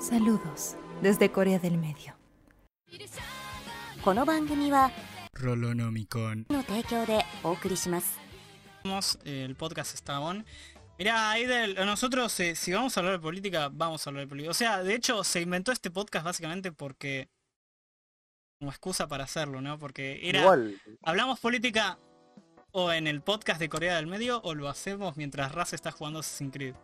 Saludos desde Corea del Medio. この番組は Rolonomicon. の提供でお送りします Vamos, eh, El podcast está on. Mirá, Aidel, nosotros eh, si vamos a hablar de política, vamos a hablar de política. O sea, de hecho, se inventó este podcast básicamente porque... Como excusa para hacerlo, ¿no? Porque era... Igual, Hablamos política o en el podcast de Corea del Medio o lo hacemos mientras Raz está jugando Assassin's Creed.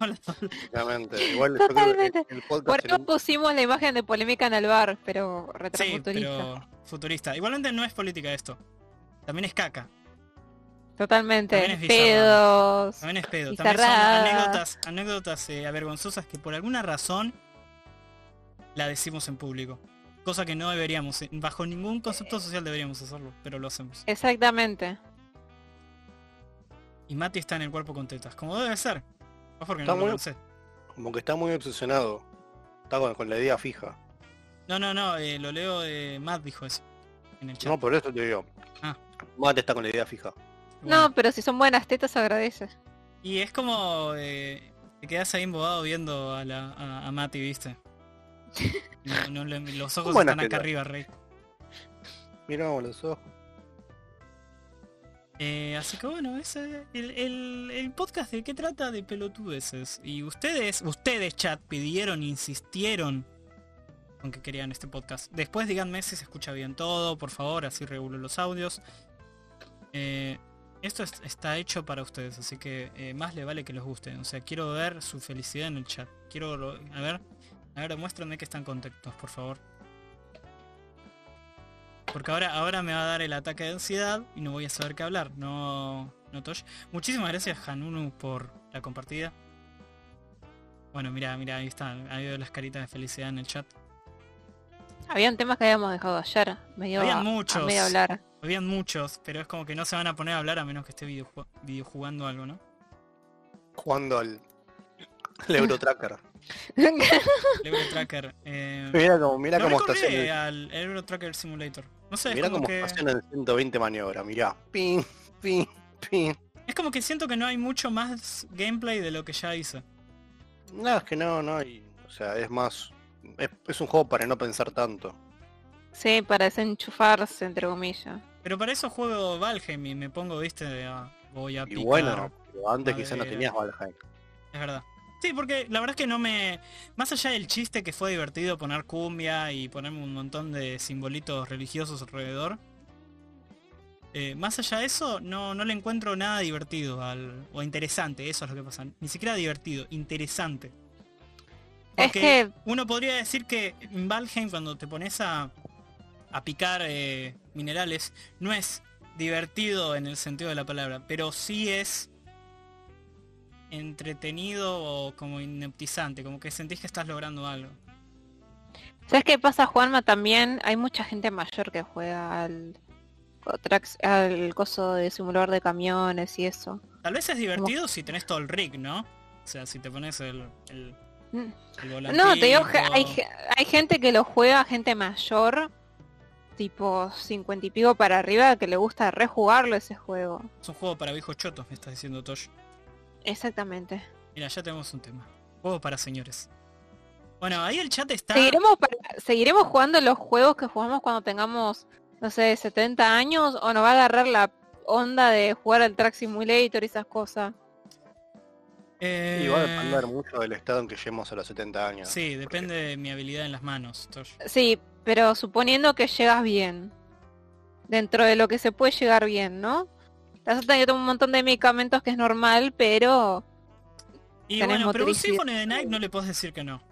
Igual yo creo que Totalmente. el Por podcast eso pusimos la imagen de polémica en el bar, pero Sí, retrofuturista. pero futurista. Igualmente no es política esto. También es caca. Totalmente. También es. Pedos. También es pedo. También son anécdotas, anécdotas eh, avergonzosas que por alguna razón la decimos en público. Cosa que no deberíamos, eh, bajo ningún concepto social deberíamos hacerlo, pero lo hacemos. Exactamente. Y Mati está en el cuerpo con tetas, como debe ser. Porque Está no lo muy- pensé. como que está muy obsesionado. Está con, con la idea fija. No, no, no, eh, lo leo de Matt dijo eso. En el chat. No, por eso te digo. Ah. Mate está con la idea fija. Bueno, No, pero si son buenas tetas agradece. Y es como eh, te quedas ahí embobado viendo a, la, a, a Mati, ¿viste? No, no le- los ojos están acá tetas. arriba, rey. Miramos los ojos. Eh, así que bueno, ese el, el, el podcast de qué trata de pelotudeces. Y ustedes, ustedes chat, pidieron, insistieron con que querían este podcast. Después díganme si se escucha bien todo, por favor, así regulo los audios. Eh, esto es- está hecho para ustedes, así que eh, más le vale que les guste. O sea, quiero ver su felicidad en el chat. Quiero, a ver, a ver, que están contentos, por favor. Porque ahora, ahora me va a dar el ataque de ansiedad y no voy a saber qué hablar. No, no Tosh. Muchísimas gracias Hanunu por la compartida. Bueno, mira, mira, ahí están. Ahí veo las caritas de felicidad en el chat. Habían temas que habíamos dejado ayer. Medio Habían a- a muchos. medio hablar. Habían muchos, pero es como que no se van a poner a hablar a menos que esté videoju- videojugando algo, ¿no? Jugando al, al Eurotracker. El Euro Tracker. Eh, Mira cómo, mira lo cómo estaciona. al Euro Tracker Simulator. No sé, Mira como cómo que... estaciona en 120 maniobras, mirá. Pin, pin, pin. Es como que siento que no hay mucho más gameplay de lo que ya hice. No, es que no, no hay. O sea, es más. Es, es un juego para no pensar tanto. Sí, para desenchufarse, entre comillas. Pero para eso juego Valheim y me pongo, viste, voy a Y picar. bueno, pero antes quizás no tenías Valheim. Es verdad. Sí, porque la verdad es que no me... Más allá del chiste que fue divertido poner cumbia y ponerme un montón de simbolitos religiosos alrededor. eh, más allá de eso, no, no le encuentro nada divertido al, o interesante, eso es lo que pasa. Ni siquiera divertido, interesante. Es Porque que uno podría decir que en Valheim cuando te pones a, a picar eh, minerales, no es divertido en el sentido de la palabra, pero sí es entretenido o como hipnotizante, como que sentís que estás logrando algo. ¿Sabes qué pasa, Juanma? También hay mucha gente mayor que juega al, al coso de simulador de camiones y eso. Tal vez es divertido si tenés todo el rig, ¿no? O sea, si te pones el, el, Mm. No, te digo que hay, hay gente que lo juega, gente mayor, tipo 50 y pico para arriba, que le gusta rejugarlo ese juego. Es un juego para viejos chotos, me estás diciendo Tosh. Exactamente. Mira, ya tenemos un tema. Juego para señores. Bueno, ahí el chat está... ¿Seguiremos, para- ¿Seguiremos jugando los juegos que jugamos cuando tengamos, no sé, 70 años? ¿O nos va a agarrar la onda de jugar al Track Simulator y esas cosas? Eh, Y va a depender mucho del estado en que lleguemos a los 70 años. Sí, depende de mi habilidad en las manos, Tosh. Sí, pero suponiendo que llegas bien. Dentro de lo que se puede llegar bien, ¿no? Estás teniendo un montón de medicamentos que es normal, pero Y bueno, pero un. Symphony of the Night no le puedes decir que no.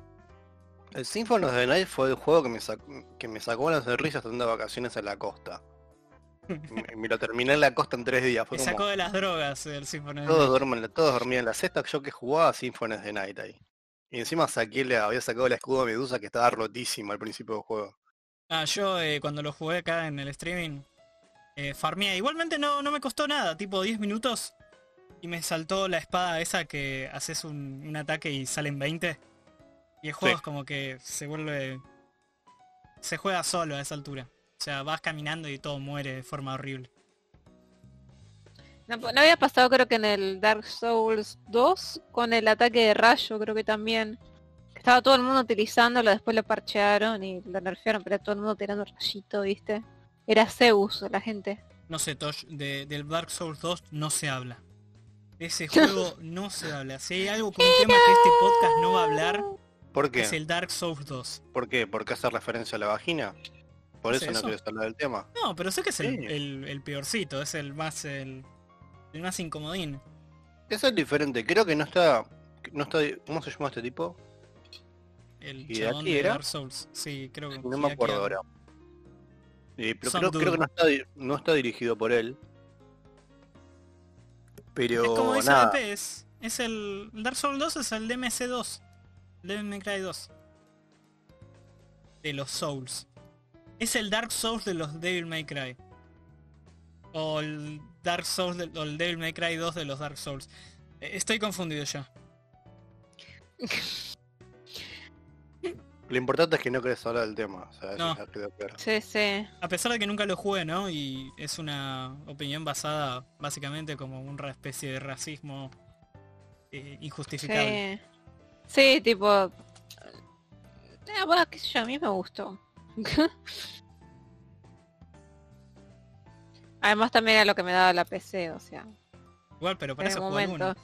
El Symphony of the Night fue el juego que me, sac- que me sacó las sonrisas estando de vacaciones en la costa. me, me lo terminé en la costa en tres días. Fue como, sacó de las drogas el Symphony of the todos, Night. duermen, todos dormían en la cesta, yo que jugaba Symphony of the Night ahí. Y encima saqué, le había sacado el escudo de Medusa que estaba rotísimo al principio del juego. Ah, yo eh, cuando lo jugué acá en el streaming, eh, farmeé. Igualmente no, no me costó nada, tipo 10 minutos. Y me saltó la espada esa que haces un, un ataque y salen 20. Y el juego Sí. es como que se vuelve... Se juega solo a esa altura. O sea, vas caminando y todo muere de forma horrible. no, no había pasado creo que en el Dark Souls 2 con el ataque de rayo, creo que también. estaba todo el mundo utilizándolo, después lo parchearon y lo nerfearon, pero todo el mundo tirando rayito, ¿viste? Era Zeus la gente. No sé, Tosh, de- del Dark Souls 2 no se habla. De ese juego no se habla. Si hay algo con un tema que este podcast no va a hablar, ¿Por qué? es el Dark Souls 2. ¿Por qué? ¿Por qué hacer referencia a la vagina? Por ¿Es eso no quieres hablar del tema. No, pero sé que es el, el- el peorcito, es el más el, el más incomodín. Eso es diferente. Creo que no está... No está ¿Cómo se llama este tipo? El ¿Y de chabón aquí de era? Dark Souls. Sí, creo que No sí, me acuerdo ahora. Eh, pero creo, creo que no está, no está dirigido por él. Pero Es como dice nada. Es, es el, Dark Souls 2 es el DMC2. El Devil May Cry 2. De los Souls. Es el Dark Souls de los Devil May Cry. O el Dark Souls de- o el Devil May Cry 2 de los Dark Souls. Eh, Estoy confundido ya. Lo importante es que no querés hablar del tema. O sea, eso No. ya quedó claro. Sí, sí. A pesar de que nunca lo jugué, ¿no? Y es una opinión basada básicamente como una especie de racismo eh, injustificable. Sí. Sí, tipo... Eh, bueno, qué sé yo, a mí me gustó. Además también era lo que me daba la PC, o sea, Igual, pero para en eso momento. uno.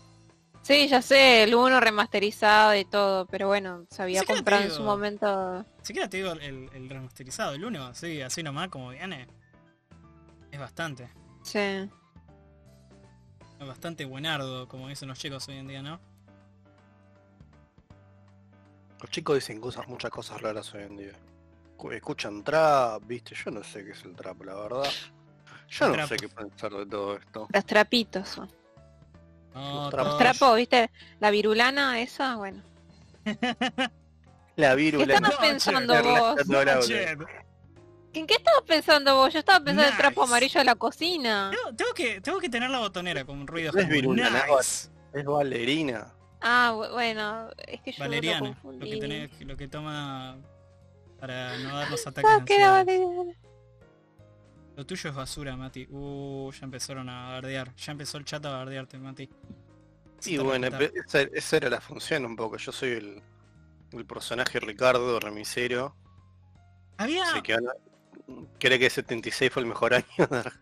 Sí, ya sé, el 1 remasterizado y todo, pero bueno, se había Sí comprado en su momento. Siquiera te digo el, el remasterizado, el 1, así, así nomás como viene. Es bastante. Sí. Es bastante buenardo, como dicen los chicos hoy en día, ¿no? Los chicos dicen cosas, muchas cosas raras hoy en día. Cu- Escuchan trap, viste, yo no sé qué es el trap, la verdad. Yo no sé qué pensar de todo esto. Los trapitos son. No, Los trapos. todos- Trapo, ¿viste? La virulana esa, bueno. La ¿Qué virula. estabas pensando Perla, vos? ¿En qué estabas pensando vos? Yo estaba pensando en el trapo amarillo de la cocina. Tengo, tengo que, tengo que tener la botonera con ruidos No es como virula, no, nice. Es valerina. Ah, bu- bueno, es que yo Valeriana, lo lo confundí. que, tenés, lo que toma para no dar los ataques de Ah, que era ansiedad. valeriana. Lo tuyo es basura, Mati. Uh, ya empezaron a bardear. Ya empezó el chat a bardearte, Mati. Sí, bueno, esa era la función un poco. Yo soy el, el personaje Ricardo Remisero. Había... Así que ahora- cree que 76 fue el mejor año.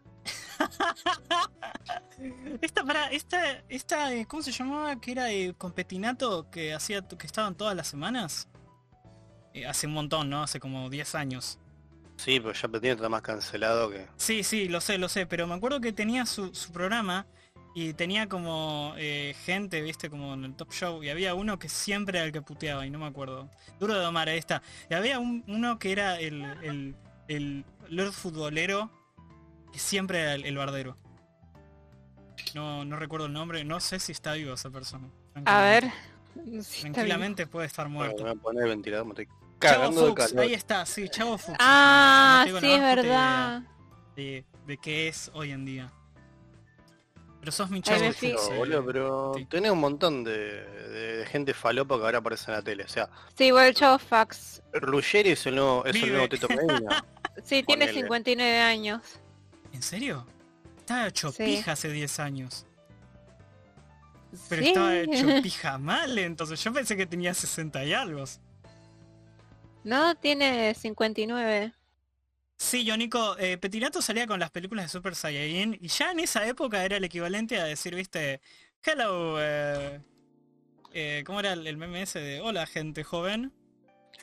Esta, para, esta, esta, eh, ¿cómo se llamaba? Que era el competinato que hacía, que estaban todas las semanas. Eh, hace un montón, ¿no? Hace como 10 años. Sí, pero ya Petina está más cancelado que... Sí, sí, lo sé, lo sé, pero me acuerdo que tenía su, su programa y tenía como eh, gente, viste, como en el top show, y había uno que siempre era el que puteaba, y no me acuerdo. Duro de domar, ahí está. Y había un- uno que era el, el, el Lord Futbolero, que siempre era el, el bardero. No, no recuerdo el nombre, no sé si está vivo esa persona. A ver. Tranquilamente. si puede estar Bueno, muerto. me voy a poner el ventilador, me Chavo cagando de Fuchs, calor. ahí está, sí, Chavo Fuchs. Ah, No tengo sí, la es verdad. de, de qué es hoy en día. Pero sos mi chavo Fuchs, eh, boludo, pero sí. tenés un montón de, de- de gente falopa que ahora aparece en la tele. O sea, Sí, igual el chavo Fax. Ruggeri es el nuevo, es el nuevo Tito Medina. Sí, tiene Ponele. 59 años. ¿En serio? Estaba hecho Sí. pija hace 10 años. Pero Sí. estaba hecho pija mal, entonces yo pensé que tenía 60 y algo. No, tiene 59. Sí, yo Nico, eh, Petinato salía con las películas de Super Saiyajin y ya en esa época era el equivalente a decir, viste, hello, eh, eh, ¿cómo era el, el meme ese de hola gente joven?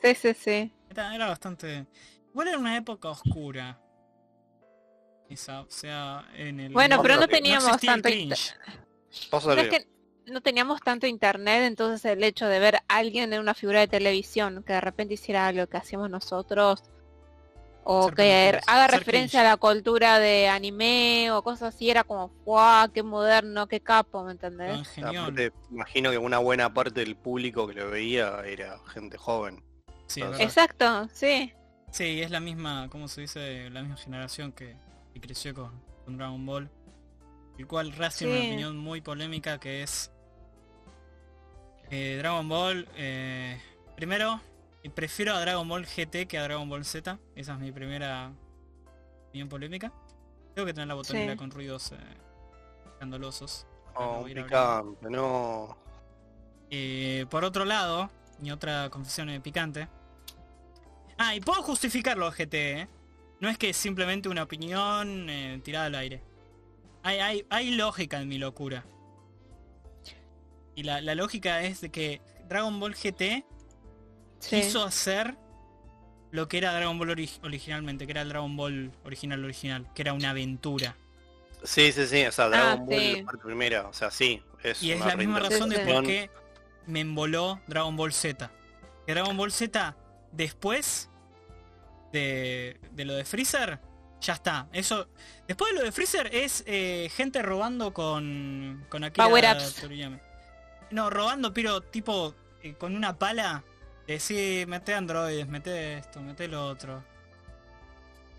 Sí, sí, sí. Era, era bastante... Igual era una época oscura. Esa, o sea, en el... Bueno, pero no teníamos tanto... Pasa No es que no teníamos tanto internet, entonces el hecho de ver a alguien en una figura de televisión que de repente hiciera algo que hacíamos nosotros o Ser que haga referencia cringe. a la cultura de anime o cosas así, era como, ¡guau! ¡Qué moderno! ¡Qué capo! ¿Me entendés? Aparte, imagino que una buena parte del público que lo veía era gente joven. Sí. Exacto, sí. Sí, es la misma, ¿cómo se dice? La misma generación que, que creció con, con Dragon Ball. El cual tiene una opinión muy polémica que es... eh, Dragon Ball... eh, primero, prefiero a Dragon Ball GT que a Dragon Ball Z. Esa es mi primera opinión polémica. Tengo que tener la botonera Sí. con ruidos eh, escandalosos. Picante, no. Eh, por otro lado, y otra confesión picante. Ah, y puedo justificarlo, GT, ¿eh? No es que es simplemente una opinión eh, tirada al aire. Hay, hay, hay lógica en mi locura. Y la, la lógica es de que Dragon Ball GT Sí. quiso hacer lo que era Dragon Ball ori- originalmente, que era el Dragon Ball original original, que era una aventura. Sí, sí, sí, o sea, Dragon Ball sí. la parte primera, o sea, sí, es Y es la misma razón de por qué me emboló Dragon Ball Z. Que Dragon Ball Z, después de, de lo de Freezer, ya está. Eso. Después de lo de Freezer es eh, gente robando con. con Akira Power-ups. Toriyama. No, robando, pero tipo eh, con una pala. Decir, mete androides, mete esto, mete lo otro.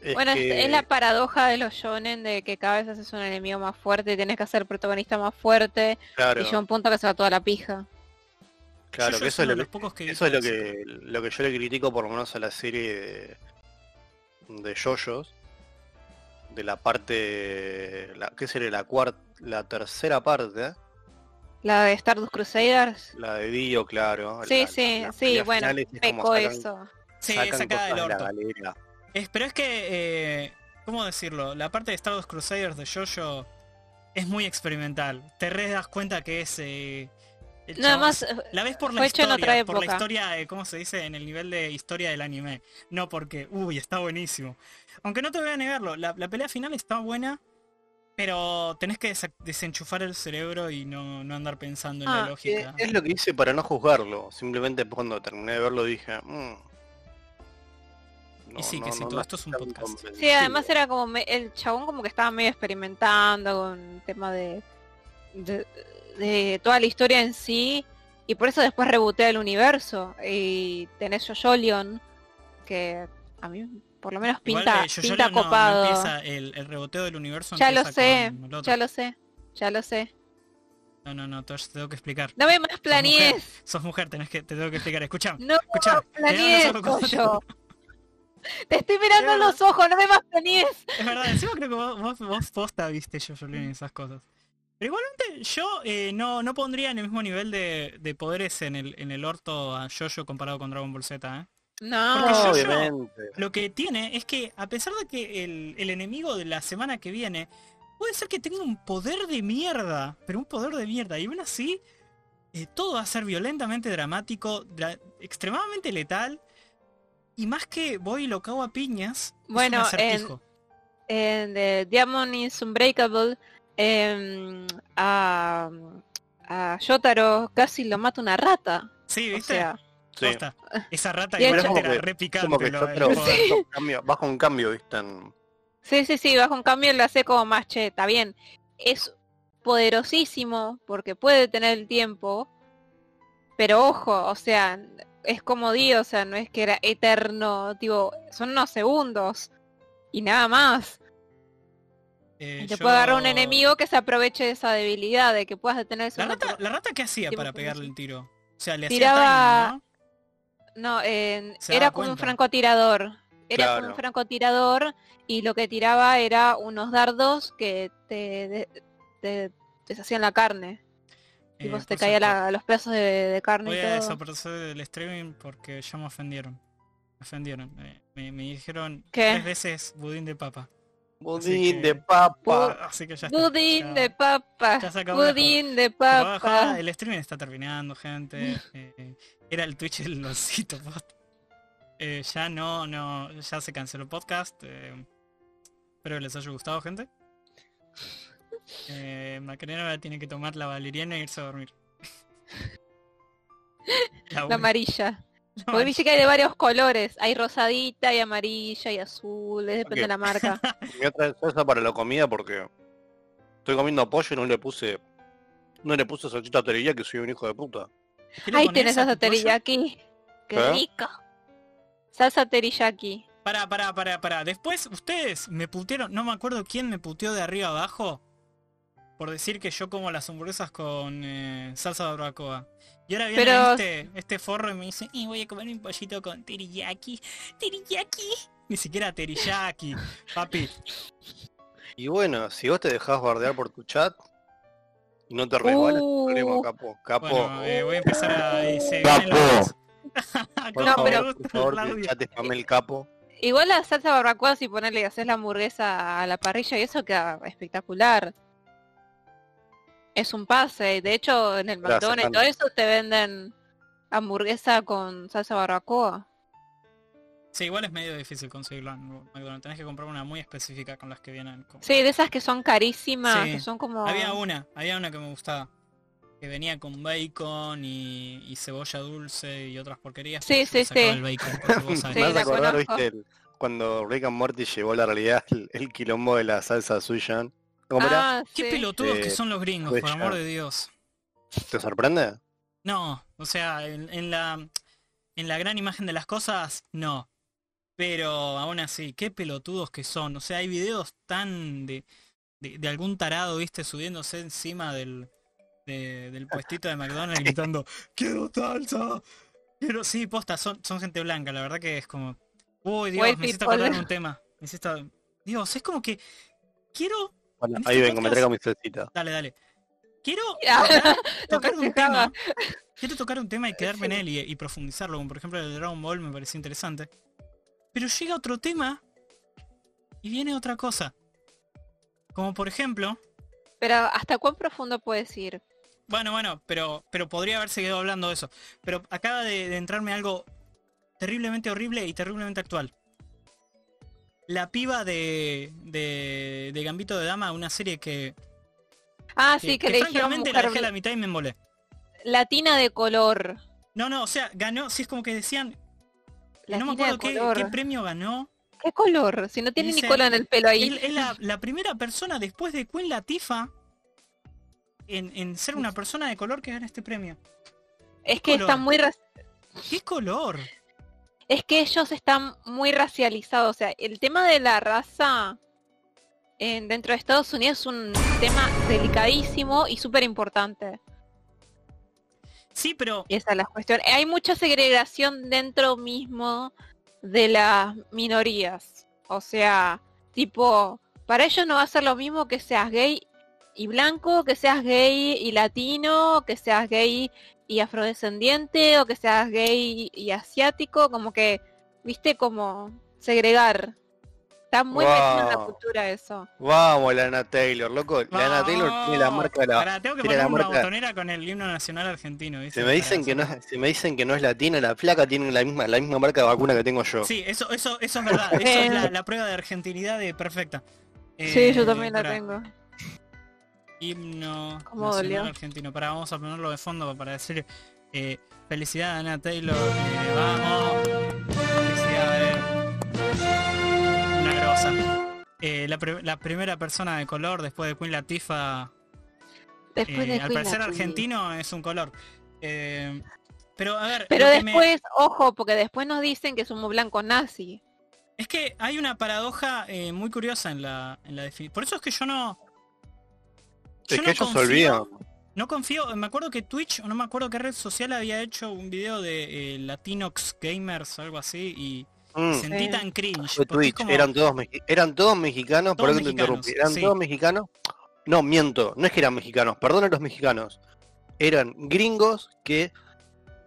Es Bueno, es- que- es la paradoja de los shonen de que cada vez haces un enemigo más fuerte y tenés que hacer protagonista más fuerte claro, y llega un punto que se va toda la pija. claro, Yo- yo que eso es lo que, pocos que vi eso es lo que lo que yo le critico por lo menos a la serie de, de JoJo's de la parte la ¿qué sería la cuarta la tercera parte? La de Stardust Crusaders. La de Dio, claro. Sí, la- sí, sí, bueno, finales es eso. Sí, sacada del la orto. Es, pero es que, eh, ¿cómo decirlo? La parte de Star Wars Crusaders de Jojo es muy experimental. Te re das cuenta que es... eh, Nada más, La ves por la historia, por la historia, eh, ¿cómo se dice? En el nivel de historia del anime. No porque, uy, está buenísimo. Aunque no te voy a negarlo, la, la pelea final está buena, pero tenés que desenchufar el cerebro y no, no andar pensando en la Ah, Eh, lógica. Es lo que hice para no juzgarlo. Simplemente cuando terminé de verlo dije. "Mm, Y sí, que sí, todo esto es un podcast. Sí, convencido". además era como me- el chabón como que estaba medio experimentando con el tema de, de, de toda la historia en sí y por eso después rebotea el universo y tenés Jojolion que a mí por lo menos Igual, pinta, Jojo pinta no- no copado. empieza el, el reboteo del universo ya lo sé, ya lo sé, ya lo sé. No, no, no, te te tengo que explicar. No me más planees, Sos mujer, tenés que, te tengo que explicar. Escucha, no escucha. planees, yo. Te estoy mirando en los ojos, no me más planees. Es verdad, encima creo que vos, vos, vos posta viste yo y esas cosas. Pero igualmente yo eh, no, no pondría en el mismo nivel de, de poderes en el, en el orto a Jojo comparado con Dragon Ball Z, ¿eh? No, yo-. Lo que tiene es que a pesar de que el, el enemigo de la semana que viene puede ser que tenga un poder de mierda, pero un poder de mierda, y aún así eh, todo va a ser violentamente dramático, dra- extremadamente letal, y más que voy y lo cago a piñas, es un Bueno, en- acertijo. en The Diamond is Unbreakable em, a, a Yotaro casi lo mata una rata. Sí, O ¿viste? sea, Sí. Posta. Esa rata Y igual era Como que- re picante. Como que lo- yo poder. bajo un cambio, bajo un cambio, viste, en- sí, sí, sí, bajo un cambio lo hace como más che, está bien. Es poderosísimo porque puede tener el tiempo, pero ojo, o sea, es como Dios, o sea, no es que era eterno, tipo, son unos segundos y nada más. Eh, te yo- puede agarrar un enemigo que se aproveche de esa debilidad, de que puedas detener La rata, la rata qué hacía para pegarle el tiro? O sea, le Tiraba- hacía timing, ¿no? No, eh, era como un francotirador. Era como un francotirador y lo que tiraba era unos dardos que te, de- te deshacían la carne. Eh, Tipo, se te por caía cierto, la- los pedazos de, de carne Voy y a todo. desaparecer del streaming porque ya me ofendieron. Me ofendieron. Eh, me, me dijeron ¿Qué? tres veces budín de papa. Budín que- de papa. Así que ya está. Budín ya- de papa. ya Budín de papa. El streaming está terminando, gente. Eh, era el Twitch del losito. post. Eh, ya no, no, ya se canceló el podcast. eh, espero que les haya gustado, gente. Eh, Macarena ahora tiene que tomar la valeriana e irse a dormir. La amarilla. La Porque viste que hay de varios colores. Hay rosadita, hay amarilla, y azul. es Depende de la marca. Mi otra salsa para la comida porque estoy comiendo pollo y no le puse no le puse salsita terilla que soy un hijo de puta. ¿Qué le Ahí a salsa teriyaki. Qué ¿Qué? rico. Salsa teriyaki. Pará, pará, pará, pará. Después ustedes me putearon, no me acuerdo quién me puteó de arriba abajo por decir que yo como las hamburguesas con eh, salsa de barbacoa. Y ahora viene Pero- este, este forro y me dice, y voy a comer un pollito con teriyaki. Teriyaki. Ni siquiera teriyaki, papi. Y bueno, si vos te dejás bardear por tu chat no te resbalas, Uh. problema, capo. Capo. Bueno, eh, voy a empezar a... eh, Capo. los, Por No, favor, pero- por favor, que el capo. Igual la salsa barbacoa si ponerle y haces la hamburguesa a la parrilla y eso queda espectacular. Es un pase. De hecho, en el McDonald's y todo eso te venden hamburguesa con salsa barbacoa. Sí, igual es medio difícil conseguirlo en McDonald's. Tenés que comprar una muy específica con las que vienen. con- Sí, de esas que son carísimas, Sí. que son como... Había una, había una que me gustaba. Que venía con bacon y, y cebolla dulce y otras porquerías. Sí, sí, sacaba sí. el bacon, porque vos sabés. Sí, Me vas a acordar, viste, el- cuando Rick and Morty llevó a la realidad el, el quilombo de la salsa suya. ¿Cómo era? Ah, Qué sí. pelotudos que Eh, son los gringos, por huella. amor de Dios. ¿Te sorprende? No, o sea, en, en la en la gran imagen de las cosas, no. Pero aún así, qué pelotudos que son. O sea, hay videos tan de, de, de algún tarado, viste, subiéndose encima del, de- del puestito de McDonald's gritando, quiero salsa. Quiero, sí, posta, son, son gente blanca, la verdad que es como. Uy, Dios, White me hiciste acordar un tema. Me hiciste. Dios, es como que. Quiero. Bueno, ahí este vengo, me traigo mi salsita. Dale, dale. Quiero tocar, un tema. Quiero tocar un tema y quedarme en él y, y profundizarlo. Como por ejemplo el de Dragon Ball me pareció interesante. Pero llega otro tema y viene otra cosa. Como por ejemplo. Pero ¿hasta cuán profundo puedes ir? Bueno, bueno, pero, pero podría haber seguido hablando de eso. Pero acaba de, de entrarme algo terriblemente horrible y terriblemente actual. La piba de, de, de Gambito de Dama, una serie que, Ah, que, sí, que, que le francamente la dejé a la mitad y me embolé. latina de color. No, no, o sea, ganó, si es como que decían, no me acuerdo qué, premio ganó. ¿Qué color? Si no tiene Dice- ni color en el pelo ahí. Es, la, la primera persona después de Queen Latifah en, en ser una persona de color que gana este premio. Es que color? está muy ¿Qué color? es que ellos están muy racializados. O sea, el tema de la raza en, dentro de Estados Unidos es un tema delicadísimo y súper importante. Sí, pero esa es la cuestión. Hay mucha segregación dentro mismo de las minorías. O sea, tipo, para ellos no va a ser lo mismo que seas gay y blanco, que seas gay y latino, que seas gay y afrodescendiente, o que seas gay y asiático, como que, viste, como segregar. Está muy metido en la Wow. cultura eso. Vamos, Lana Taylor, loco. Lana Taylor tiene la marca de la... Pará, tengo que tiene poner la una marca- botonera con el himno nacional argentino. ¿viste? Si me dicen que no, Para es- si me dicen que no es latina, la flaca tiene la misma, la misma marca de vacuna que tengo yo. Sí, eso, eso, eso es verdad. Eso es la, la prueba de argentinidad de perfecta. sí, yo Eh, también la tengo. Himno ¿Cómo nacional dolió? argentino. Para vamos a ponerlo de fondo para decir eh, felicidad a Ana Taylor. eh, vamos. Eh, la, pri- la primera persona de color después de Queen Latifah. Después eh, de al Queen parecer Latifah. argentino es un color. Eh, pero a ver, Pero que me- después, ojo, porque después nos dicen que somos blancos nazi. Es que hay una paradoja eh, muy curiosa en la, en la definición. Por eso es que yo no. Es yo que no se confío- olvidan. No confío, me acuerdo que Twitch, o no me acuerdo qué red social había hecho un video de eh, Latinox Gamers, algo así, y Mm, sentí Sí. tan cringe. fue porque es Twitch, como- eran todos eran todos mexicanos, por Todos eso te mexicanos, interrumpí. Eran sí. todos mexicanos. No, miento, no es que eran mexicanos, perdón a los mexicanos. Eran gringos que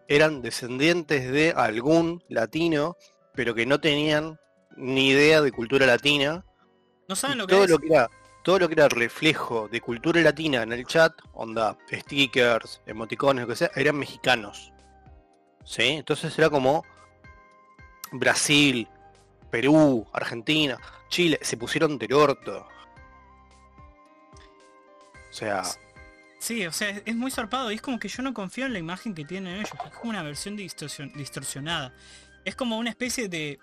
eran descendientes de algún latino, pero que no tenían ni idea de cultura latina. no saben lo que todo es. lo que era todo lo que era reflejo de cultura latina en el chat, onda, stickers, emoticones, lo que sea, eran mexicanos. ¿Sí? Entonces era como Brasil, Perú, Argentina, Chile, se pusieron del orto. O sea, Sí, o sea, es, muy zarpado y es como que yo no confío en la imagen que tienen ellos. Es como una versión distorsion- distorsionada. Es como una especie de...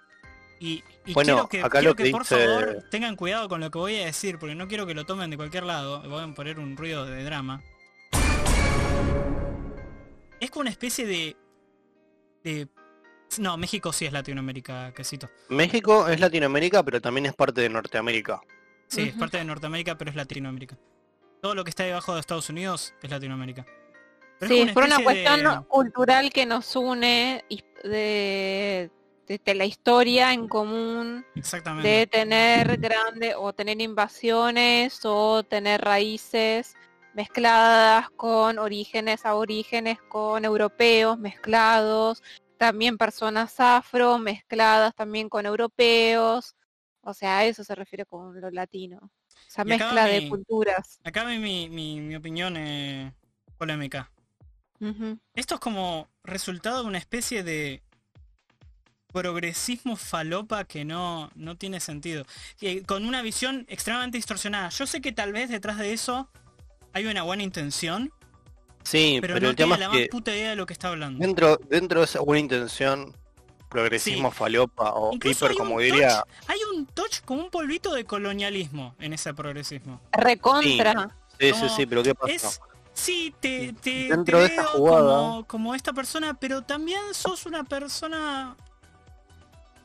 Y, y Bueno, quiero que, acá quiero lo que que por dice- favor tengan cuidado con lo que voy a decir, porque no quiero que lo tomen de cualquier lado. Voy a poner un ruido de drama. Es como una especie de... de no, México sí es Latinoamérica, quesito. México es Latinoamérica, pero también es parte de Norteamérica. Sí, es parte de Norteamérica, pero es Latinoamérica. Todo lo que está debajo de Estados Unidos es Latinoamérica. Pero Sí, es por una de- cuestión cultural que nos une y de, de- de la historia en común, Exactamente. de tener grande o tener invasiones o tener raíces mezcladas con orígenes aborígenes, con europeos mezclados, también personas afro mezcladas también con europeos. O sea, a eso se refiere con lo latino. O sea, mezcla de mi- culturas. Acá mi, mi, opinión eh, polémica. Esto es como resultado de una especie de progresismo falopa que no, no tiene sentido. Y con una visión extremadamente distorsionada. Yo sé que tal vez detrás de eso hay una buena intención, Sí, pero, pero, no el tema tiene la que más puta idea de lo que está hablando. dentro, dentro de esa buena intención, progresismo falopa o Incluso hiper, como diría, touch- hay un touch como un polvito de colonialismo en ese progresismo. Recontra. sí, sí, como sí, pero ¿qué pasó? Es, sí, te, te, Dentro te de veo jugada- como, como esta persona, pero también sos una persona...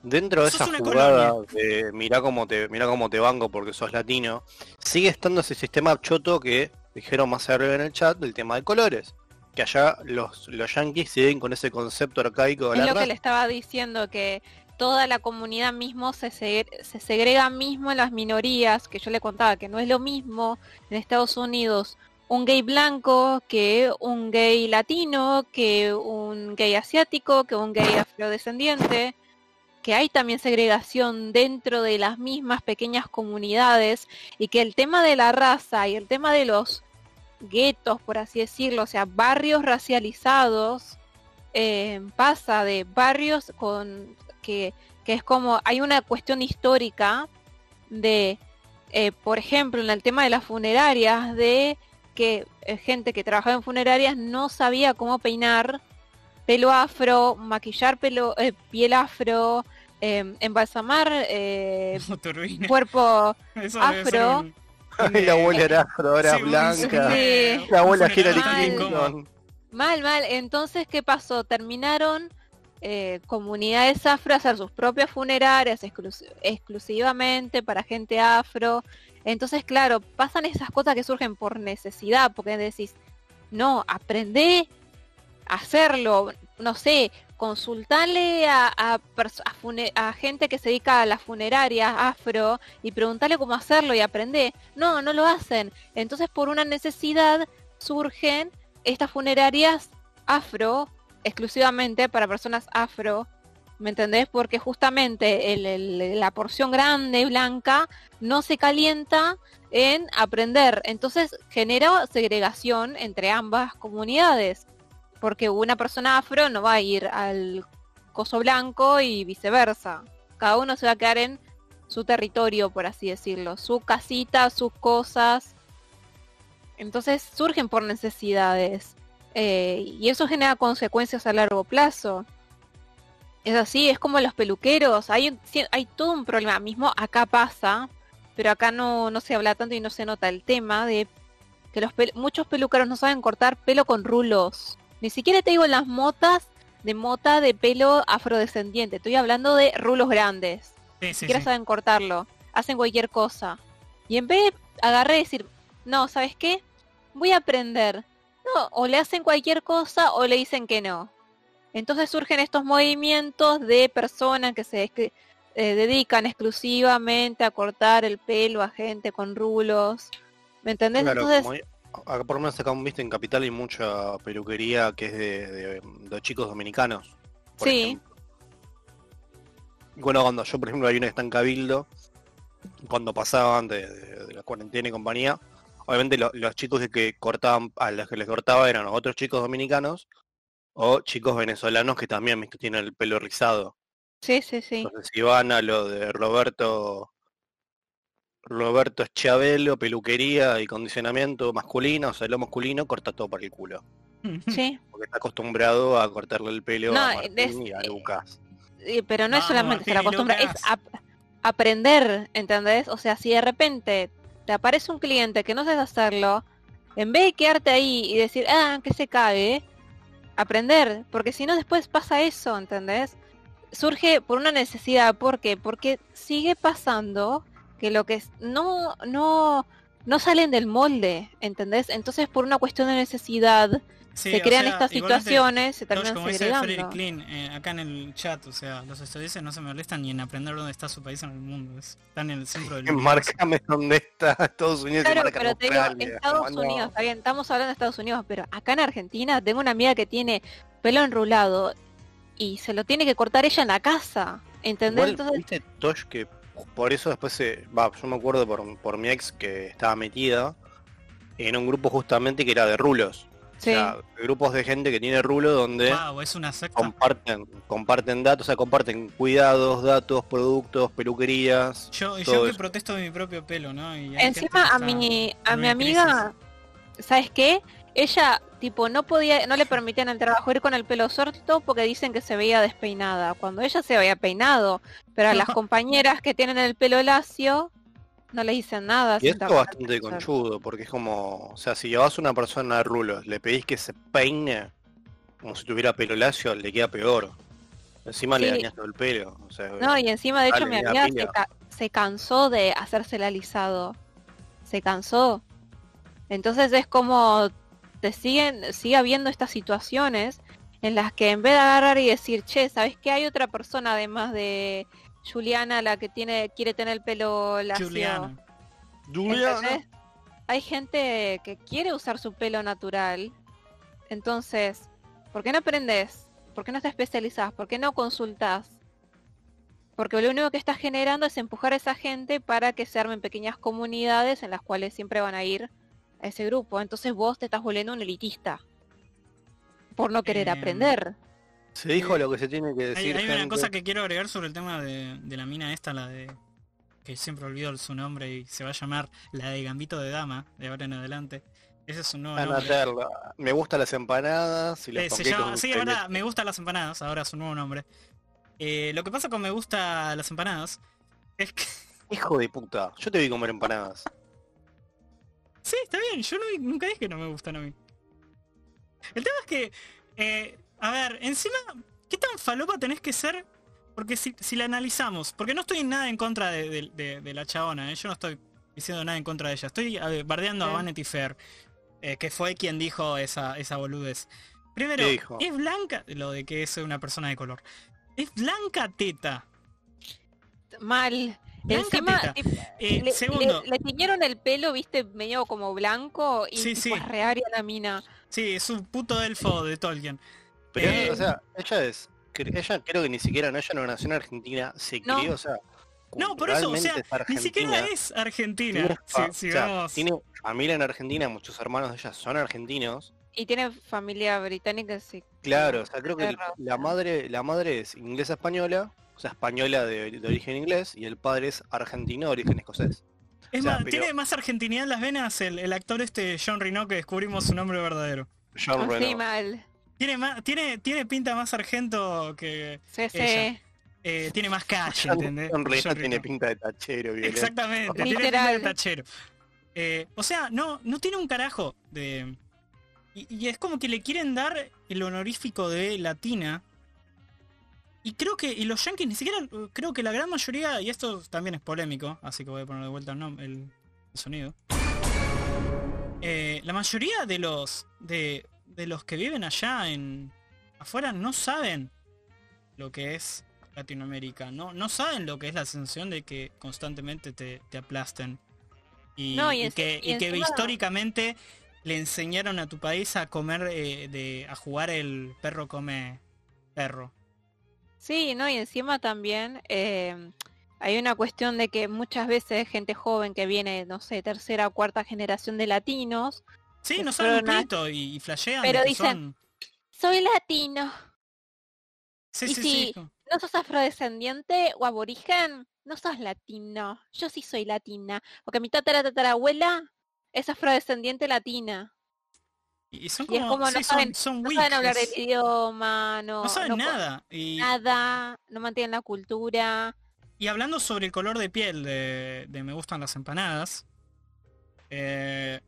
Dentro de esa jugada de mirá cómo te mirá cómo te banco porque sos latino, sigue estando ese sistema choto que dijeron más arriba en el chat del tema de colores. Que allá los, los yankees siguen con ese concepto arcaico de Es la lo que le estaba diciendo, que toda la comunidad mismo se, segre- se segrega mismo en las minorías, que yo le contaba que no es lo mismo en Estados Unidos un gay blanco que un gay latino, que un gay asiático, que un gay afrodescendiente, que hay también segregación dentro de las mismas pequeñas comunidades y que el tema de la raza y el tema de los guetos, por así decirlo, o sea, barrios racializados, eh, pasa de barrios con que, que es como hay una cuestión histórica de eh, por ejemplo en el tema de las funerarias de que eh, gente que trabajaba en funerarias no sabía cómo peinar pelo afro maquillar pelo piel afro eh, embalsamar eh, Turbina. cuerpo Eso afro. Ay, la abuela era afro, ahora Sí, blanca. Sí. La abuela Hillary. Clinton. Mal, mal. Entonces, ¿qué pasó? Terminaron eh, comunidades afro a hacer sus propias funerarias exclus- exclusivamente para gente afro. Entonces, claro, pasan esas cosas que surgen por necesidad, porque decís, no, aprendé a hacerlo, no sé, consultarle a, gente que se dedica a las funerarias afro y preguntarle cómo hacerlo y aprender. No, no lo hacen. Entonces, por una necesidad surgen estas funerarias afro, exclusivamente para personas afro, ¿me entendés? Porque justamente la porción grande blanca no se calienta en aprender, entonces genera segregación entre ambas comunidades, porque una persona afro no va a ir al coso blanco y viceversa, cada uno se va a quedar en su territorio, por así decirlo, su casita, sus cosas, entonces surgen por necesidades eh, y eso genera consecuencias a largo plazo. Es así, es como los peluqueros, hay, todo un problema, mismo acá pasa, pero acá no, no se habla tanto y no se nota el tema de que los muchos peluqueros no saben cortar pelo con rulos. Ni siquiera te digo las motas de mota de pelo afrodescendiente, estoy hablando de rulos grandes Sí, sí, siquiera sí. saben cortarlo, hacen cualquier cosa. Y en vez de agarrar y decir, no, ¿sabes qué? Voy a aprender. No, o le hacen cualquier cosa o le dicen que no. Entonces surgen estos movimientos de personas que se eh, dedican exclusivamente a cortar el pelo a gente con rulos. ¿Me entendés? Claro, Entonces, acá por lo menos acá viste en Capital hay mucha peluquería que es de, de- de chicos dominicanos. por Sí. ejemplo. Bueno, cuando yo por ejemplo hay una que está en Cabildo, cuando pasaban de, de- la cuarentena y compañía, obviamente lo- los chicos que, que cortaban, a los que les cortaba eran otros chicos dominicanos o chicos venezolanos que también viste, tienen el pelo rizado. sí, sí, sí. Entonces si van a lo de Roberto Roberto Chabelo, peluquería y condicionamiento masculino, o sea, lo masculino corta todo para el culo. Sí. Porque está acostumbrado a cortarle el pelo No, a Martín es- y a Lucas. Eh, pero no es solamente se y acostumbra, es ap- aprender, ¿entendés? O sea, si de repente te aparece un cliente que no sabes hacerlo, en vez de quedarte ahí y decir, ah, que se cague, aprender, porque si no después pasa eso, ¿entendés? Surge por una necesidad, ¿por qué? Porque sigue pasando que lo que es, no, no, no salen del molde, ¿entendés? Entonces por una cuestión de necesidad Sí, se crean sea, estas situaciones, se terminan como dice segregando. Frederick Klein eh, acá en el chat, o sea, los estadounidenses no se molestan ni en aprender dónde está su país en el mundo, es- están en el centro del universo. Márcame dónde está Estados Unidos Claro, pero te digo, Australia. Estados Unidos, no. está bien, estamos hablando de Estados Unidos, pero acá en Argentina tengo una amiga que tiene pelo enrulado y se lo tiene que cortar ella en la casa. ¿Entendés? Igual, Entonces, viste, Tosh, que por eso después se... Va, yo me acuerdo por, por mi ex que estaba metida en un grupo justamente que era de rulos. sí. O sea, grupos de gente que tiene rulo donde Wow, es una secta. comparten, comparten datos, o sea, comparten cuidados, datos, productos, peluquerías. Yo, yo que eso. protesto de mi propio pelo, ¿no? Y Encima a está mi a mi amiga, ¿sabes qué? Ella tipo no podía, no le permitían al trabajo ir con el pelo suelto porque dicen que se veía despeinada, cuando ella se había peinado, pero a las compañeras que tienen el pelo lacio no le dicen nada. Y si esto bastante el conchudo, porque es como, o sea, si llevas a una persona de rulos, le pedís que se peine como si tuviera pelo lacio, le queda peor. Encima le dañas todo el pelo. O sea, No, y encima de hecho mi amiga se, ca- se cansó de hacérsela alisado. Se cansó. Entonces es como te siguen, sigue habiendo estas situaciones en las que en vez de agarrar y decir, che, ¿sabes qué? Hay otra persona además de Juliana la que tiene, quiere tener el pelo lacio. Juliana. ¿Entendés? Hay gente que quiere usar su pelo natural. Entonces, ¿por qué no aprendes? ¿Por qué no te especializas? ¿Por qué no consultas? Porque lo único que estás generando es empujar a esa gente para que se armen pequeñas comunidades en las cuales siempre van a ir a ese grupo. Entonces vos te estás volviendo un elitista por no querer Em, aprender. Se dijo lo que se tiene que decir. hay una cosa que quiero agregar sobre el tema de, de la mina esta, la de... Que siempre olvido su nombre y se va a llamar la de Gambito de Dama, de ahora en adelante. Ese es un nuevo Ana nombre. Terla. Me gustan las empanadas y los Eh, se llama, sí, ahora me gustan las empanadas, ahora es su nuevo nombre. Eh, lo que pasa con me gusta las empanadas es que... Hijo de puta, yo te vi comer empanadas. Sí, está bien, yo no- nunca dije que no me gustan a mí. El tema es que, eh, a ver, encima, ¿qué tan falopa tenés que ser? Porque si, si la analizamos, porque no estoy nada en contra de, de- de- de la chabona, ¿eh? yo no estoy diciendo nada en contra de ella, estoy bardeando a. Vanity Fair, eh, que fue quien dijo esa, esa boludez. Primero, es blanca, lo de que es una persona de color. Es blanca teta. Mal. Blanca Encima, teta. tipo, Eh, le, segundo, le- le tiñeron el pelo, viste, medio como blanco y Sí, sí. la mina. sí, es un puto elfo de Tolkien. Pero, Eh, o sea, ella es. Ella creo que ni siquiera, no, ella no nació en Argentina, se No. crió, o sea. No, por eso, o sea, Ni argentina. siquiera es Argentina. Si, si o sea, tiene familia en Argentina, muchos hermanos de ella son argentinos. Y tiene familia británica, sí. Claro, o sea, creo que la madre, la madre es inglesa española, sea, española de, de origen inglés, y el padre es argentino de origen escocés. Es o sea, más, pero- tiene más argentinidad en las venas el, el actor este John Reno que descubrimos su nombre verdadero. John Reno. mal. Tiene más, tiene, tiene pinta más argento que. Sí, sí. Ella. eh, tiene más calle, John, ¿entendés? John Reno John tiene pinta de tachero, violento. Exactamente, tiene pinta de Literal. tachero. Eh, o sea, no, no tiene un carajo de. Y, y es como que le quieren dar el honorífico de latina. Y creo que, y los yankees ni siquiera, creo que la gran mayoría, y esto también es polémico, así que voy a poner de vuelta el, sonido. Eh, la mayoría de los, de, de los que viven allá en afuera no saben lo que es Latinoamérica, no, no saben lo que es la sensación de que constantemente te, te aplasten. Y, No, y y enci- que, y y que encima- históricamente le enseñaron a tu país a comer, eh, de, a jugar el perro come perro. Sí, no, y encima también eh, hay una cuestión de que muchas veces gente joven que viene, no sé, tercera o cuarta generación de latinos, Sí, no saben un pito y, y flashean Pero dicen- son- soy latino. Sí, y sí, sí. ¿No sos afrodescendiente o aborigen? No sos latino. Yo sí soy latina. Porque mi tatara tatarabuela es afrodescendiente latina. Y son Y es como, como no sí, saben- son, son No saben hablar el idioma, no, no saben no nada. Y, nada, no mantienen la cultura. y hablando sobre el color de piel de, de Me gustan las empanadas, eh,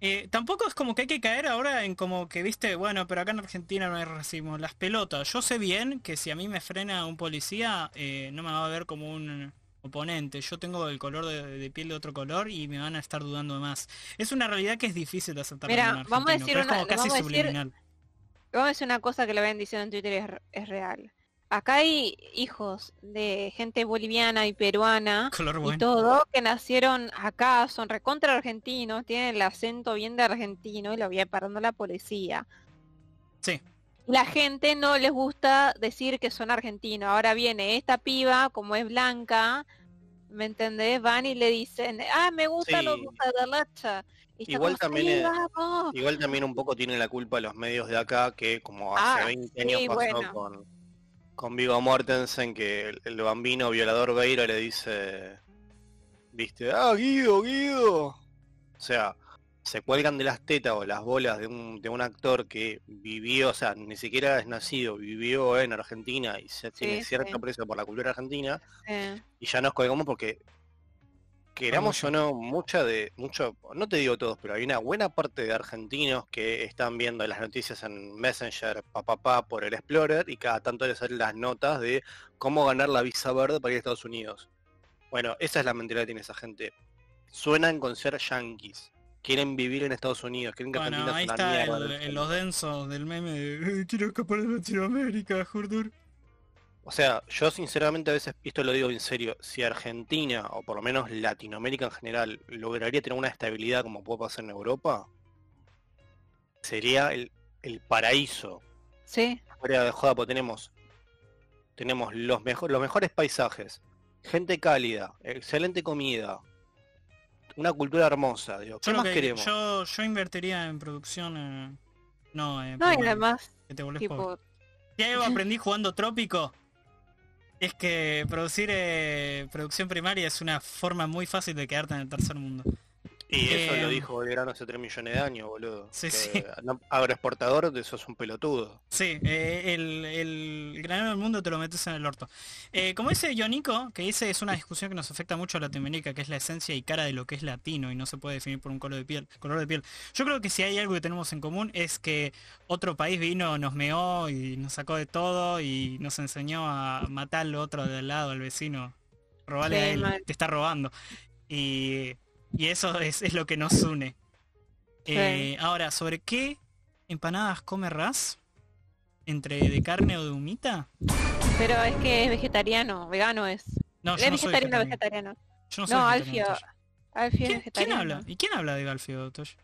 eh, tampoco es como que hay que caer ahora en como que, viste, bueno, pero acá en Argentina no hay racismo. Las pelotas, yo sé bien que si a mí me frena un policía, eh, no me va a ver como un oponente. Yo tengo el color de, de piel de otro color y me van a estar dudando más. Es una realidad que es difícil de aceptar. Mira, vamos a decir una- vamos a decir-. Vamos a decir una cosa que le ven diciendo en Twitter es, es real. Acá hay hijos de gente boliviana y peruana Color y todo que nacieron acá, son recontra argentinos, tienen el acento bien de argentino y lo viene parando la policía. Sí. La gente no les gusta decir que son argentinos. Ahora viene esta piba, como es blanca, ¿me entendés? Van y le dicen, ah, me gusta los Sí. de lacha. Igual también. Igual también un poco tiene la culpa los medios de acá, que como Ah, hace 20 años sí, pasó bueno. con, con Vigo Mortensen, que el, el bambino violador Beira le dice, viste, ah, Guido, Guido. O sea, se cuelgan de las tetas o las bolas de un, de un actor que vivió, o sea, ni siquiera es nacido, vivió en Argentina y se tiene Sí, cierto sí. aprecio por la cultura argentina, Sí. y ya nos colgamos porque queramos o no, mucha de, mucho, no te digo todos, pero hay una buena parte de argentinos que están viendo las noticias en Messenger, papá, por el Explorer, y cada tanto les salen las notas de cómo ganar la visa verde para ir a Estados Unidos. Bueno, esa es la mentira que tiene esa gente. Suenan con ser yanquis. Quieren vivir en Estados Unidos, quieren que Bueno, Argentina ahí está mierda el- los densos del meme de "Eh, quiero escapar de Latinoamérica, Jordur. O sea, yo sinceramente a veces, esto lo digo en serio, si Argentina, o por lo menos Latinoamérica en general, lograría tener una estabilidad como puede pasar en Europa, sería el, el paraíso. Sí, Fuera de joda, tenemos, tenemos los, mejor, los mejores paisajes, gente cálida, excelente comida, una cultura hermosa, digo, ¿qué Yo, más que- queremos? yo, yo invertiría en producción, eh, no, eh, no, y primaria, además, que te volvés pobre. tipo, Si algo aprendí jugando Trópico, es que producir eh, producción primaria es una forma muy fácil de quedarte en el tercer mundo. Y eso eh, lo dijo Belgrano hace 3 millones de años, boludo. Sí, que sí. agroexportador, de eso es un pelotudo. Sí, eh, el, el granero del mundo te lo metes en el orto. Eh, como dice Yonico, que dice es una discusión que nos afecta mucho a Latinoamérica, que es la esencia y cara de lo que es latino y no se puede definir por un color de piel. Color de piel. Yo creo que si hay algo que tenemos en común es que otro país vino, nos meó y nos sacó de todo y nos enseñó a matar al otro de al lado, al vecino. Robarle Sí, a él, mal. te está robando. Y, y eso es, es lo que nos une. Eh, ahora, ¿sobre qué empanadas come Raz? ¿Entre de carne o de humita? pero es que es vegetariano, vegano es. No, es no vegetariano, vegetariano. vegetariano. Yo no soy No, vegetariano, Alfio. Alfio es ¿Quién, quién vegetariano. habla? ¿Y quién habla de Alfio, Tosh?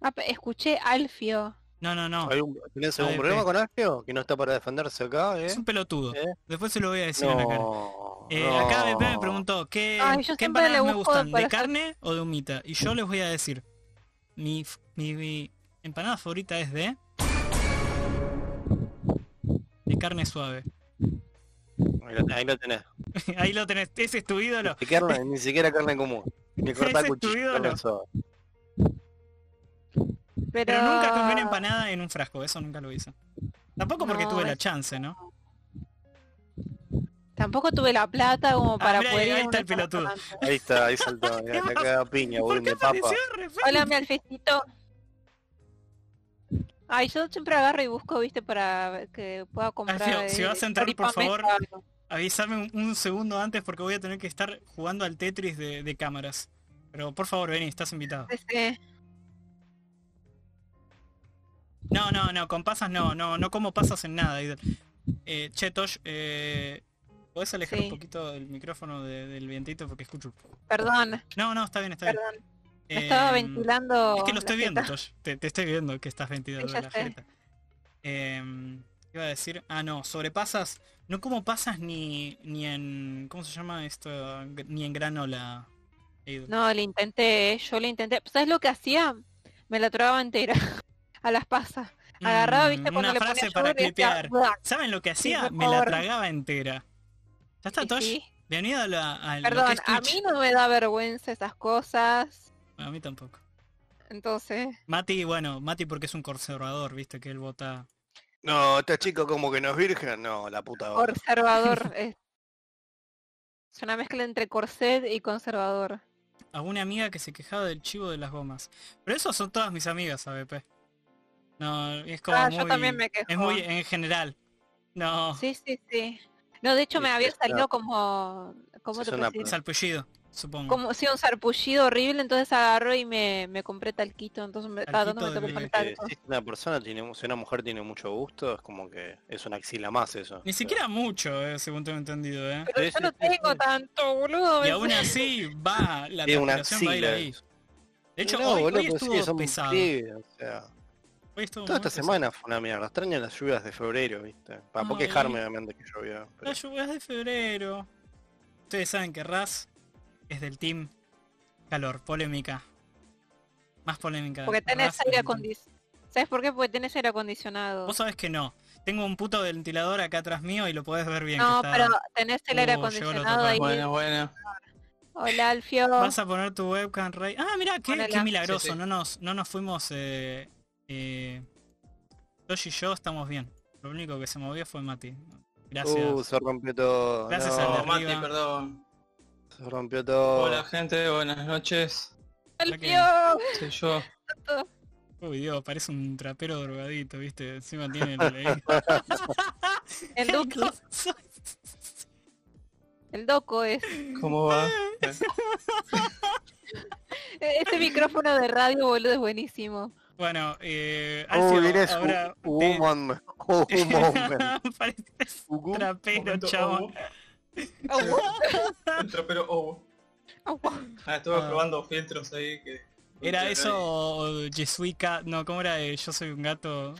Ah, escuché Alfio. No, no, no. ¿Hay un- ¿Tenés algún problema con Alfio? Que no está para defenderse acá, ¿eh? Es un pelotudo. ¿Eh? Después se lo voy a decir en la cara. No, Eh, no. Acá BP me preguntó, ¿qué, Ay, ¿qué empanadas me gustan? ¿De carne o de humita? Y yo les voy a decir, mi, mi, mi empanada favorita es de... De carne suave. Ahí lo, ahí lo tenés. Ahí lo tenés, ese es tu ídolo. Ni, carne- ni siquiera carne común. Ni cortar Ese es tu cuchillo. Pero, Pero nunca comí una empanada en un frasco, eso nunca lo hice. Tampoco porque No, tuve la chance, ¿no? Tampoco tuve la plata como para Ah, mirá, poder ir ahí a un está el pelotudo. Ahí está, ahí saltó. Mirá, ¿Qué te caga piña, ¿Por boludo, de papa. Hola, mi alfecito. Ay, yo siempre agarro y busco, viste, para que pueda comprar. Alfio, si eh, vas a entrar, por favor. Avísame un, un segundo antes porque voy a tener que estar jugando al Tetris de, de cámaras. Pero por favor, vení, estás invitado. Ese- No, no, no, con pasas no, no, no como pasas en nada. Eh, che, Tosh, eh, ¿podés alejar Sí. un poquito el micrófono de- del vientito porque escucho? Perdón, No, no, está bien, está bien. Me estaba Em, ventilando. Es que lo estoy viendo. Tosh. Te, te estoy viendo que estás ventilando Sí, la jeta. Em, ¿Qué iba a decir? Ah, no, sobre pasas. No como pasas ni, ni en... ¿Cómo se llama esto? Ni en granola. No, le intenté, yo le intenté. ¿Sabes lo que hacía? Me la tragaba entera. A las pasas. Agarraba, Mm, viste, cuando Una le ponía frase para clipear. ¿Saben lo que hacía? Me la tragaba entera. ¿Ya está, Tosh? sí. Bienvenido a, la, a lo Perdón, que es a mí no me da vergüenza esas cosas. A mí tampoco. Entonces, Mati, bueno, Mati porque es un conservador, viste, que él vota... No, este chico como que no es virgen. No, la puta. conservador. es, es una mezcla entre corset y conservador. A una amiga que se quejaba del chivo de las gomas. Pero eso son todas mis amigas, ABP. No, es como Ah, muy... yo también me quejo. Es muy en general. No, Sí, sí, sí. No, de hecho Sí, me había salido como... ¿Cómo es te una salpullido, supongo. Como si un sarpullido horrible, entonces agarró y me, me compré talquito, entonces me, cada me tengo que talco. si una persona tiene, si una mujer tiene mucho gusto, es como que es una axila más eso. Ni siquiera mucho, eh, según tengo entendido, ¿eh? Pero Sí, yo sí, no sí, tengo sí. tanto, boludo. Y aún así va, la Tiene una transpiración va a ir axila. ahí. De hecho, No, hoy, boludo, hoy sí, estuvo pesado. pliegues, o sea. Toda esta semana fue una mierda. Extraño las lluvias de febrero, ¿viste? Para por Ay. quejarme, obviamente, que llovió. pero- Las lluvias de febrero. Ustedes saben que Raz es del team calor, polémica. Más polémica. Porque tenés Raz aire acondicionado. ¿Sabes por qué? Porque tenés aire acondicionado. Vos sabés que no. Tengo un puto ventilador acá atrás mío y lo podés ver bien. No, que está... pero tenés el aire Uh, acondicionado ahí. Bueno, bueno. Hola, Alfio. Vas a poner tu webcam, Rey. Ah, mira, qué, qué milagroso. Sí, sí. No nos, no nos fuimos. Eh, eh, Tosh y yo estamos bien. Lo único que se movió fue Mati. Gracias. Uh, se rompió todo. Gracias no, al de Oh, Mati, arriba. perdón. Se rompió todo. Hola gente, buenas noches. Alfio. Soy yo. Uy, Dios, parece un trapero drogadito, ¿viste? Encima tiene el... El Duki. El Doco es. ¿Cómo va? Este micrófono de radio, boludo, es buenísimo. Bueno, eh... Oh, Alfio, eres un, ahora... un te-. Un moment. Pareces un trapero, Momento, chabón. El trapero oh. Ah, estuve Ah. probando filtros ahí que. ¿Era eso o Jesuica? No, ¿cómo era? eh, Yo soy un gato.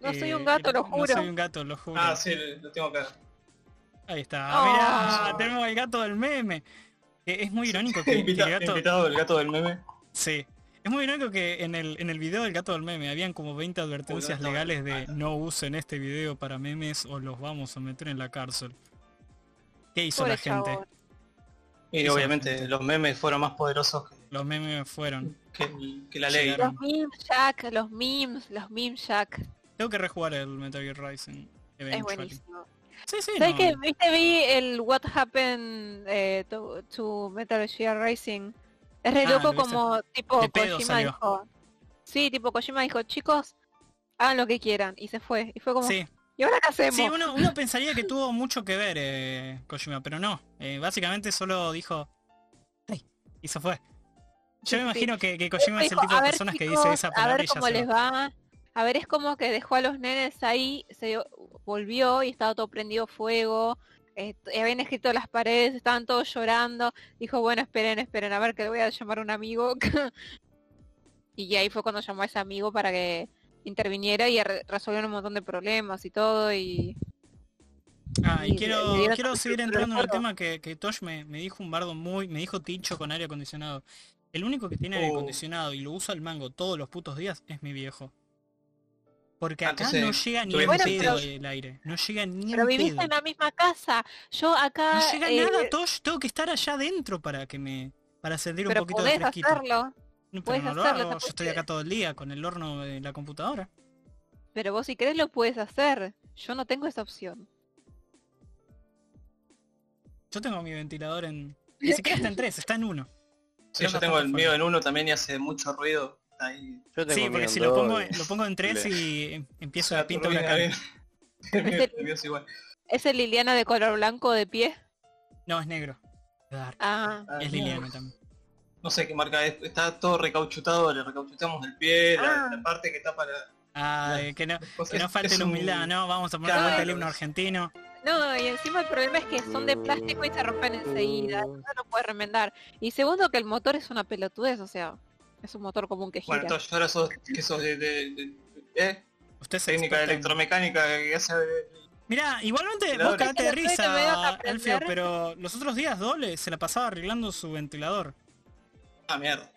No soy Eh, un gato, lo No juro. soy un gato, lo juro. Ah, sí, lo tengo acá. Ahí está. Oh. Mirá, tenemos el gato del meme. Eh, Es muy irónico que, que el Invita- gato... Invitado el gato del meme. Sí. Es muy irónico que en el, en el video del gato del meme habían como 20 advertencias legales de no usen este video para memes o los vamos a meter en la cárcel. ¿Qué hizo Pobre la gente? chabón. Y Esa obviamente gente. los memes fueron más poderosos que, Los memes fueron. que la ley. Llegaron. Los memes, Jack, los memes, los memes, Jack. Tengo que rejugar el Metal Gear Rising. Es eventually. buenísimo. Sí, sí, ¿Sabes no. que viste vi el What Happened eh, to, to Metal Gear Racing? Es re Ah, loco como tipo Kojima dijo. Sí, tipo Kojima dijo, chicos, hagan lo que quieran. Y se fue. Y fue como, Sí, ¿y ahora qué hacemos? Sí, uno, uno pensaría que tuvo mucho que ver eh, Kojima, pero no. Eh, básicamente solo dijo... Y se fue. Yo Sí, me sí. imagino que, que Kojima es el tipo de "A ver, personas que dice esa A palabra ver y ya cómo les va. va. A ver, es como que dejó a los nenes ahí, se dio- volvió y estaba todo prendido fuego. Eh, habían escrito las paredes, estaban todos llorando. Dijo, bueno, esperen, esperen, a ver que le voy a llamar a un amigo. y ahí fue cuando llamó a ese amigo para que interviniera y re- resolvieron un montón de problemas y todo. Y Ah, y quiero, quiero seguir entrando en el tema que, que Tosh me, me dijo un bardo muy... Me dijo Ticho con aire acondicionado. El único que tiene aire Oh. acondicionado y lo usa al mango todos los putos días es mi viejo. Porque Ah, acá entonces, no llega ni Bueno, pedo pero- el aire. No llega ni pero en viviste pedo. en la misma casa. Yo acá... No llega eh, nada, Tosh. Tengo que estar allá adentro para que me... Para sentir un poquito de fresquito. hacerlo. No, pero Puedes no lo hacerlo, hago, te yo estoy acá todo el día con el horno de la computadora. Pero vos si querés lo puedes hacer. Yo no tengo esa opción. Yo tengo mi ventilador en... Ni siquiera está en 3, está en 1. Sí, yo tengo el mío en uno también y hace mucho ruido. Ahí. Yo tengo Sí, porque si lo pongo, lo pongo en 3 Le- y em- empiezo a pintar una mío- Este- es igual. ¿Es el Liliana de color blanco de pie? No, es negro. Dark. Ah, Ah, Es no. Liliana también. No sé qué marca es. Está todo recauchutado, le recauchutamos el pie, la, Ah. la parte que tapa la. Ah, No. que no, que no falte es la un- humildad, ¿no? Vamos a poner Claro. el himno argentino. no, y encima el problema es que son de plástico y se rompen enseguida. No lo puedes remendar. Y segundo que el motor es una pelotudez, o sea, es un motor común que gira. Bueno, ahora sos, que sos de, de- de- ¿eh? Usted es técnica en- electromecánica que hace. Mirá, igualmente vos cagate de risa. Alfio, pero los otros días doble se la pasaba arreglando su ventilador. Ah, mierda.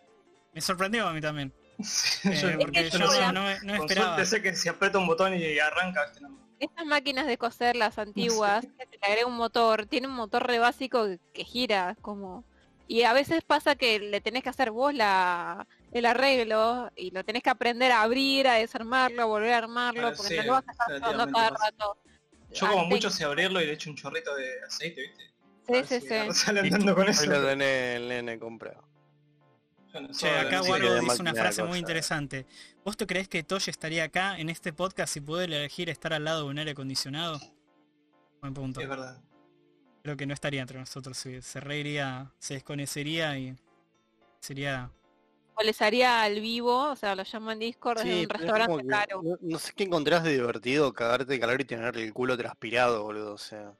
Me sorprendió a mí también. Sí, eh, yo- porque yo yo no no, no, me- no me esperaba. suerte sé que si aprieta un botón y arranca. No. Estas máquinas de coser, las antiguas, que se le agrega un motor, tiene un motor re básico que, que gira, como... Y a veces pasa que le tenés que hacer vos la, el arreglo y lo tenés que aprender a abrir, a desarmarlo, a volver a armarlo, Ah, porque sí, no lo vas a estar usando cada rato. Yo como Antes- mucho sé abrirlo y le echo un chorrito de aceite, ¿viste? Sí, sí, si sí. Sale andando con eso. Lo tenés el nene comprado. Yo no Che, acá Guaro dice una frase muy interesante. ¿Vos te crees que Tosh estaría acá en este podcast si pudiera elegir estar al lado de un aire acondicionado? Buen punto. Es verdad. Creo que no estaría entre nosotros. Se, se reiría, se desconecería y sería... O les haría al vivo, o sea, lo llamo en Discord Sí, un es restaurante como que caro. no, no sé qué encontrás de divertido cagarte de calor y tener el culo transpirado, boludo. O sea.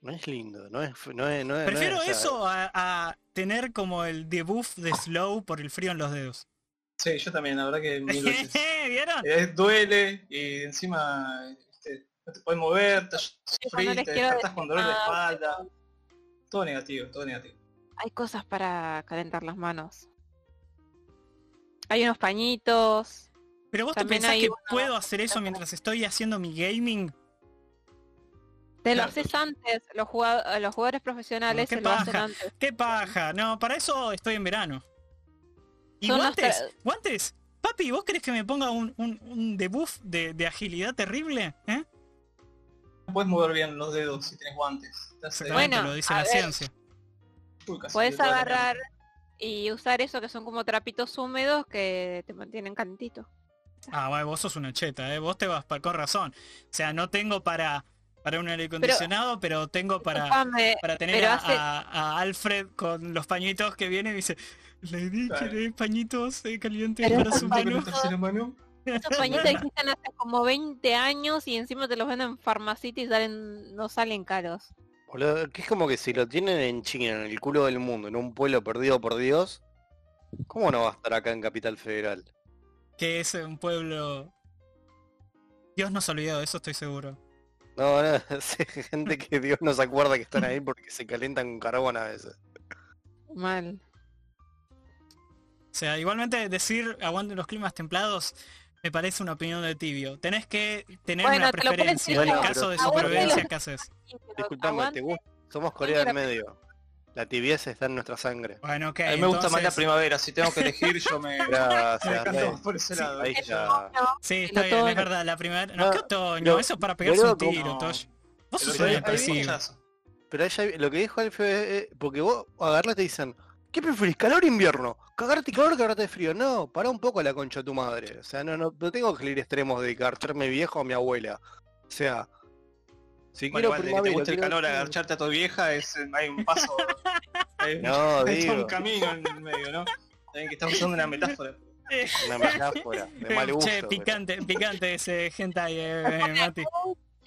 No es lindo, no es. No es, no es- no Prefiero es, eso a, a tener como el debuff de slow por el frío en los dedos. Sí, yo también, la verdad que mil veces. ¿Vieron? Eh, duele y encima este, no te puedes mover, les frito, quiero estás con dolor de ah, espalda. Todo negativo, todo negativo. Hay cosas para calentar las manos. Hay unos pañitos. Pero vos te pensás que uno- puedo hacer eso mientras estoy haciendo mi gaming. Te lo Claro. haces antes. Los, jugado- los jugadores profesionales qué se lo hacen paja. antes. ¡Qué paja! No, para eso estoy en verano. ¿Y Son guantes? ¿Guantes? Papi, ¿vos querés que me ponga un, un, un debuff de, de agilidad terrible? ¿Eh? No puedes mover bien los dedos si tenés guantes. Bueno, lo dice a la ver. ciencia. uy, Puedes agarrar. Y usar eso que son como trapitos húmedos que te mantienen calentito. Ah, bueno, vos sos una cheta, ¿eh? Vos te vas pa- con razón. O sea, no tengo para, para un aire acondicionado, pero, tengo para, para tener pero a, hace- a- a Alfred con los pañitos que viene y dice, Lady quiere pañitos eh, calientes Pero para su ¿Con menú. la tercera mano? Esos pañitos existen hace como 20 años y encima te los venden en farmacita y salen, no salen caros. Boludo, que es como que si lo tienen en China, en el culo del mundo, en un pueblo perdido por Dios, ¿cómo no va a estar acá en Capital Federal? Que es un pueblo... Dios nos ha olvidado, de eso estoy seguro. No, no, sí, gente que Dios no se acuerda que están ahí porque se calientan con carbón a veces. Mal. O sea, igualmente decir aguanten los climas templados me parece una opinión de tibio. Tenés que tener Bueno, una te preferencia. en pero- caso de supervivencia, ¿qué haces? Disculpame, ¿te gusta? Somos Corea del Medio. La tibieza está en nuestra sangre. Bueno, ok. A mí me gusta más la primavera, si tengo que elegir yo me... me Gracias, más por ese Sí, lado. Ahí El ya. Sí, el está bien, es verdad, la primera... No, No, ¿qué otoño? Eso es para pegarse un tiro, como- Tosh. Vos sos Pero un. Pero ella, lo que dijo Alfio es, eh, porque vos agarras y te dicen, ¿qué preferís, calor o invierno? ¿Cagarte calor cagarte de frío? No, para un poco la concha de tu madre. O sea, no, no, no tengo que elegir extremos de agarcharme viejo a mi abuela. O sea, si Bueno, quiero igual, de que te guste el calor, agarcharte a tu vieja, es, hay un paso, hay, un- No, hay un camino en el medio, ¿no? También que estamos usando una metáfora. una metáfora de mal gusto. Che, pero- picante, picante ese hentai, eh, eh, Mati.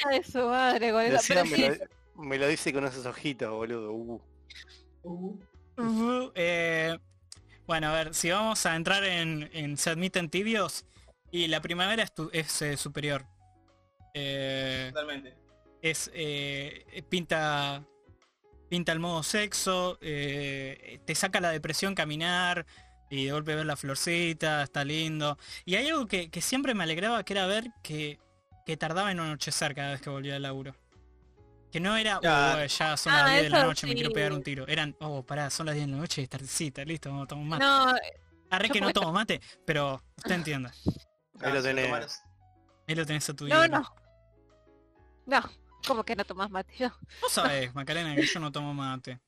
De su madre con esa Decía, me, lo, me lo dice con esos ojitos, boludo. uh. Uh, eh, bueno, a ver, si vamos a entrar en, en se admiten tibios, y la primavera es, tu- es, eh, superior. Eh, totalmente. es eh, pinta pinta el modo sexo, te saca la depresión caminar y de golpe ver la florcita, está lindo. Y hay algo que, que siempre me alegraba que era ver que, que tardaba en anochecer cada vez que volvía al laburo. Que no era, Ya. "Oh, ya son Ah, las 10 de la noche, me quiero pegar un tiro. Eran, oh, pará, son las 10 de la noche tardecita, listo, vamos a tomar mate. no, Arre que no tomo mate, pero usted entiende. Ahí lo Ah, tenés. Ahí lo tenés a tu no, ídolo. no. No, ¿cómo que no tomas mate? No, Vos sabés, Macarena, que yo no tomo mate.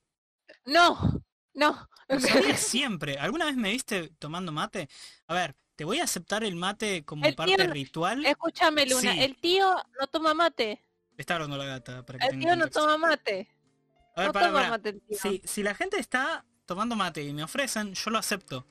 no, no. Lo sabía siempre. ¿Alguna vez me viste tomando mate? A ver, te voy a aceptar el mate como El parte tío- ritual. Escúchame, Luna, Sí. el tío no toma mate. Está hablando la gata, para que El tío no toma mate. A ver, No pará, toma pará. mate el tío. Si, si la gente está tomando mate y me ofrecen, yo lo acepto.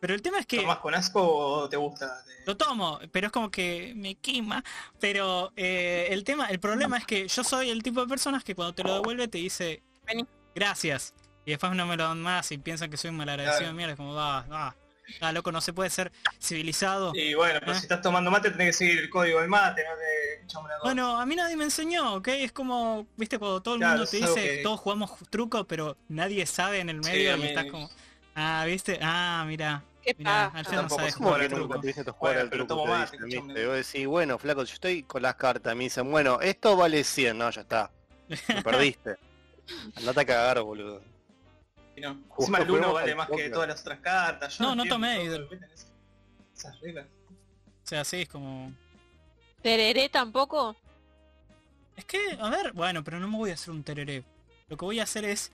Pero el tema es que ¿Tomás con asco o te gusta? Te- lo tomo, pero es como que me quema. Pero eh, el tema, el problema es que yo soy el tipo de personas que cuando te lo devuelve te dice Vení. gracias. Y después no me lo dan más y piensan que soy un malagradecido Claro. de mierda. Es como, va, va. Ah, loco, no se puede ser civilizado. Y bueno, pero ¿Eh? si estás tomando mate tenés que seguir el código del mate, no te. Bueno, a mí nadie me enseñó, ¿ok? Es como, viste, cuando todo el Claro, mundo te dice, que- todos jugamos truco, pero nadie sabe en el medio y mí- estás como, ah, viste, ah, mira, ¿Qué mira, pasa? Alfredo no tampoco sabe sé ¿Cómo jugar al truco. jugar Bueno, al truco? Te decís, bueno, flaco, yo estoy con las cartas. Me dicen, bueno, esto vale 100. No, ya está. Me perdiste. Andate a cagar, boludo. No. Justo Encima el uno fuimos vale al más que todas las otras cartas. Yo No, no entiendo tomé, todo, Esas reglas. O sea, sí, es como... ¿Tereré tampoco? Es que, a ver, bueno, pero no me voy a hacer un tereré. Lo que voy a hacer es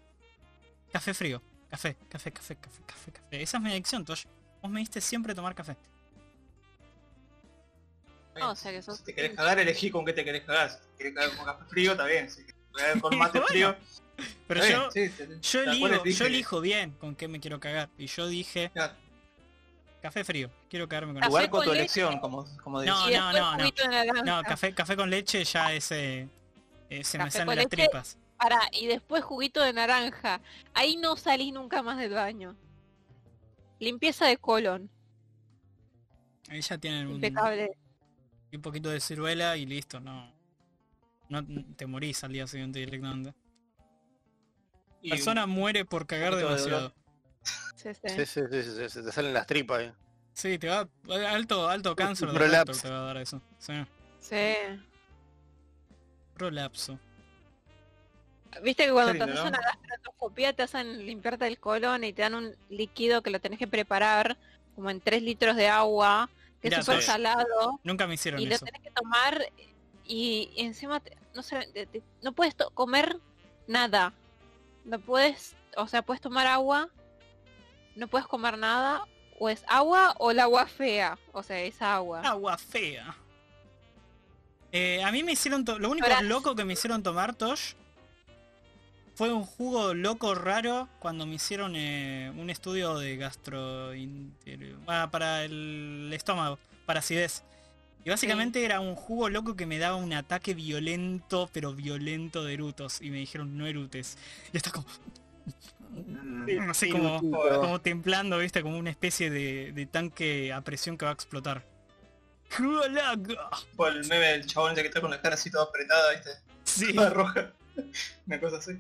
café frío. Café, café, café, café, café, café. Esa es mi adicción, Tosh. Vos me diste siempre tomar café. No, o sea que sos- Si te querés cagar, elegí con qué te querés cagar. Si te querés cagar con café frío, está bien. Si te querés cagar con mate Bueno, frío, Pero yo, bien. Sí, te- yo elijo, yo elijo bien con qué me quiero cagar. Y yo dije, Claro, café frío. Quiero cagarme con Café. Jugar con con tu leche. elección, como, como No, después no, no. de naranja. No, café, café con leche ya ese se me salen las leche. tripas. Pará, y después juguito de naranja. Ahí no salís nunca más del baño. Limpieza de colon. Ahí ya tienen un, Impecable. un poquito de ciruela y listo, no. No te morís al día siguiente directamente. Y Persona muere por cagar demasiado. Sí, sí. Sí, sí, sí, sí, se te salen las tripas. eh. Sí, te va alto, alto cáncer de prolapso. recto te va a dar eso. Sí. Sí. Prolapso. Viste que cuando te haces ¿no? una gastroscopía te hacen limpiarte el colon y te dan un líquido que lo tenés que preparar como en 3 litros de agua, que Mirá, es súper salado, Nunca me hicieron y lo eso. tenés que tomar y encima te- no sé, te- te- no puedes to- comer nada. No puedes, o sea, puedes tomar agua, no puedes comer nada, o es agua o el agua fea, o sea, es agua. Agua fea. Eh, a mí me hicieron... Lo único Ahora- loco que me hicieron tomar, Tosh, fue un jugo loco raro cuando me hicieron eh, un estudio de gastro... Ah, para el estómago, para acidez. Y básicamente era un jugo loco que me daba un ataque violento, pero violento de erutos. Y me dijeron no erutes. Y está como... Así como, como templando, viste, como una especie de, de tanque a presión que va a explotar. Tipo el meme del chabón ese que está con la cara así toda apretada, ¿viste? Sí, Toda roja. Una cosa así.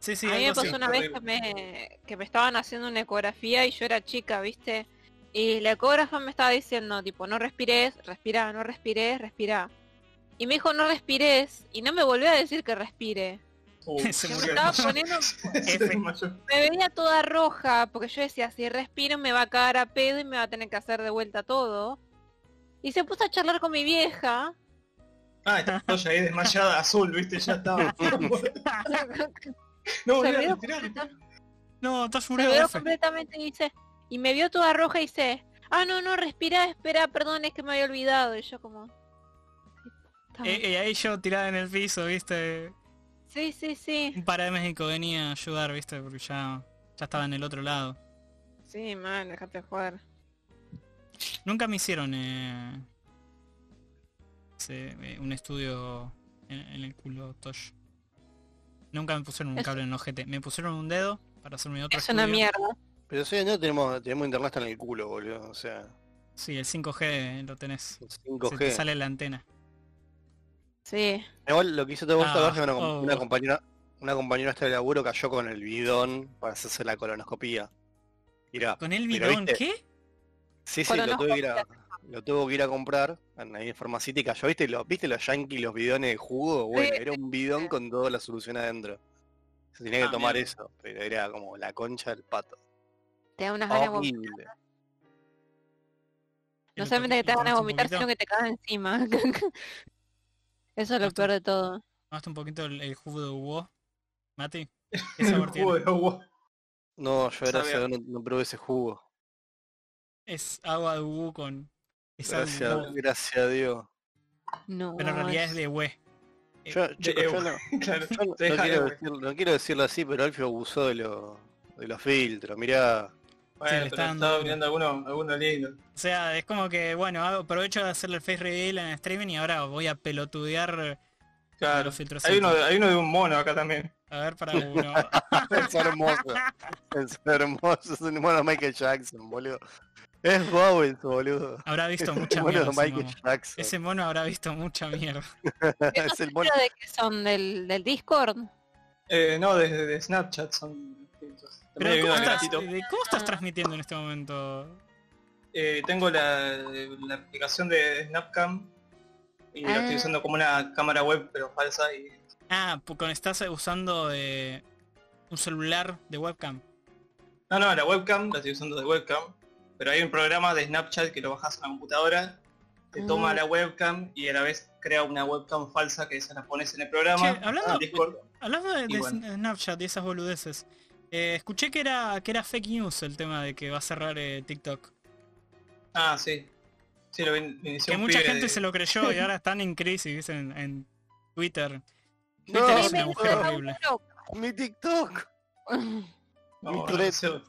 sí, sí, a mí me pasó así. una vez que me, que me estaban haciendo una ecografía y yo era chica, ¿viste? Y la ecógrafa me estaba diciendo, tipo, no respires, respira, no respires, respira. Y me dijo, no respires, y no me volvió a decir que respire. Uh, Se me estaba poniendo, me veía toda roja, porque yo decía, si respiro me va a caer a pedo y me va a tener que hacer de vuelta todo. Y se puso a charlar con mi vieja. Ah, está Toya ahí desmayada, azul, ¿viste? Ya estaba. no, se vio respirá, respirá. No, estás Se muriendo. completamente y dice, y me vio toda roja y dice, ah no, no, respira, espera, perdón, es que me había olvidado. Y yo como... Eh, eh, ahí yo tirada en el piso, viste. Sí, sí, sí. Un para de México venía a ayudar, viste, porque ya, ya estaba en el otro lado. Sí, man, déjate jugar. Nunca me hicieron eh, ese, eh, un estudio en, en el culo Tosh. Nunca me pusieron un cable en el ojete. Me pusieron un dedo para hacerme otro Es una mierda. Pero sí, no tenemos, tenemos internet hasta en el culo, boludo. O sea, Sí, el 5G lo tenés. el Se te 5G. sale la antena. Sí. Igual lo que hizo todo Ah, es que una, oh. una compañera, una compañera esta de laburo cayó con el bidón para hacerse la colonoscopía. Mira, ¿Con el bidón qué? sí, sí, lo tuve que ir a, lo tuvo que ir a comprar en ahí en Farmacity y cayó, ¿viste los, viste los yankees, los bidones de jugo? Bueno, era un bidón con toda la solución adentro. Se tenía que Ah, tomar eso, pero era como la concha del pato. Te da unas ganas de vomitar. No ¿Y solamente que te da ganas de tomaste un vomitar, sino que te cagas encima. Eso es lo peor de todo. ¿Tomaste un poquito el, el jugo de Hugo? Mati. ¿Qué El sabor jugo tiene? de agua. No, yo gracias a no, no probé ese jugo. Es agua de Hugo con... es agua de Gracias, Hugo, gracias a Dios. No. pero en realidad es de hue. Eh, Yo, chicos, yo no, Claro, yo no- te no deja quiero de- decirlo, no quiero decirlo así, pero Alfio abusó de, lo, de los filtros. Mirá, Bueno, le está dando estaba mirando alguno, alguno lindo. O sea, es como que, bueno, aprovecho de hacerle el face reveal en streaming y ahora voy a pelotudear Claro. los filtros. Hay uno, hay uno de un mono acá también. A ver para uno. es hermoso. es hermoso. Es un mono Michael Jackson, boludo. Es guau eso, boludo. Habrá visto Es el mucha mierda. de ese Michael mono. Jackson. Ese mono habrá visto mucha mierda. es el mono. ¿Pero de qué son? ¿Del, del Discord? Eh, no, desde de Snapchat son. Pero ¿cómo estás, ¿cómo estás Ah. transmitiendo en este momento? Eh, tengo la, la aplicación de Snapcam y la Ah. estoy usando como una cámara web pero falsa y Ah, con estás usando eh, un celular de webcam. no no la webcam la estoy usando de webcam pero hay un programa de Snapchat que lo bajas a la computadora te toma Mm. la webcam y a la vez crea una webcam falsa que esa la pones en el programa Che, hablando- en Discord. Hablando de, bueno. Snapchat y esas boludeces, eh, escuché que era que era fake news el tema de que va a cerrar eh, TikTok. ah sí sí lo Que mucha gente de- se lo creyó y ahora están en crisis en, en Twitter. No, Twitter es una mujer horrible. Mi TikTok. no, mi no, le cierren-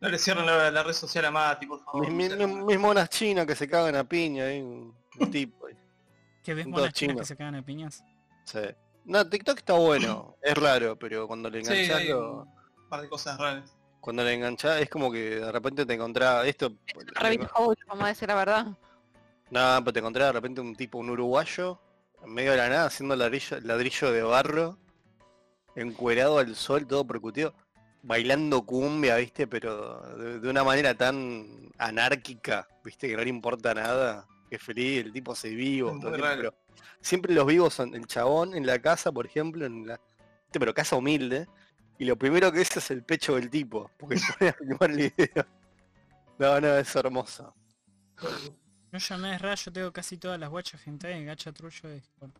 no le cierren la, la red social a Mati por favor Mis, mis- mis monas chinas que se cagan a piña ahí. Un tipo. ahí. Que ves monas chinas que se cagan a piñas. Sí. No, TikTok está bueno. Es raro, pero cuando le sí hay lo- un par de cosas raras Cuando la enganchás es como que de repente te encontrás esto. Rabbit Hole, vamos a decir la verdad. Nada, pues te encontrás de repente un tipo, un uruguayo, en medio de la nada, haciendo ladrillo, ladrillo de barro, encuerado al sol, todo percutido, bailando cumbia, viste, pero de, de una manera tan anárquica, viste, que no le importa nada, que feliz, el tipo se vivo, Es todo tiempo, raro. pero siempre los vivos son el chabón en la casa, por ejemplo, en la. viste, pero casa humilde, y lo primero que es es el pecho del tipo, porque se pone a filmar el video. No, no, es hermoso. No llamé Ra, yo tengo casi todas las guachas hentai en gacha trullo de Discord.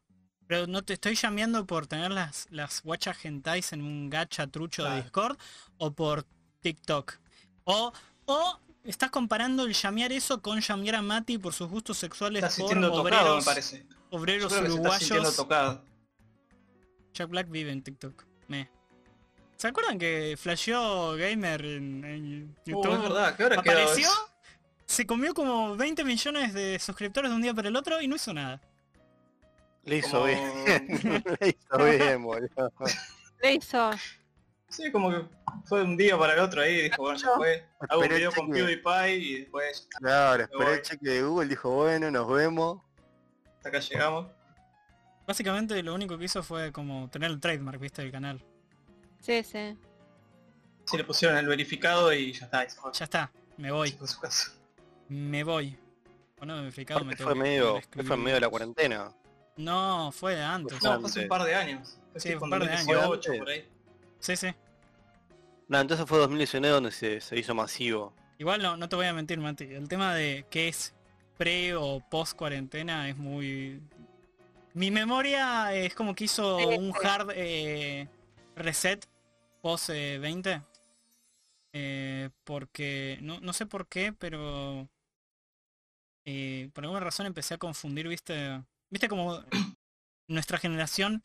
Pero no te estoy llameando por tener las, las guachas hentais en un gacha trucho de. Discord o por TikTok. O, o estás comparando el llamear eso con llamear a Mati por sus gustos sexuales Estás por sintiendo tocado, me obreros, parece. Obreros uruguayos. Jack Black vive en TikTok. Me. ¿Se acuerdan que flasheó Gamer en, en Uh, YouTube? es verdad, ¿qué hora quedó Apareció, se comió como 20 millones de suscriptores de un día para el otro y no hizo nada. Le hizo Como- bien. Le hizo bien, boludo. Le hizo. Sí, como que fue de un día para el otro ahí, dijo, bueno, ya fue. Hago un video con. PewDiePie y después Claro, esperé el cheque de Google, dijo, bueno, nos vemos. hasta acá llegamos. Básicamente lo único que hizo fue como tener el trademark, viste, del canal. Sí, sí. Sí, le pusieron el verificado y ya está. se. Ya está, me voy, Se me voy. Bueno, verificado me fue medio, fue en medio de la cuarentena. No, fue de antes. No, fue hace un par de años. Sí, un par de años. 2018, Antes. por ahí. Sí, sí. No, entonces fue 2019 donde se, se hizo masivo. Igual no, no te voy a mentir, Mati. El tema de qué es pre o post cuarentena es muy... Mi memoria es como que hizo un hard eh, reset post eh, 20. Eh, porque no, no sé por qué, pero eh, por alguna razón empecé a confundir, viste, viste como nuestra generación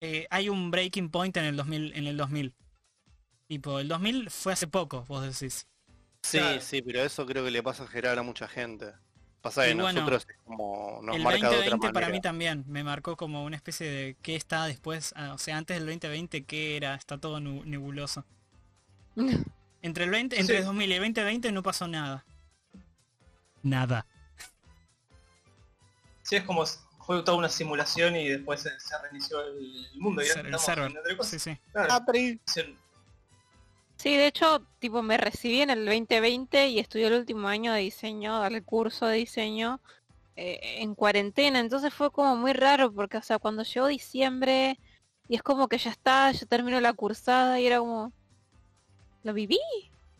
eh, hay un breaking point en el 2000, en el 2000. Tipo, el 2000 fue hace poco, vos decís. Sí, Claro. sí, pero eso creo que le pasa en general a mucha gente. Pasa que Y bueno, nosotros es como nos el marca de otra 2020 manera. para mí también me marcó como una especie de qué está después, ah, o sea, antes del 2020 qué era, está todo nebuloso. Entre el 20, entre Sí. el 2000 y el 2020 no pasó nada. Nada. Sí, es como fue toda una simulación y después se, reinició el, mundo. y El, ahora el estamos server. Sí, sí. Claro, Ah, pero Sí, de hecho, tipo, me recibí en el 2020 y estudié el último año de diseño, darle curso de diseño eh, en cuarentena, entonces fue como muy raro porque, o sea, cuando llegó diciembre y es como que ya está, ya terminó la cursada y era como, ¿lo viví?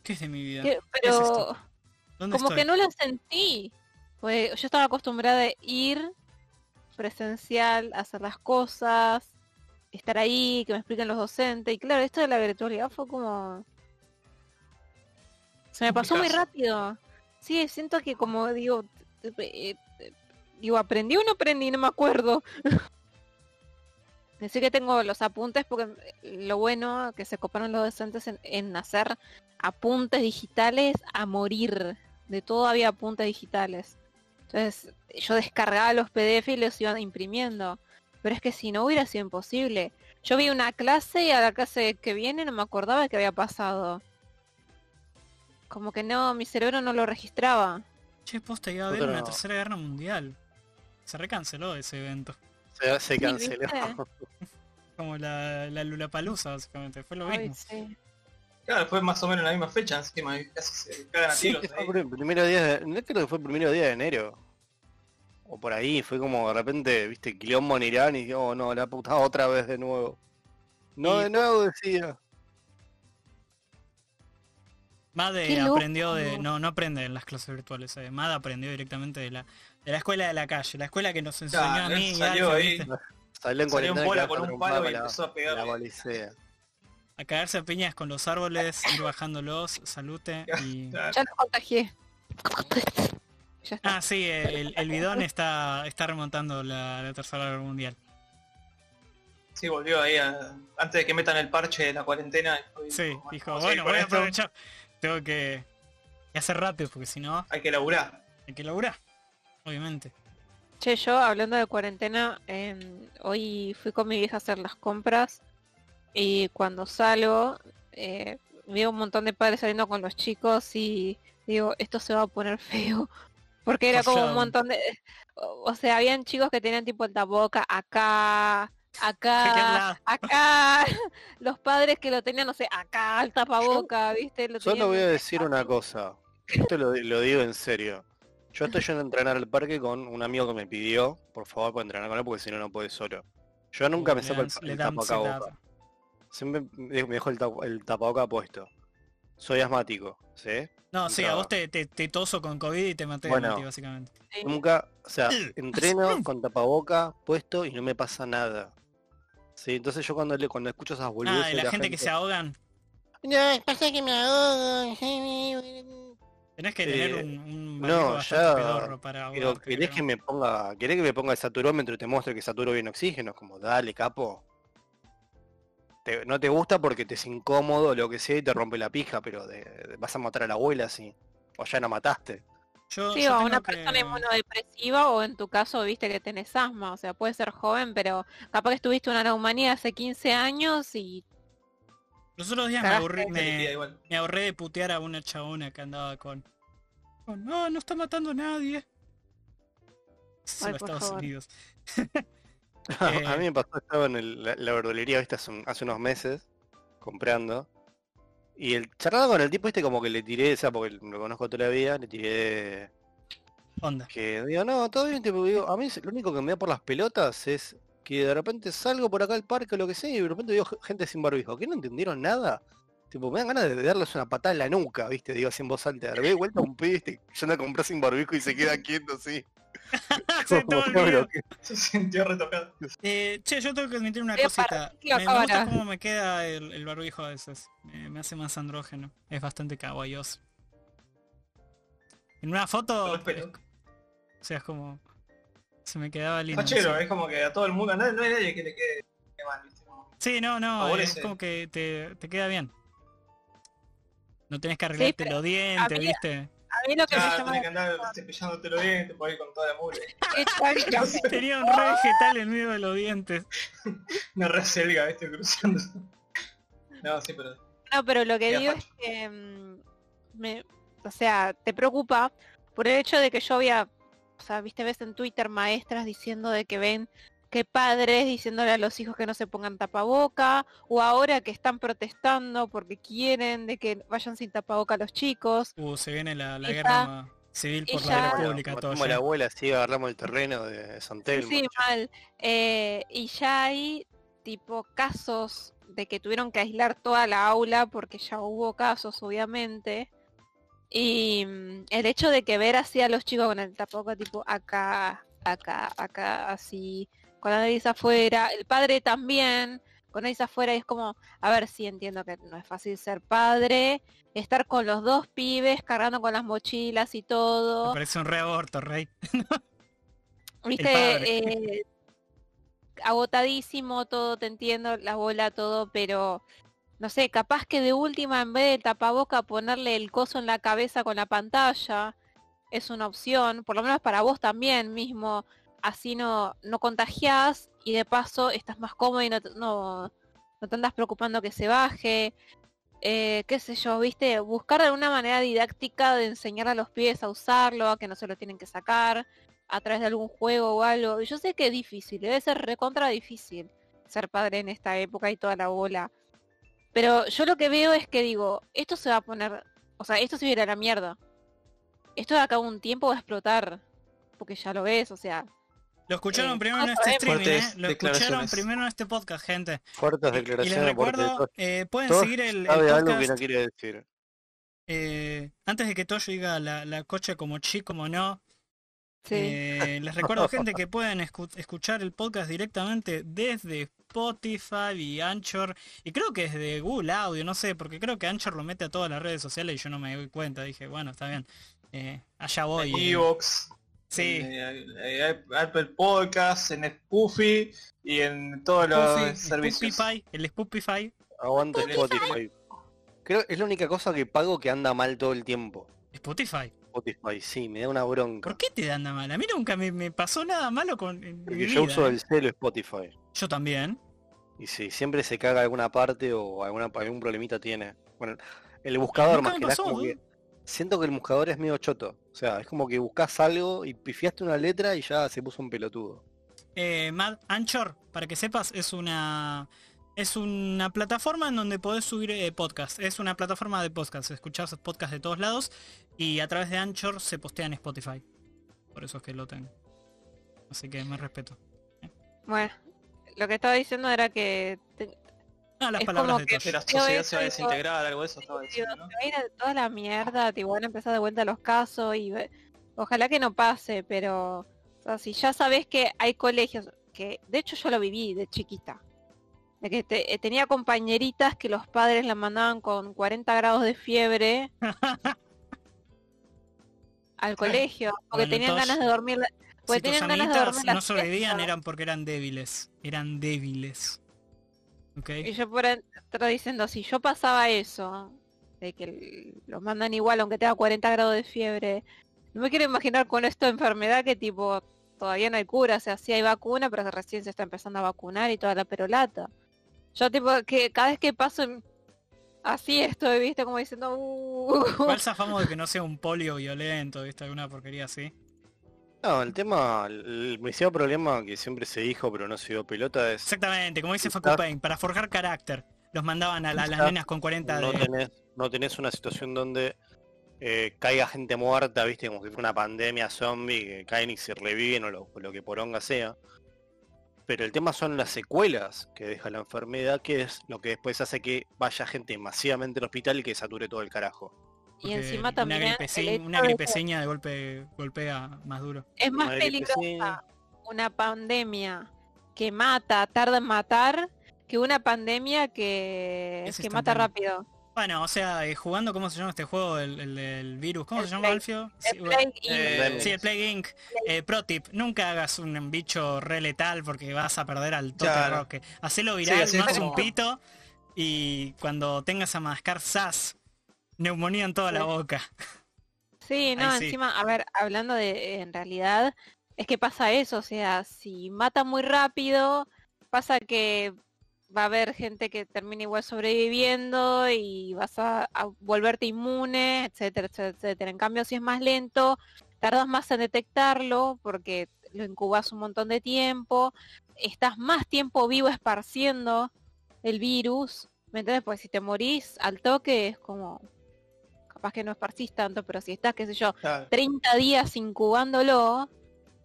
¿Qué es de mi vida? ¿Qué? es Pero esto? ¿Dónde como estoy? que no lo sentí. Pues yo estaba acostumbrada a ir presencial, a hacer las cosas, estar ahí, que me expliquen los docentes. Y claro, esto de la virtualidad fue como... Se me pasó muy rápido. Sí, siento que como digo, eh, eh, eh, digo, aprendí o no aprendí, no me acuerdo. Decir que tengo los apuntes porque lo bueno que se coparon los docentes en, en hacer apuntes digitales a morir. De todo había apuntes digitales. Entonces yo descargaba los PDF y los iba imprimiendo. Pero es que si no hubiera sido imposible. Yo vi una clase y a la clase que viene no me acordaba que había pasado. Como que no, mi cerebro no lo registraba. Che, posta, iba a haber Otro- una tercera guerra mundial. Se recanceló ese evento. se, canceló. Como la, la Lulapalooza, básicamente. Fue lo Ay, mismo. sí. Claro, fue más o menos la misma fecha encima, casi se cagan a Sí, tiros que fue ahí. por el primero día de, no creo que fue el primero día de enero. O por ahí, fue como de repente, viste, quilombo en Irán y oh no, la puta otra vez de nuevo. No Y- de nuevo decía. Made aprendió de. No, no aprende en las clases virtuales. Eh. Made aprendió directamente de la, de la escuela de la calle, la escuela que nos enseñó a mí. y salió Alfa, ahí. Salió en Salió en bola y con quedó un palo y trompada empezó a la policía. A piñas con los árboles, ir bajándolos, salute y. Ya los contagié. Ya está. Ah, sí, el, el bidón está, está remontando la, la tercera guerra mundial. Sí, volvió ahí a- antes de que metan el parche de la cuarentena. Sí, bueno, dijo, bueno, voy a aprovechar. Tengo que, que hacer rápido porque si no Hay que laburar. hay que laburar. Obviamente. Che, yo hablando de cuarentena, em, hoy fui con mi vieja a hacer las compras y cuando salgo, eh, veo un montón de padres saliendo con los chicos y digo, esto se va a poner feo. Porque era como un montón de... O sea, habían chicos que tenían tipo el taboca acá, acá, acá. Los padres que lo tenían, no sé, acá, el tapaboca, ¿viste? Lo Solo voy a decir una cosa. Esto lo, lo digo en serio. Yo estoy yendo a entrenar al parque con un amigo que me pidió, por favor, puedo entrenar con él porque si no, no puede solo. Yo nunca me saco el, el tapaboca. ansiedad. Siempre me dejo el, el tapaboca puesto. Soy asmático, ¿sí? No, sí, a Nunca- vos te, te, te toso con COVID y te maté, Bueno. Mati, básicamente. Nunca, o sea, entreno con tapaboca puesto y no me pasa nada. Sí, entonces yo cuando le, cuando escucho esas boludeces Ah, y de la gente que se ahogan. No, pasa que me ahogo. Tenés que Eh, tener un, un no, ya, pedorro para Pero ahogarte, querés creo. que me ponga, querés que me ponga el saturómetro y te muestre que saturo bien oxígeno, como dale capo. Te- no te gusta porque te es incómodo o lo que sea y te rompe la pija, pero de- de- vas a matar a la abuela así. O ya no mataste. Yo, Sí, yo o una que- persona inmunodepresiva o en tu caso viste que tenés asma, o sea, puede ser joven, pero capaz que estuviste una neumonía hace 15 años y Los otros días me, aburrí, me, me ahorré de putear a una chabona que andaba con... no, no está matando a nadie. Ay, por Estados favor. Unidos. a Eh. mí me pasó, estaba en el- la, la verdulería, viste, hace, un- hace unos meses, comprando. Y el charlando con el tipo este como que le tiré, o sea, porque lo conozco toda la vida, le tiré Onda. que digo, no, todo bien, tipo, digo, a mí lo único que me da por las pelotas es que de repente salgo por acá al parque o lo que sea y de repente veo gente sin barbijo, que no entendieron nada. Tipo, me dan ganas de darles una patada en la nuca, viste, digo así en voz alta, de vuelta a un pibe este, yendo a comprar sin barbijo y se queda quieto así. Se sintió retocado. Eh, che, yo tengo que admitir una Eh, cosita. Me, me gusta cómo me queda el, el barbijo a veces. Me, me hace más andrógeno. Es bastante kawaiioso. En una foto, pelo. o sea, es como... Se me quedaba lindo. Fachero, sí. es como que a todo el mundo, no, no hay nadie que le quede mal, ¿viste? Como- Sí, no, no, es como que te, te queda bien. No tenés que arreglarte los dientes, ¿viste? A mí lo que me Ya, llama tenés que andar cepillándote los dientes por ahí con toda la mugre. Tenía un re vegetal en medio de los dientes. Una reselga, viste, cruzando. No, sí, pero. No, pero lo que digo facho. es que mm, me, o sea, te preocupa por el hecho de que yo había, o sea, viste, ves en Twitter maestras diciendo de que ven que padres diciéndole a los hijos que no se pongan tapaboca, o ahora que están protestando porque quieren de que vayan sin tapaboca los chicos. Uh, se viene la, guerra civil por la Bueno, República, todo matamos a la abuela, así agarramos el terreno de San Telmo. Sí, mal. Eh, y ya hay tipo casos de que tuvieron que aislar toda la aula porque ya hubo casos, obviamente. Y mm, el hecho de que ver así a los chicos con el tapaboca tipo acá, acá, acá, así, con la nariz afuera, el padre también, con la nariz afuera, y es como, a ver si entiendo que no es fácil ser padre, estar con los dos pibes cargando con las mochilas y Me todo. parece un reaborto, rey. Viste, eh, agotadísimo todo, te entiendo, la bola, todo, pero no sé, capaz que de última en vez del tapaboca ponerle el coso en la cabeza con la pantalla es una opción, por lo menos para vos también mismo, así no, no contagiás y de paso estás más cómodo y no, no, te andas preocupando que se baje. Eh, qué sé yo, viste, buscar alguna manera didáctica de enseñar a los pies a usarlo, a que no se lo tienen que sacar a través de algún juego o algo. Yo sé que es difícil, debe ser recontra difícil ser padre en esta época y toda la bola. Pero yo lo que veo es que digo, esto se va a poner, o sea, esto se va a la mierda. Esto de acá un tiempo va a explotar. Porque ya lo ves, o sea, Lo escucharon Eh, primero en no este streaming, ¿eh? Lo escucharon declaraciones. primero en este podcast, gente. Fuertes Y- Y, les declaraciones recuerdo, eh, pueden seguir el, el sabe algo que podcast no quiere decir. eh, antes de que Toyo diga la, la coche como chi, como no. sí. Eh, les recuerdo, gente, que pueden escu- escuchar el podcast directamente desde Spotify y Anchor. Y creo que desde Google Audio, no sé, porque creo que Anchor lo mete a todas las redes sociales y yo no me doy cuenta. Dije, bueno, está bien. Eh, allá voy. eh. Evox, Sí. en, eh, eh, Apple Podcast, en Spoofy y en todos los Spoofy, servicios. Spotify, el Spotify. Aguante Spotify. Spotify. Creo es la única cosa que pago que anda mal todo el tiempo. Spotify. Spotify, sí, me da una bronca. ¿Por qué te dan nada mal? A mí nunca me, me pasó nada malo con Porque yo vida, uso ¿eh? el celo Spotify. Yo también. Y sí, siempre se caga alguna parte o alguna, algún problemita tiene. Bueno, el buscador Nunca más que nada pasó, ¿eh? Siento que el buscador es medio choto. O sea, es como que buscas algo y pifiaste una letra y ya se puso un pelotudo. Eh, Mad Anchor, para que sepas, es una es una plataforma en donde podés subir eh, podcast. Es una plataforma de podcast. Escuchás podcast de todos lados y a través de Anchor se postea en Spotify. Por eso es que lo tengo. Así que me respeto. Bueno, lo que estaba diciendo era que te- Ah, las Es palabras como de que- la sociedad se va a desintegrar, algo de eso estaba diciendo, se ¿no? va a ir a toda la mierda, tipo, van a empezar de vuelta los casos y ojalá que no pase, pero o sea, si ya sabes que hay colegios que, de hecho yo lo viví de chiquita, de que te- eh, tenía compañeritas que los padres la mandaban con 40 grados de fiebre al colegio, porque Bueno, tenían entonces, ganas de dormir, porque si tus ganas de dormir no sobrevivían eran porque eran débiles. Eran débiles. Y yo por entrar diciendo, si yo pasaba eso, de que los mandan igual aunque tenga 40 grados de fiebre, no me quiero imaginar con esta enfermedad que tipo todavía no hay cura, o sea, sí hay vacuna, pero recién se está empezando a vacunar y toda la perolata. Yo tipo que cada vez que paso así estoy, viste, como diciendo, "Uh". ¿Cuál zafamos de que no sea un polio violento, viste? Alguna porquería así. No, el tema, el, principal problema que siempre se dijo pero no se dio pelota es Exactamente, como dice Quizás- Facu Pain, para forjar carácter. Los mandaban a, la- a las nenas con 40 no de... tenés, no tenés una situación donde eh, caiga gente muerta, viste, como si fuera una pandemia zombie, que caen y se reviven o lo, lo que poronga sea. Pero el tema son las secuelas que deja la enfermedad, que es lo que después hace que vaya gente masivamente al hospital y que sature todo el carajo. Y encima una también una de que gripeceña de golpe golpea más duro. es más Una peligrosa una pandemia que mata, tarda en matar, que una pandemia que, Es que mata rápido. Bueno, o sea, eh, jugando, ¿cómo se llama este juego? El, el del virus. ¿Cómo El se llama, Alfio? El Sí, Inc. eh, Sí, el Plague Inc. Eh, pro tip, nunca hagas un bicho re letal porque vas a perder al toque Claro. roque. Hacelo viral, como- un pito y cuando tengas a mascar sas, neumonía en toda la boca. Sí, no, Ahí sí. encima, a ver, hablando de, en realidad, es que pasa eso, o sea, si mata muy rápido, pasa que va a haber gente que termina igual sobreviviendo y vas a, a volverte inmune, etcétera, etcétera, etcétera. En cambio, si es más lento, tardas más en detectarlo porque lo incubas un montón de tiempo, estás más tiempo vivo esparciendo el virus, ¿me entiendes? Pues si te morís al toque es como, capaz que no esparcís tanto, pero si estás, qué sé yo, Claro. 30 días incubándolo,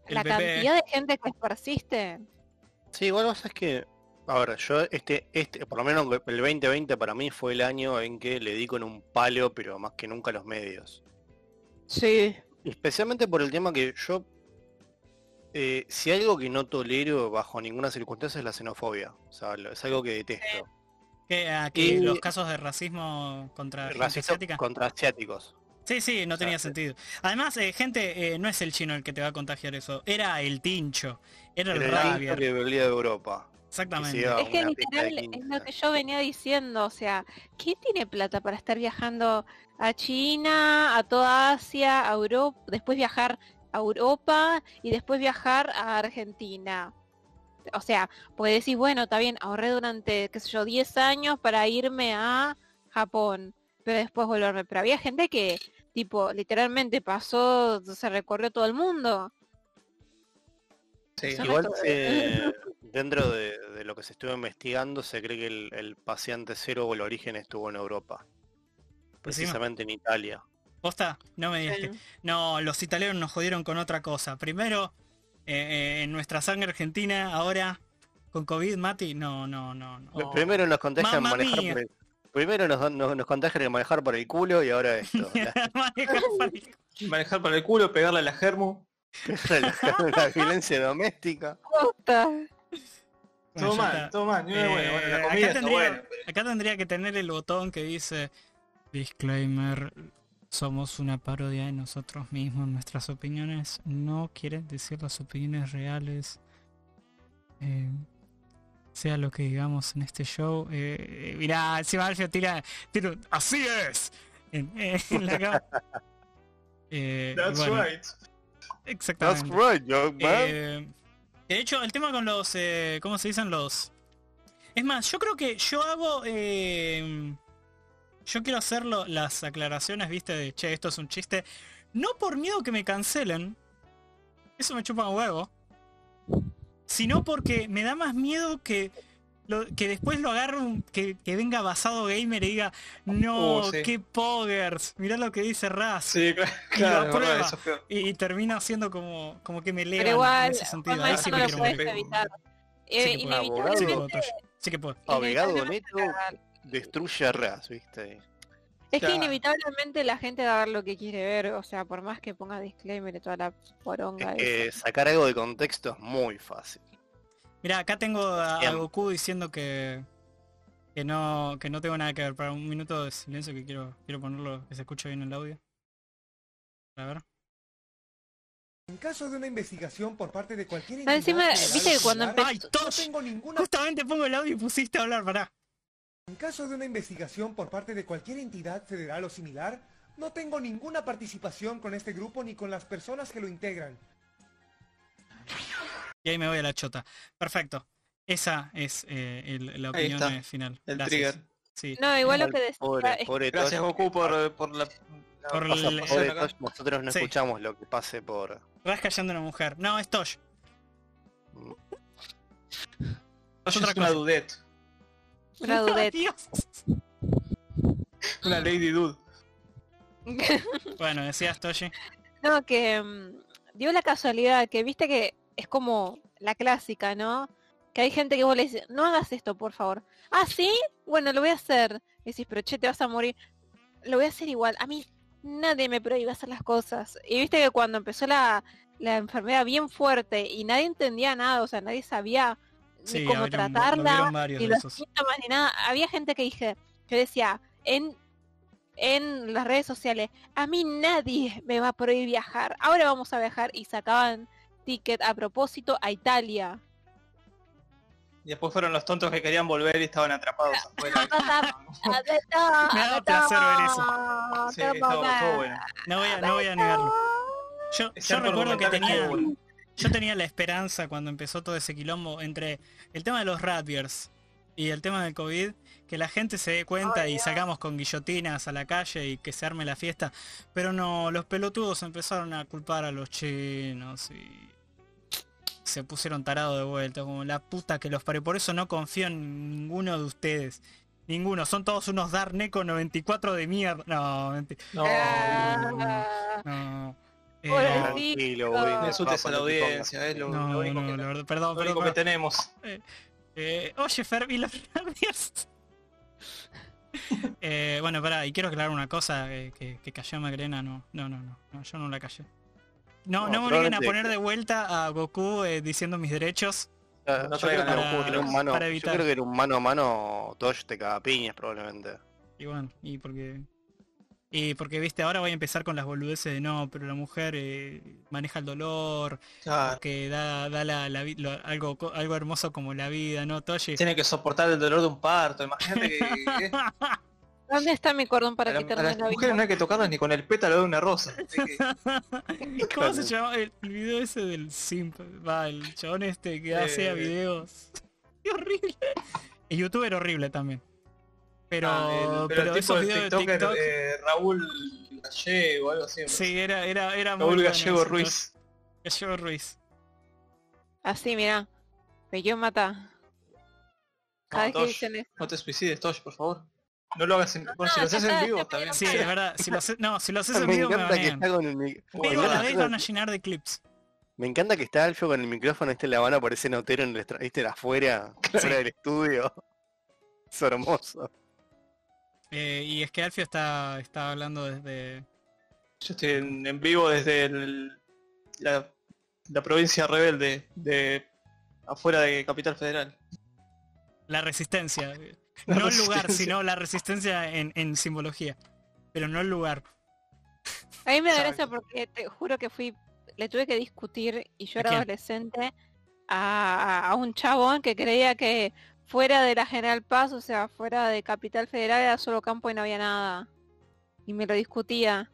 El la bebé. cantidad de gente que esparciste, Sí, igual pasa es que, a ver, yo este, este, por lo menos el 2020 para mí fue el año en que le di con un palo, pero más que nunca a los medios. sí, Especialmente por el tema que yo, eh, si algo que no tolero bajo ninguna circunstancia es la xenofobia. O sea, es algo que detesto. Que, a que Y- los casos de racismo contra asiática. contra asiáticos. Sí, sí, no O sea, tenía sentido. Además, eh, gente, eh, no es el chino el que te va a contagiar eso. Era el tincho. Era el el rabia. que de Europa. Exactamente. es que literal es lo que yo venía diciendo, o sea, ¿quién tiene plata para estar viajando a China, a toda Asia, a Europa, después viajar a Europa y después viajar a Argentina? O sea, pues decís, bueno, está bien, ahorré durante, qué sé yo, 10 años para irme a Japón, pero después volverme. Pero había gente que, tipo, literalmente pasó, se recorrió todo el mundo. Sí. Eso no Igual eh, dentro de, de lo que se estuvo investigando se cree que el, el paciente cero o el origen estuvo en Europa. Pues sí, Precisamente en Italia. ¿Posta? No me digas que... No, los italianos nos jodieron con otra cosa. Primero, eh, eh, en nuestra sangre argentina, ahora con COVID, Mati, no, no, no. no. Primero nos contagian Mamma manejar mía. por el, Primero nos, nos, nos contagian manejar por el culo y ahora esto. Manejar para el- Manejar para el culo, pegarle a la germu. la- la violencia doméstica. Todo ya mal, está. todo mal. Bueno, Eh, Acá tendría que tener el botón que dice Disclaimer, somos una parodia de nosotros mismos, nuestras opiniones no quieren decir las opiniones reales. Eh, sea lo que digamos en este show. Eh, eh, mirá, encima Alfio tira, tira así es en, en la cara. Eh, That's bueno, right. That's Exactamente. right, young man. Eh, de hecho, el tema con los, eh, ¿cómo se dicen los? Es más, yo creo que yo hago... yo quiero hacer las aclaraciones, viste, de, che, esto es un chiste. No por miedo que me cancelen. Eso me chupa un huevo. Sino porque me da más miedo que... lo- que después lo agarre un, que, que venga basado gamer y diga no, Uh, sí. qué poggers, mirá lo que dice Raz Sí, claro, Y claro, eso es y, y termina siendo como, como que me igual, en ese sentido. Eso sí no lo puedes evitar. Eh. Sí que puedo. Destruye a Raz, ¿viste? Es que inevitablemente la gente va a ver lo que quiere ver, o sea, por más que ponga disclaimer y toda la poronga. Es que sacar algo de contexto es muy fácil. Mira, acá tengo a. Goku diciendo que que no que no tengo nada que ver. Para un minuto de silencio que quiero quiero ponerlo que se escuche bien el audio. A ver. En caso de una investigación por parte de cualquier encima, viste que cuando similar, ¡Ay, empezó... no tengo ninguna Justamente pongo el audio y pusiste a hablar, pará. En caso de una investigación por parte de cualquier entidad federal o similar, no tengo ninguna participación con este grupo ni con las personas que lo integran. Y ahí me voy a la chota. Perfecto. Esa es eh, el- la Ahí opinión está, eh, final. El Gracias. trigger. Sí. No, igual lo que decía Pobre, es pobre Gracias Tosh. Goku por, por la... Por el- pobre. Tosh, nosotros no Sí. escuchamos lo que pase por... Vas callando a una mujer. No, es Tosh. Tosh otra es una cosa. dudette. Una dudette. Una Lady Dude. Bueno, decías Toshi. No, que mm, dio la casualidad que viste que es como la clásica, ¿no? Que hay gente que vos le dices, no hagas esto, por favor. Ah, ¿sí? Bueno, lo voy a hacer. Y decís, pero che, te vas a morir. Lo voy a hacer igual. A mí nadie me prohíbe hacer las cosas. Y viste que cuando empezó la, la enfermedad bien fuerte y nadie entendía nada, o sea, nadie sabía Sí, ni cómo tratarla, ni los esos. síntomas, ni nada. Había gente que dije, yo decía, en, en las redes sociales, a mí nadie me va a prohibir viajar. Ahora vamos a viajar y sacaban ticket a propósito a Italia. Y después fueron los tontos que querían volver y estaban atrapados afuera. Me da placer ver eso. Sí, estuvo, estuvo bueno. No voy a, no voy a negarlo. Yo, yo recuerdo que tenía, bueno. Yo tenía la esperanza cuando empezó todo ese quilombo entre el tema de los Radbeers y el tema del COVID, que la gente se dé cuenta y sacamos con guillotinas a la calle y que se arme la fiesta. Pero no, los pelotudos empezaron a culpar a los chinos y se pusieron tarados de vuelta, como la puta que los parió. Por eso no confío en ninguno de ustedes. Ninguno, son todos unos Darneco 94 de mierda. No, No, Ah, no. Eh. Tranquilo, No. Woody, no insultes a la audiencia, es lo, no, lo único, no, que, la verdad, perdón, lo único perdón. que tenemos. Eh, oye, Fer, ¿y los Radbeers? eh, bueno, pará, y quiero aclarar una cosa, eh, que, que cayó Magrena, no, no, no, no, no, yo no la callé. No, No, no, me obliguen a poner de vuelta a Goku eh, diciendo mis derechos. No yo, creo traigan que a en los un- mano, para yo evitar. creo que en un mano a mano Tosh te caga piñas probablemente. Y bueno, y porque... Y porque, viste, ahora voy a empezar con las boludeces de no, pero la mujer eh, maneja el dolor, Claro, que da, da la, la vi- lo- algo, algo hermoso como la vida, ¿no? Toshi. tiene que soportar el dolor de un parto. Imagínate que, que- ¿Dónde está mi cordón para a, la- a quitarme las la mujeres vida? no hay que tocarlas ni con el pétalo de una rosa. Que- ¿Cómo se llama el, el video ese del simp? Va, el chabón este que hacía Eh. videos. Qué horrible. El youtuber horrible también. Pero, Ah, el- pero, tipo esos videos de TikToker, TikTok. eh, Raúl Gallego o algo así. sí, era, era, era muy Raúl bueno Gallego Ruiz. Gallego Ruiz. Así, mira. Me quiero matar. Cada vez que dicen eso. No te suicides, Tosh, por favor. No lo hagas en... Bueno, si lo haces en vivo, bien. Sí, es verdad. Si lo haces, no, si lo haces en me video me encanta que banean. está con el mic- me Pero a la vez van a llenar de clips. Me encanta que está Alfio con el micrófono este en La Habana parece notero en el este afuera, fuera del estudio. Es hermoso. Eh, y es que Alfio está, está hablando desde... Yo estoy en, en vivo desde el- la, la provincia rebelde de afuera de Capital Federal. La resistencia. La no el lugar, sino la resistencia en, en simbología. Pero no el lugar. A mí me da gracia porque te juro que fui, le tuve que discutir y yo ¿A era adolescente a, a un chabón que creía que fuera de la General Paz, o sea, fuera de Capital Federal era solo campo y no había nada. Y me lo discutía.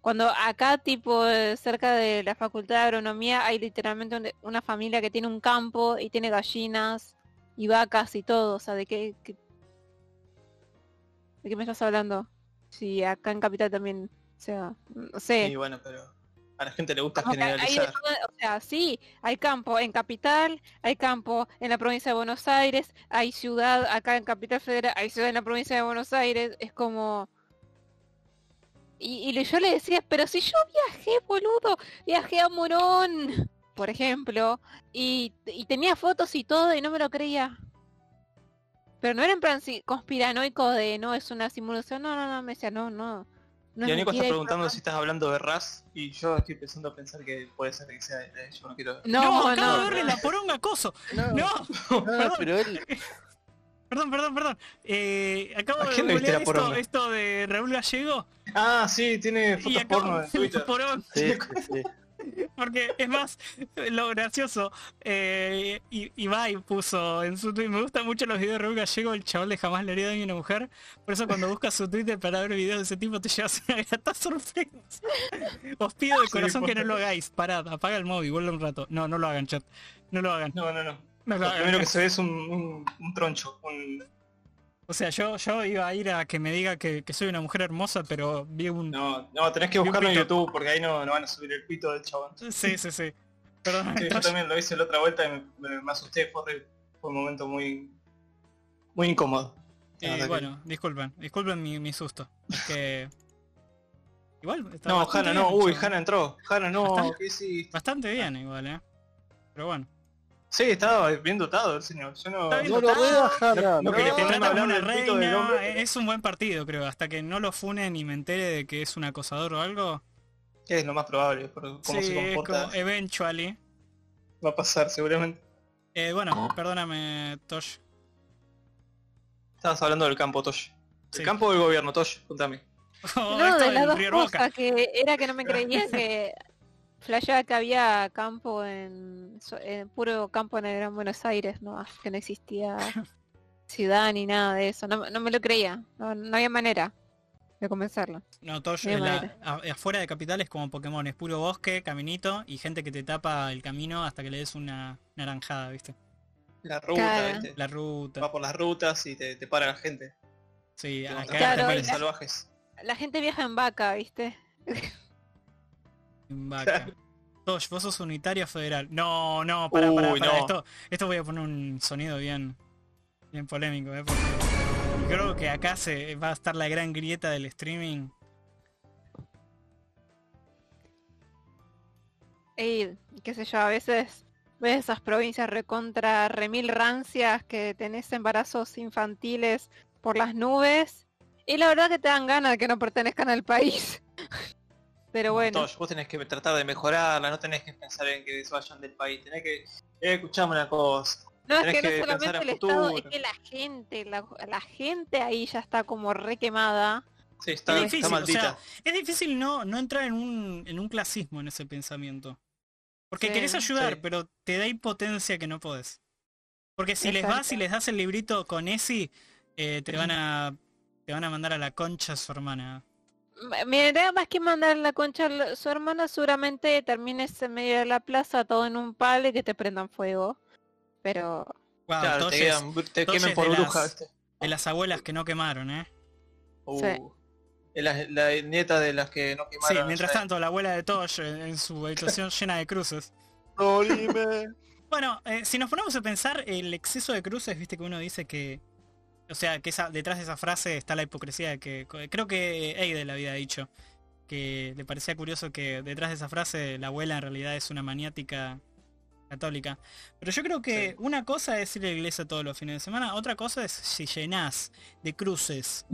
Cuando acá, tipo, cerca de la Facultad de Agronomía, hay literalmente un- una familia que tiene un campo y tiene gallinas y vacas y todo, o sea, ¿de qué, ¿De qué me estás hablando? Si acá en Capital también, o sea, no sé. Y bueno, pero a la gente le gusta Como hay generalizar. todo, o sea, sí, hay campo en Capital, hay campo en la provincia de Buenos Aires, hay ciudad acá en Capital Federal, hay ciudad en la provincia de Buenos Aires, es como... Y, yo le decía, pero si yo viajé, boludo, viajé a Morón, por ejemplo, y, y tenía fotos y todo y no me lo creía. Pero no era en plan si- conspiranoico de no, es una simulación, no, no, no, me decía, no, no. No y Nico está preguntando todo". si estás hablando de Raz y yo estoy pensando a pensar que puede ser que sea de yo no quiero. No, No, acabo de verle no. la poronga coso. No, No, no, perdón. pero él... Perdón, perdón, perdón. Eh, acabo ¿A de la esto, esto de Raúl Gallego Ah, sí, tiene fotos acabo porno de en Twitter. porón, Sí, sí, sí. porque es más, lo gracioso, eh, y Ibai puso en su tweet, me gustan mucho los videos de Raúl Gallego, el chaval de jamás le haría daño a una mujer, por eso cuando buscas su Twitter para ver videos de ese tipo te llevas una grata sorpresa. Os pido de Sí, corazón que no lo hagáis, parad, apaga el móvil, vuelve un rato. No, no lo hagan, chat. No lo hagan. No, no, no. No lo Lo hagan. primero que se ve es un, un, un troncho. Un... O sea, yo, yo iba a ir a que me diga que, que soy una mujer hermosa, pero vi un... No, no, tenés que buscarlo en. YouTube porque ahí no, no van a subir el pito del chabón. Sí, Sí, sí, sí. Perdón, yo también lo hice la otra vuelta y me, asusté, fue. Fue un momento muy muy incómodo. Eh, que- bueno, disculpen, disculpen mi, mi susto. Es que... Igual, No, Hanna, no, bien, uy. Hanna entró. Hanna, no, Bastante- ¿qué hiciste? Bastante bien igual, eh. Pero bueno. Sí, estaba bien dotado el señor. Yo no... No lo No no. trata a como una reina, hombre. es un buen partido, creo. Hasta que no lo funen y me entere de que es un acosador o algo. Es lo más probable, por cómo sí, se es comporta. como eventually. Va a pasar seguramente. Eh, bueno, perdóname, Tosh. Estabas hablando del campo, Tosh. Sí. ¿El campo o del gobierno, Tosh? Contame. Oh, No, de las dos cosas, que era que no me creía que flasheaba que había campo en, puro campo en el Gran Buenos Aires, no, que no existía ciudad ni nada de eso, no, no me lo creía, no, no había manera de convencerlo. No, la- a- afuera de capital es como Pokémon, es puro bosque, caminito y gente que te tapa el camino hasta que le des una naranjada, ¿viste? La ruta, Claro. ¿viste? La ruta. Va por las rutas y te, te para la gente. Sí, mostran Claro, salvajes. La gente viaja en vaca, ¿viste? en vaca. Tosh, vos sos unitario federal. No, no, para, para, Uy, para. no. Esto, esto voy a poner un sonido bien, bien polémico, ¿eh? Porque creo que acá se va a estar la gran grieta del streaming. Y qué sé yo, a veces ves esas provincias recontra remil rancias que tenés embarazos infantiles por las nubes y la verdad que te dan ganas de que no pertenezcan al país. Pero bueno, Tosh, vos tenés que tratar de mejorarla, no tenés que pensar en que se vayan del país, tenés que... Eh, escuchame una cosa. no es tenés que no que pensar solamente el Estado, es futuro. que la gente, la, la gente ahí ya está como re quemada. Sí, está, Es está difícil, o sea, es difícil no, no entrar en un, en un clasismo en ese pensamiento. Porque Sí, querés ayudar, sí. pero te da impotencia que no podés. Porque si les vas y les das el librito con Esi, eh, te van a te van a mandar a la concha a su hermana. M- Mira, más que mandar la concha a su hermana, seguramente termines en medio de la plaza todo en un palo y que te prendan fuego. Pero Wow, Claro, te, quedan- te quemen por de bruja, las- ¿viste? de las abuelas que no quemaron, ¿eh? Uh, Sí. la, la nieta de las que no Sí, quemaron. mientras o sea, tanto, la abuela de Tosh en, en su habitación llena de cruces. Bueno, eh, si nos ponemos a pensar, el exceso de cruces, viste que uno dice que... O sea, que esa, detrás de esa frase está la hipocresía de que... Creo que Eidel había dicho que le parecía curioso que detrás de esa frase la abuela en realidad es una maniática católica. Pero yo creo que Sí. una cosa es ir a la iglesia todos los fines de semana, otra cosa es si llenás de cruces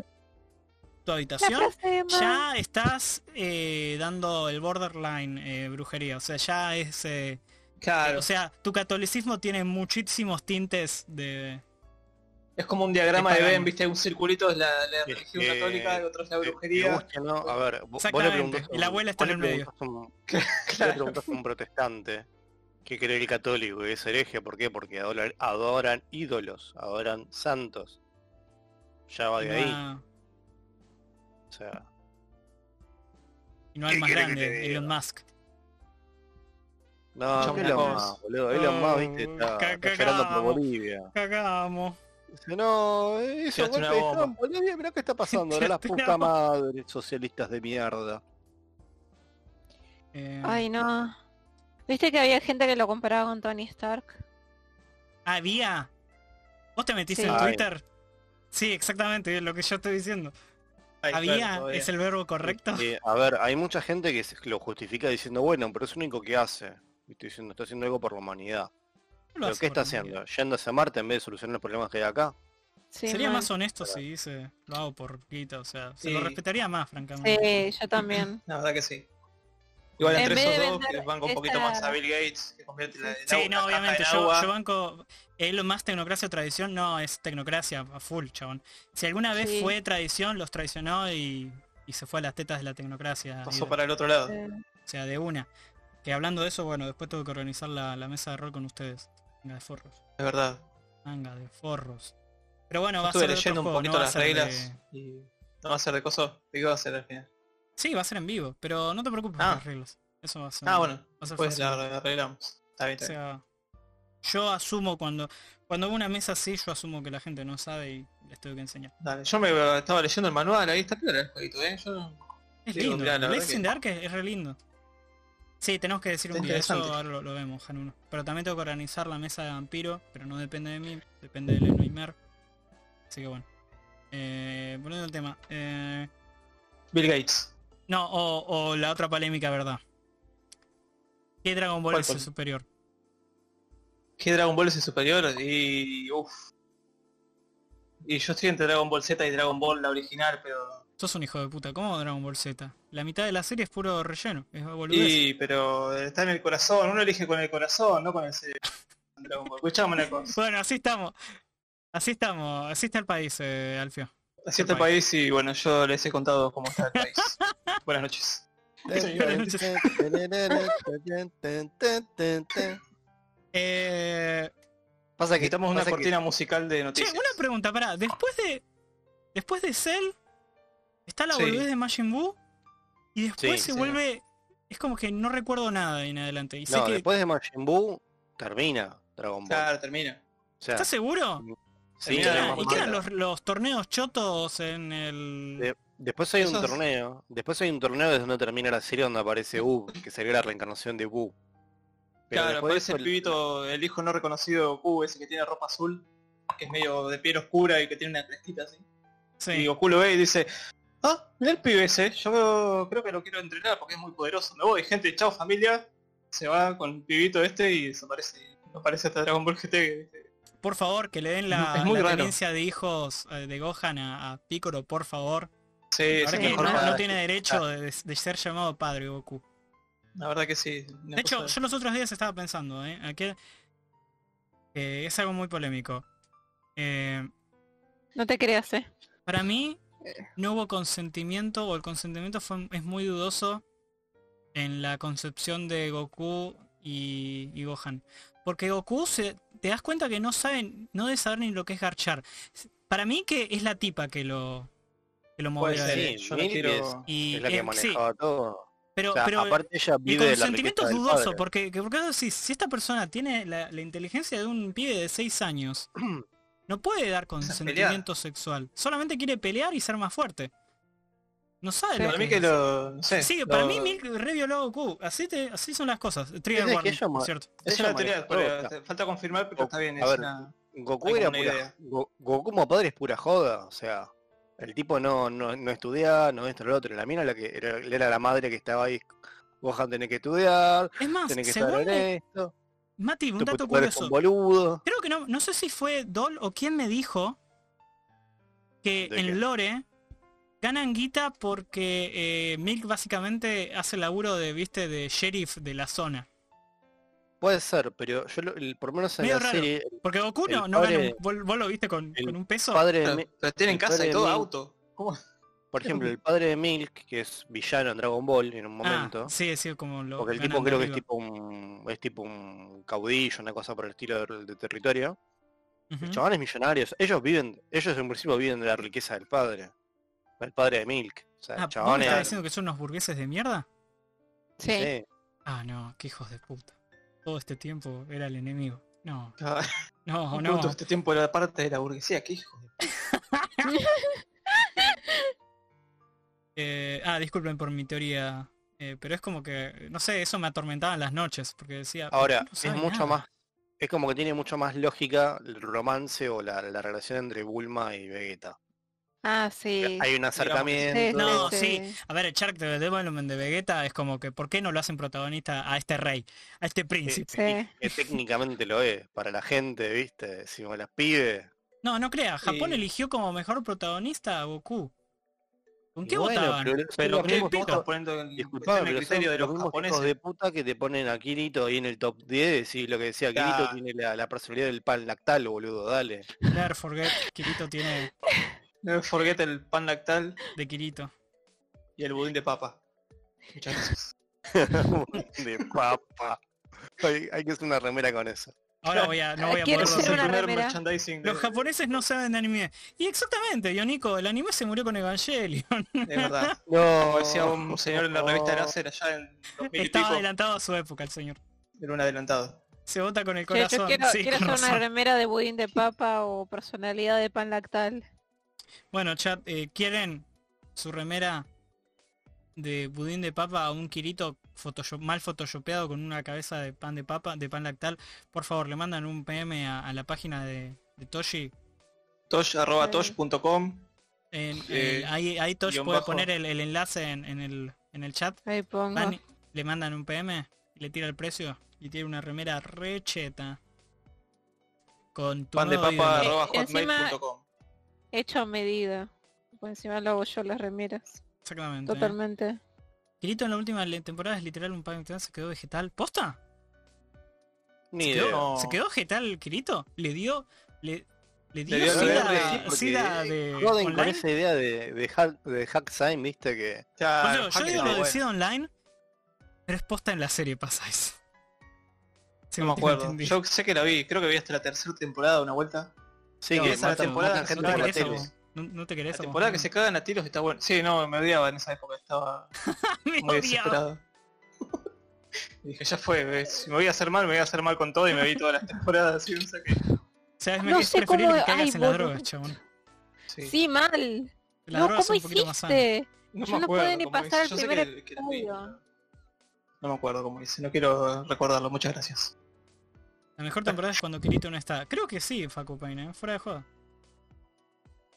tu la habitación, ya estás eh, dando el borderline eh, brujería. O sea, ya es... eh, Claro, o sea, tu catolicismo tiene muchísimos tintes de... es como un diagrama de. Ben, viste, un circulito es la, la Es religión que- católica, otro es la Que- que brujería. guste, ¿no? A ver, vo- vos le preguntás a y la un- abuela está en el medio. a un- vos le Claro. preguntás a un protestante que cree el católico y es hereje, ¿por qué? Porque adoran, adoran ídolos, adoran santos. Ya va de ahí, no- o sea, y no ¿Qué más que grande? Elon Musk. No, que Elon. Musk, boludo. Elon Musk, viste, Oh, está, está llorando por. Bolivia. Cagamos. Dice, no, hizo Tiraste golpe una de bomba. Estado en Bolivia, mirá qué está pasando, ahora la puta madre, socialistas de mierda. Eh, Ay, no. ¿Viste que había gente que lo comparaba con Tony Stark? Había. ¿Vos te metiste Sí. en Ay. Twitter? Sí, exactamente, lo que yo estoy diciendo. Ay, Había, es el verbo correcto. Eh, a ver, hay mucha gente que lo justifica diciendo, bueno, pero es lo único que hace. Y Estoy diciendo, está haciendo algo por la humanidad. Lo ¿Pero qué está haciendo? ¿Yéndose a Marte en vez de solucionar los problemas que hay acá? Sí, Sería mal. más honesto si dice, lo hago por guita, o sea, se lo respetaría más, francamente. Sí, yo también. La verdad que sí. Igual En entre de esos dos, que banco un poquito más a Bill Gates, que convierte la, Sí, agua- no, obviamente, en yo, agua. yo banco él más tecnocracia o tradición, no, es tecnocracia a full, chabón. Si alguna vez Sí. fue tradición, los traicionó y, y se fue a las tetas de la tecnocracia. pasó para el otro lado. Eh, O sea, de una. Que hablando de eso, bueno, después tengo que organizar la, la mesa de rol con ustedes. Venga de forros. Es verdad. Manga de forros. Pero bueno, va a ser leyendo un poquito no las ser de- reglas y no va a ser de coso. ¿De qué va a ser al final? Sí, va a ser en vivo, pero no te preocupes por Ah. las reglas. Eso va a ser. Ah, bueno, va a ser pues fácil. la la arreglamos. Está bien, O está bien. sea, yo asumo cuando cuando una mesa así, yo asumo que la gente no sabe y les tengo que enseñar. Dale, yo me estaba leyendo el manual, ahí está claro el jueguito, ¿eh? Yo Es lindo. que- Dark es, es re lindo. Sí, tenemos que decir un día eso, ahora lo, lo vemos, Hanuno. Pero también tengo que organizar la mesa de vampiro, pero no depende de mí, depende de Leno y Mer. Así que bueno. Eh, volviendo al tema. Eh, Bill Gates. no, o, o la otra polémica, ¿verdad? ¿Qué Dragon Ball ¿Cuál, es el superior? ¿Qué Dragon Ball es el superior? Y. uff. Y yo estoy entre Dragon Ball Z y Dragon Ball la original, pero. Sos un hijo de puta. ¿Cómo Dragon Ball Z? La mitad de la serie es puro relleno. Es boludez. Y, pero está en el corazón, uno elige con el corazón, no con el cerebro. Dragon Ball. Una cosa. Bueno, así estamos. Así estamos. Así está el país, eh, Alfio. Así está el país y bueno, yo les he contado cómo está el país. Buenas noches. Buenas noches. Eh, Pasa que Necesitamos una pasa que- cortina musical de che, noticias. una pregunta, pará. Después de. Después de Cell. Está la Sí. boludez de Majin Buu. Y después Sí, se sí. vuelve. Es como que no recuerdo nada de en adelante. Y sé No, que. después de Majin Buu termina Dragon Ball. Claro, termina. O sea, ¿Estás seguro? sí, ¿Y qué y qué eran los, los torneos chotos en el. De- después hay un torneo. Después hay un torneo desde donde termina la serie donde aparece Buu, que sería la reencarnación de Buu. Pero claro, después aparece el eso, pibito, el hijo no reconocido de Goku, ese que tiene ropa azul, que es medio de piel oscura y que tiene una crestita así. Sí. Y Goku lo ve y dice, ah, mira el pibe ese, yo creo que lo quiero entrenar porque es muy poderoso. Me voy, gente, chao familia. Se va con el pibito este y desaparece. Aparece hasta Dragon Ball GT. Por favor, que le den la, la tenencia de hijos eh, de Gohan a, a Piccolo, por favor. Sí, Ahora sí, que no, mejor no- no tiene derecho de, de ser llamado padre Goku. La verdad que sí. De hecho, yo los otros días estaba pensando, ¿eh? a que eh, es algo muy polémico. Eh, No te creas, eh. para mí no hubo consentimiento o el consentimiento fue, es muy dudoso en la concepción de Goku y, y Gohan. Porque Goku se, te das cuenta que no saben, no debe saber ni lo que es garchar. Para mí que es la tipa que lo, que lo movió él. Sí, yo no Milk quiero... es- Y es la que eh, sí, todo. pero, O sea, pero aparte ella el vive de la consentimiento es dudoso, porque, que- porque si, si esta persona tiene la, la inteligencia de un pibe de 6 años, no puede dar consentimiento sexual. Solamente quiere pelear y ser más fuerte. No sabe lo Para mí que que es. lo... No sé, Sí, lo- para mí Milk revioló a Goku. Así, te, así son las cosas. Trigger Es warning, cierto. Es ella una teoría, falta confirmar, pero está bien. a es ver, una- Goku era pura. Go- Goku como padre es pura joda, o sea, el tipo no, no, no estudia, no esto, lo otro, la mina la que era, era la madre que estaba ahí, Gohan tenés que estudiar, Es más, tenés que estar en esto, Mati, un dato un curioso. boludo. Creo que no, no sé si fue Dol o quién me dijo que ¿De en qué? Lore ganan guita porque eh, Milk básicamente hace el laburo de, viste, de sheriff de la zona. Puede ser, pero yo lo- el- por lo menos en Medio la raro. serie, Porque Goku no, gana un, vos, vos lo viste con, el con un peso. padre de Pero, tienen el casa padre y todo Milk- auto. ¿Cómo? Por ejemplo, el padre de Milk, que es villano en Dragon Ball en un Ah, momento, sí, sí, como lo porque el tipo creo que es tipo un es tipo un caudillo, una cosa por el estilo de, de territorio. Ujú. Los chavales millonarios, ellos viven, ellos en principio viven de la riqueza del padre. El padre de Milk. O sea, Ah, ¿vos me chabones. estás diciendo que son unos burgueses de mierda? Sí. sí. Ah, no, qué hijos de puta. todo este tiempo era el enemigo. No, Ah, no, no. no. Todo este tiempo era parte de la burguesía, qué hijo de... Eh, ah, disculpen por mi teoría. eh, pero es como que, no sé, eso me atormentaba en las noches, porque decía... "¿Por qué Ahora, no es mucho nada?". más, es como que tiene mucho más lógica el romance o la, la relación entre Bulma y Vegeta. Ah, sí. Hay un acercamiento. No, Sí. A ver, el Character Development de Vegeta es como que, ¿por qué no lo hacen protagonista a este rey? A este príncipe. Sí. que técnicamente lo es, para la gente, ¿viste? Decimos las pibes. No, no creas, Japón Sí. eligió como mejor protagonista a Goku. ¿Con qué bueno, votaban? pero Pero los ¿qué estás poniendo en Disculpame, cuestión el criterio son de los los japoneses? de puta que te ponen a Kirito ahí en el top 10 y lo que decía Kirito tiene la, la personalidad del pan lactal, boludo, dale. Never forget, Kirito tiene No forget el pan lactal de Kirito. y el budín de papa. Muchas gracias. de papa. Hay, hay que hacer una remera con eso. Ahora voy a, no voy a poder hacer el una primer merchandising de, Los japoneses no saben de anime. Y exactamente, Yoniko, el anime se murió con Evangelion. de verdad. No, Como decía un señor en la revista Láser allá en 2000 y Estaba pico, adelantado a su época el señor. era un adelantado. Se vota con el yo corazón. quiero, sí, quiero con hacer una razón. remera de budín de papa o personalidad de pan lactal. Bueno, chat, eh, ¿quieren su remera de budín de papa a un Kirito photoshop- mal photoshopeado con una cabeza de pan de papa, de pan lactal? Por favor, le mandan un PM a, a la página de, de Toshi. Tosh, arroba tosh.com Eh, el- ahí, ahí Tosh puede bajo. poner el, el enlace en, en el, en el chat. Ahí pongo. Van y- le mandan un PM y le tira el precio y tiene una remera recheta. Con tu pan de papa arroba Eh, encima- hotmail.com. Hecho a medida. Por encima lo hago yo las remeras. Exactamente. ¿eh? Totalmente. Kirito en la última le- temporada es literal un pan se quedó vegetal. ¿Posta? Ni ¿Se idea. quedó. ¿Se quedó vegetal Kirito? ¿Le dio... Le, le dio, dio sida, porque sida de Joden con esa idea de, de, hack, de hack sign, viste que... Ya, Por eso, yo digo lo de bueno. sida online, pero es posta en la serie pasa eso. Sí, No me acuerdo. Yo sé que la vi, creo que vi hasta la tercera temporada una vuelta. Sí, No, que esa matan, temporada matan gente ¿No te por la tele. ¿No, no te querés La temporada que no? se cagan a tiros está bueno. Sí, no, me odiaba en esa época, estaba Me muy odiaba. desesperado. Y dije, ya fue, ves, si me voy a hacer mal, me voy a hacer mal con todo y me vi todas las temporadas así, un saque. O sea, es, No sé cómo- que caigas en las drogas, chabón. Sí. Sí, mal. Las no, drogas son ¿cómo un poquito más sanas. hiciste? No Yo me no acuerdo pude ni cómo pasar hice. el primer que- que. No me acuerdo cómo hice, no quiero recordarlo, muchas gracias. La mejor temporada es cuando Kirito no está. Creo que sí, Facu Paine, ¿eh? fuera de juego.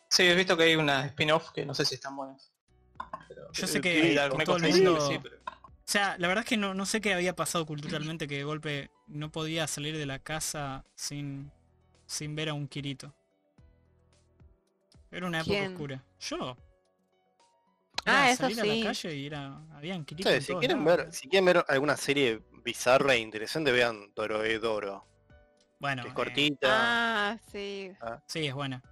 Sí, he visto que hay unas spin-off que no sé si están buenas. Pero- Yo sé eh, que me todo el confesé que mundo- sí, pero- O sea, la verdad es que no, no sé qué había pasado culturalmente que de golpe no podía salir de la casa sin, sin ver a un Kirito. Era una época ¿Quién? oscura. Yo. Ah, eso salir a sí. la calle y era, habían Kirito Sí, si quieren lados. ver, si quieren ver alguna serie bizarra e interesante, vean Doroedoro. Bueno, que es eh, cortita, Ah, sí. sí, es buena.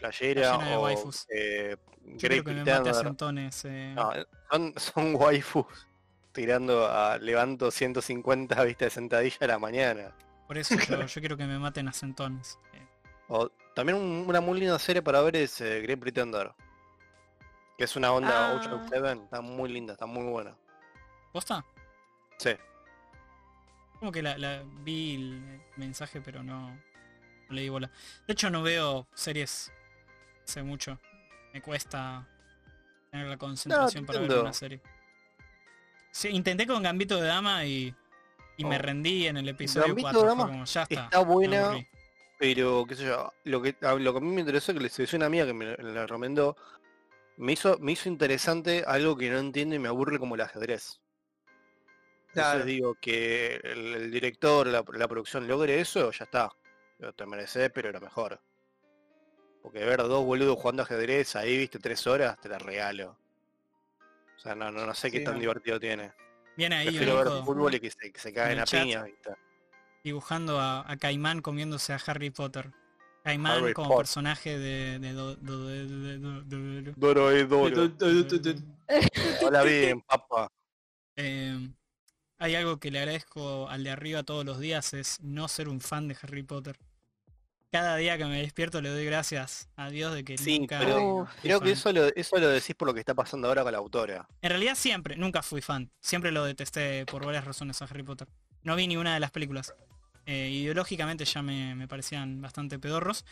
Playera de o waifus. eh, Grey que me mate a Pretender. centones. eh. No, son, son waifus tirando a levanto 150 viste de sentadilla a la mañana. Por eso yo, yo quiero que me maten a centones. eh. O también un- una muy linda serie para ver es eh, Great Pretender. Que es una onda Ah. Ocean Seven, está muy linda, está muy buena. ¿Posta? Sí. Como que la, la- vi el mensaje pero no, no le di bola. De hecho no veo series hace mucho. Me cuesta tener la concentración para ver una serie. Sí, intenté con Gambito de Dama y, y me Oh. rendí en el episodio Gambito 4. de fue Dama como, ya está. Está buena, pero qué sé yo, lo que, a, lo que a mí me interesó, que le hizo una amiga que me la recomendó, me hizo, me hizo interesante algo que no entiendo y me aburre como el ajedrez. Entonces Claro. digo que el, el director, la, la producción logre eso, ya está. Lo te mereces, pero era mejor. Porque ver dos boludos jugando ajedrez ahí, viste, tres horas, te la regalo. O sea, no, no, no sé qué Sí, tan no. divertido tiene. Viene ahí Prefiero ver Yoniko fútbol y que se, que se caguen el a piña, ¿viste? dibujando a, a Caimán comiéndose a Harry Potter. Caimán Harry como Potter. personaje de... de, do- do- de- de- do- de- de- Doro es Doro. Hola bien, papá. Eh, hay algo que le agradezco al de arriba todos los días es no ser un fan de Harry Potter. Cada día que me despierto le doy gracias a Dios de que Sí, nunca pero Creo que eso lo, eso lo decís por lo que está pasando ahora con la autora. En realidad siempre, nunca fui fan. Siempre lo detesté por varias razones a Harry Potter. No vi ni una de las películas. Eh, ideológicamente ya me, me parecían bastante pedorros.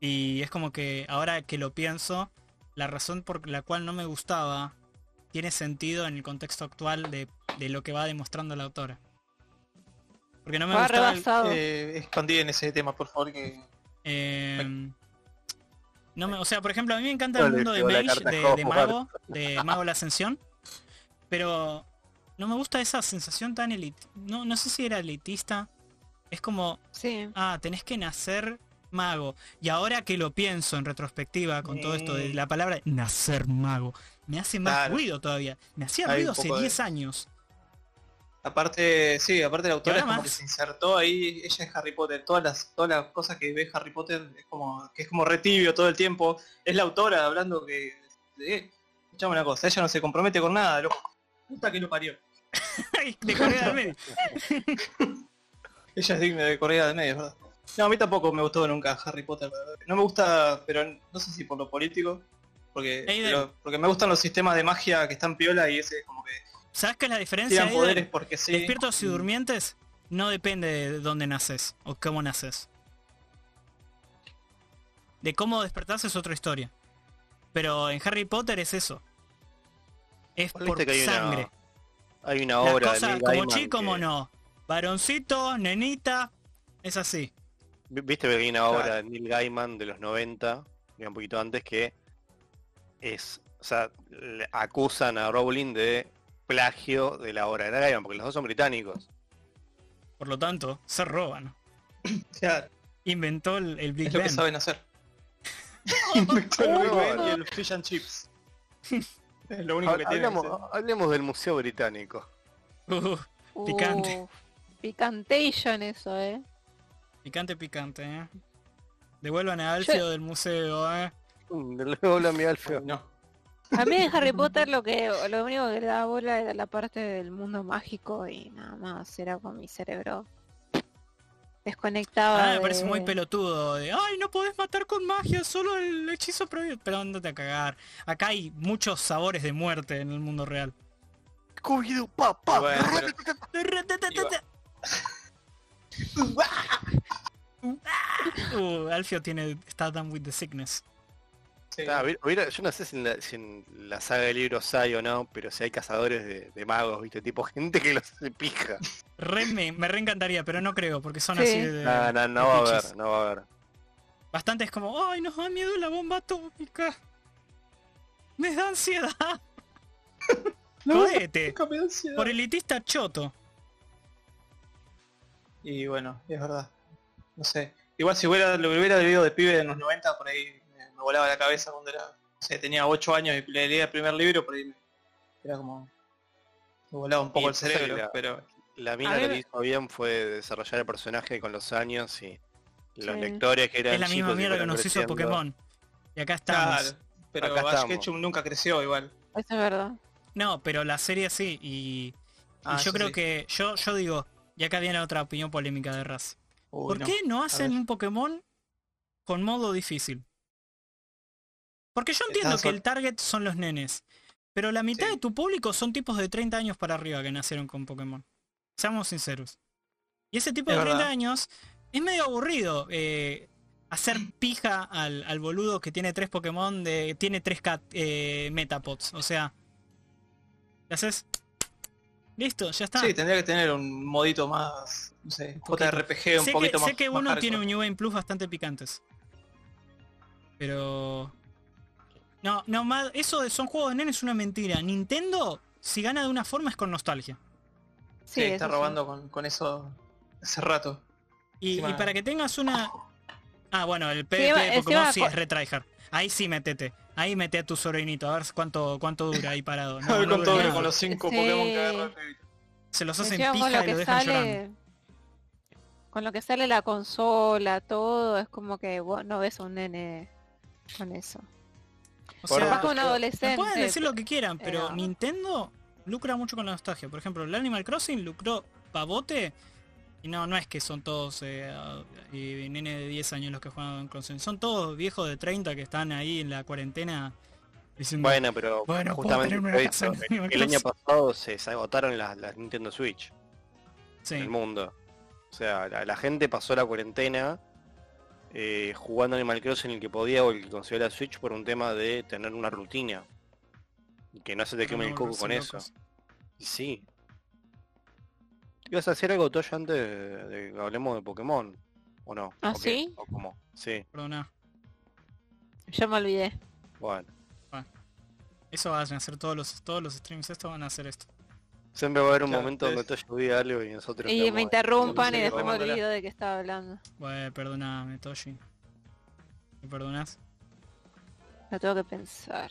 Y es como que ahora que lo pienso, la razón por la cual no me gustaba tiene sentido en el contexto actual de, de lo que va demostrando la autora. Porque no me Va gustaba el- rebasado. Eh, expandí en ese tema, por favor, que... Eh, no me, o sea, por ejemplo, a mí me encanta el mundo de Mage, de, Mago, de Mago la Ascensión, pero no me gusta esa sensación tan elit no, no sé si era elitista. Es como, Sí. ah, tenés que nacer mago. Y ahora que lo pienso en retrospectiva con todo esto de la palabra nacer mago, me hace más Claro. ruido todavía. Me hacía Hay ruido hace poco de- 10 años. Aparte, sí, aparte la autora es como que se insertó ahí, ella es Harry Potter, todas las, todas las cosas que ve Harry Potter es como, que es como re tibio todo el tiempo. Es la autora hablando que, eh, escuchame una cosa, ella no se compromete con nada, loco. Puta que lo parió. de Corea del Medio. Ella es digna de Corea del Medio, es ¿verdad? No, a mí tampoco me gustó nunca Harry Potter, verdad. No me gusta, pero no sé si por lo político, porque, pero- porque me gustan los sistemas de magia que están piola y ese como que ¿Sabes qué es la diferencia? de- porque sí. Despiertos y durmientes no depende de dónde naces o cómo naces. De cómo despertás es otra historia. Pero en Harry Potter es eso. Es por que hay sangre. una, hay una obra de cosas Neil como chi como que- no. Varoncito, nenita, es así. vi- Viste que hay una Claro. obra de Neil Gaiman de los 90, ya un poquito antes, que es, o sea, le acusan a Rowling de plagio de la obra de Gaiman, porque los dos son británicos. Por lo tanto, se roban. Claro, Inventó el, el Big es lo que Ben. saben hacer. Inventó el Big. Ben y el fish and chips. Es lo único que tiene. Hablamos, hablemos del Museo Británico. Uh, Picante. Uf, picantation eso, eh. picante, picante, eh. Devuelvan a Alfio del museo, eh. Mm, Luego habla mi Alfio. No. A mí en Harry Potter lo que lo único que le daba bola era la parte del mundo mágico y nada más, era con mi cerebro desconectaba. Ah, me de- parece muy pelotudo. De, Ay, no podés matar con magia, solo el hechizo prohibido. Pero andate a cagar. Acá hay muchos sabores de muerte en el mundo real. Scooby-Doo, papá. Bueno, pero- Uh, Alfio tiene está done with the sickness. Sí. Hubiera- hubiera- yo no sé si en, la, si en la saga de libros hay o no, pero si hay cazadores de, de magos, viste, tipo gente que los pija. Re me, me reencantaría, pero no creo, porque son Sí. así de. No, no, no de va a haber, no va a haber. Bastante es como, ay, nos da miedo la bomba atómica. Me da ansiedad. Jodete. Nunca me da ansiedad. Por elitista choto. Y bueno, es verdad. No sé. Igual si hubiera, lo hubiera leído de pibe en los 90, por ahí volaba la cabeza cuando era. Tenía 8 años y le leía el primer libro, por ahí me- era como. Me volaba un poco Y el cerebro, la- pero. La mina lo que hizo bien fue desarrollar el personaje con los años y los Sí. lectores que eran Es la misma chicos mierda que nos hizo. Pokémon. Y acá estamos. Claro. Pero Acá Ash estamos. Ketchum nunca creció igual. Eso es verdad. No, pero la serie sí. Y, y Ah, yo creo sí. que, yo, yo digo, y acá viene otra opinión polémica de Raz. Uy, ¿Por no. qué no hacen un Pokémon con modo difícil? Porque yo entiendo Estás que el target son los nenes. Pero la mitad Sí. de tu público son tipos de 30 años para arriba que nacieron con Pokémon. Seamos sinceros. Y ese tipo Es de 30 verdad. años es medio aburrido. eh, hacer pija al, al boludo que tiene tres Pokémon de. tiene tres cat, eh, Metapods. O sea. ¿Qué haces? Listo, ya está. Sí, tendría que tener un modito más, no sé, poquito. JRPG un sé poquito que, más. sé que uno tiene un New Game Plus bastante picantes. Pero... No, no, más, eso de son juegos de nene es una mentira. Nintendo, si gana de una forma es con nostalgia. Sí, está sí. robando con, con eso hace rato. Y, Encima- y para que tengas una... Ah, bueno, el PvP Pokémon encima sí es retryhard. Ahí sí metete. Ahí mete a tu sobrinito, a ver cuánto, cuánto dura ahí parado. No, a ver no cuánto dura con los cinco Sí. Pokémon que agarra. Se los hacen pija lo y lo que dejan llorando. sale con lo que sale la consola, todo, es como que vos no ves a un nene con eso. O sea, Capaz que un Me adolescente. pueden decir lo que quieran, pero Nintendo lucra mucho con la nostalgia. Por ejemplo, el Animal Crossing lucró pavote. Y no, no es que son todos eh, y nene de 10 años los que juegan Animal Crossing. Son todos viejos de 30 que están ahí en la cuarentena diciendo... Bueno, pero Bueno, justamente una eso, el año pasado se, se agotaron las, las Nintendo Switch. Sí. en el mundo. O sea, la, la gente pasó la cuarentena eh, jugando Animal Crossing el que podía o el que consiguió la Switch por un tema de tener una rutina. Y que no se te queme no el coco con eso. locos. Y sí. ¿Ibas a hacer algo Toyo antes de, que hablemos de Pokémon? ¿O no? ¿Ah, ¿O qué? sí? ¿O cómo? Sí, Perdona. Yo me olvidé. bueno. Eso van a hacer todos los todos los streams estos van a hacer esto. Siempre va a haber un Claro, momento donde ustedes- Toyo diga algo y nosotros... Y me interrumpan y Sí, después me olvido de qué estaba hablando. Bueno, perdoname, Toshi. ¿Me perdonas? Lo tengo que pensar.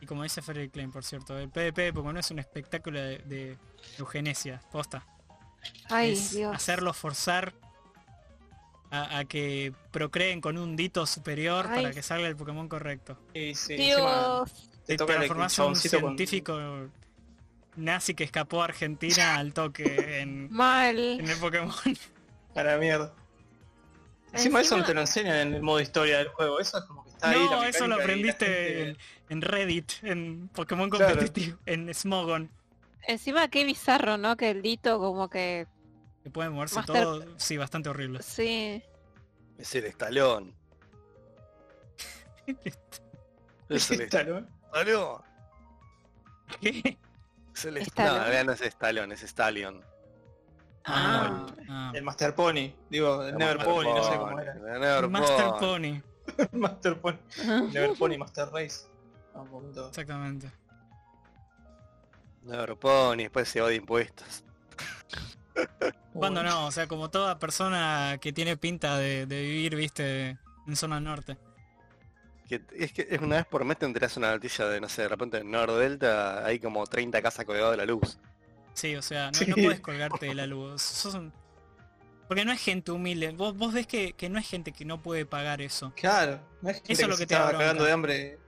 Y como dice Ferry Klein, por cierto, el PvP de Pokémon es un espectáculo de, de eugenesia, posta. Ay, es Dios. hacerlos forzar a, a que procreen con un dito superior Ay. para que salga el Pokémon correcto. Sí, encima Dios. te Te transformás en un chaboncito con- científico nazi que escapó a Argentina al toque en, Mal. en el Pokémon. Para mierda. Encima, eso no te lo enseñan en el modo historia del juego, eso es como que está ahí. no, eso lo aprendiste gente- en, en Reddit, en Pokémon Claro. competitivo, en Smogon. Encima qué bizarro, ¿no? Que el dito como que... Que puede moverse Master- todo, sí, bastante horrible. Sí. Es el estalón. Es el estalón. ¿Qué? No, en no es estalón, es Stallion. Ah, ah. El Master Pony, digo, el Never Master Pony, no sé Pony, cómo era. el Never Master Pony. Pony, Master Pony. Never Pony, Master Race. Exactamente. Never Pony, después se va de impuestos. Cuando no, o sea, como toda persona que tiene pinta de, de vivir, viste, en zona norte. Que, es que es una vez por mes te enterás una noticia de, no sé, de repente en Nordelta hay como 30 casas colgadas de la luz. Sí, o sea, no, Sí. no puedes colgarte de la luz. Sos un- Porque no es gente humilde. Vos, vos ves que, que no es gente que no puede pagar eso. Claro, no es gente Eso es que lo se que te estaba bronca. cagando de hambre.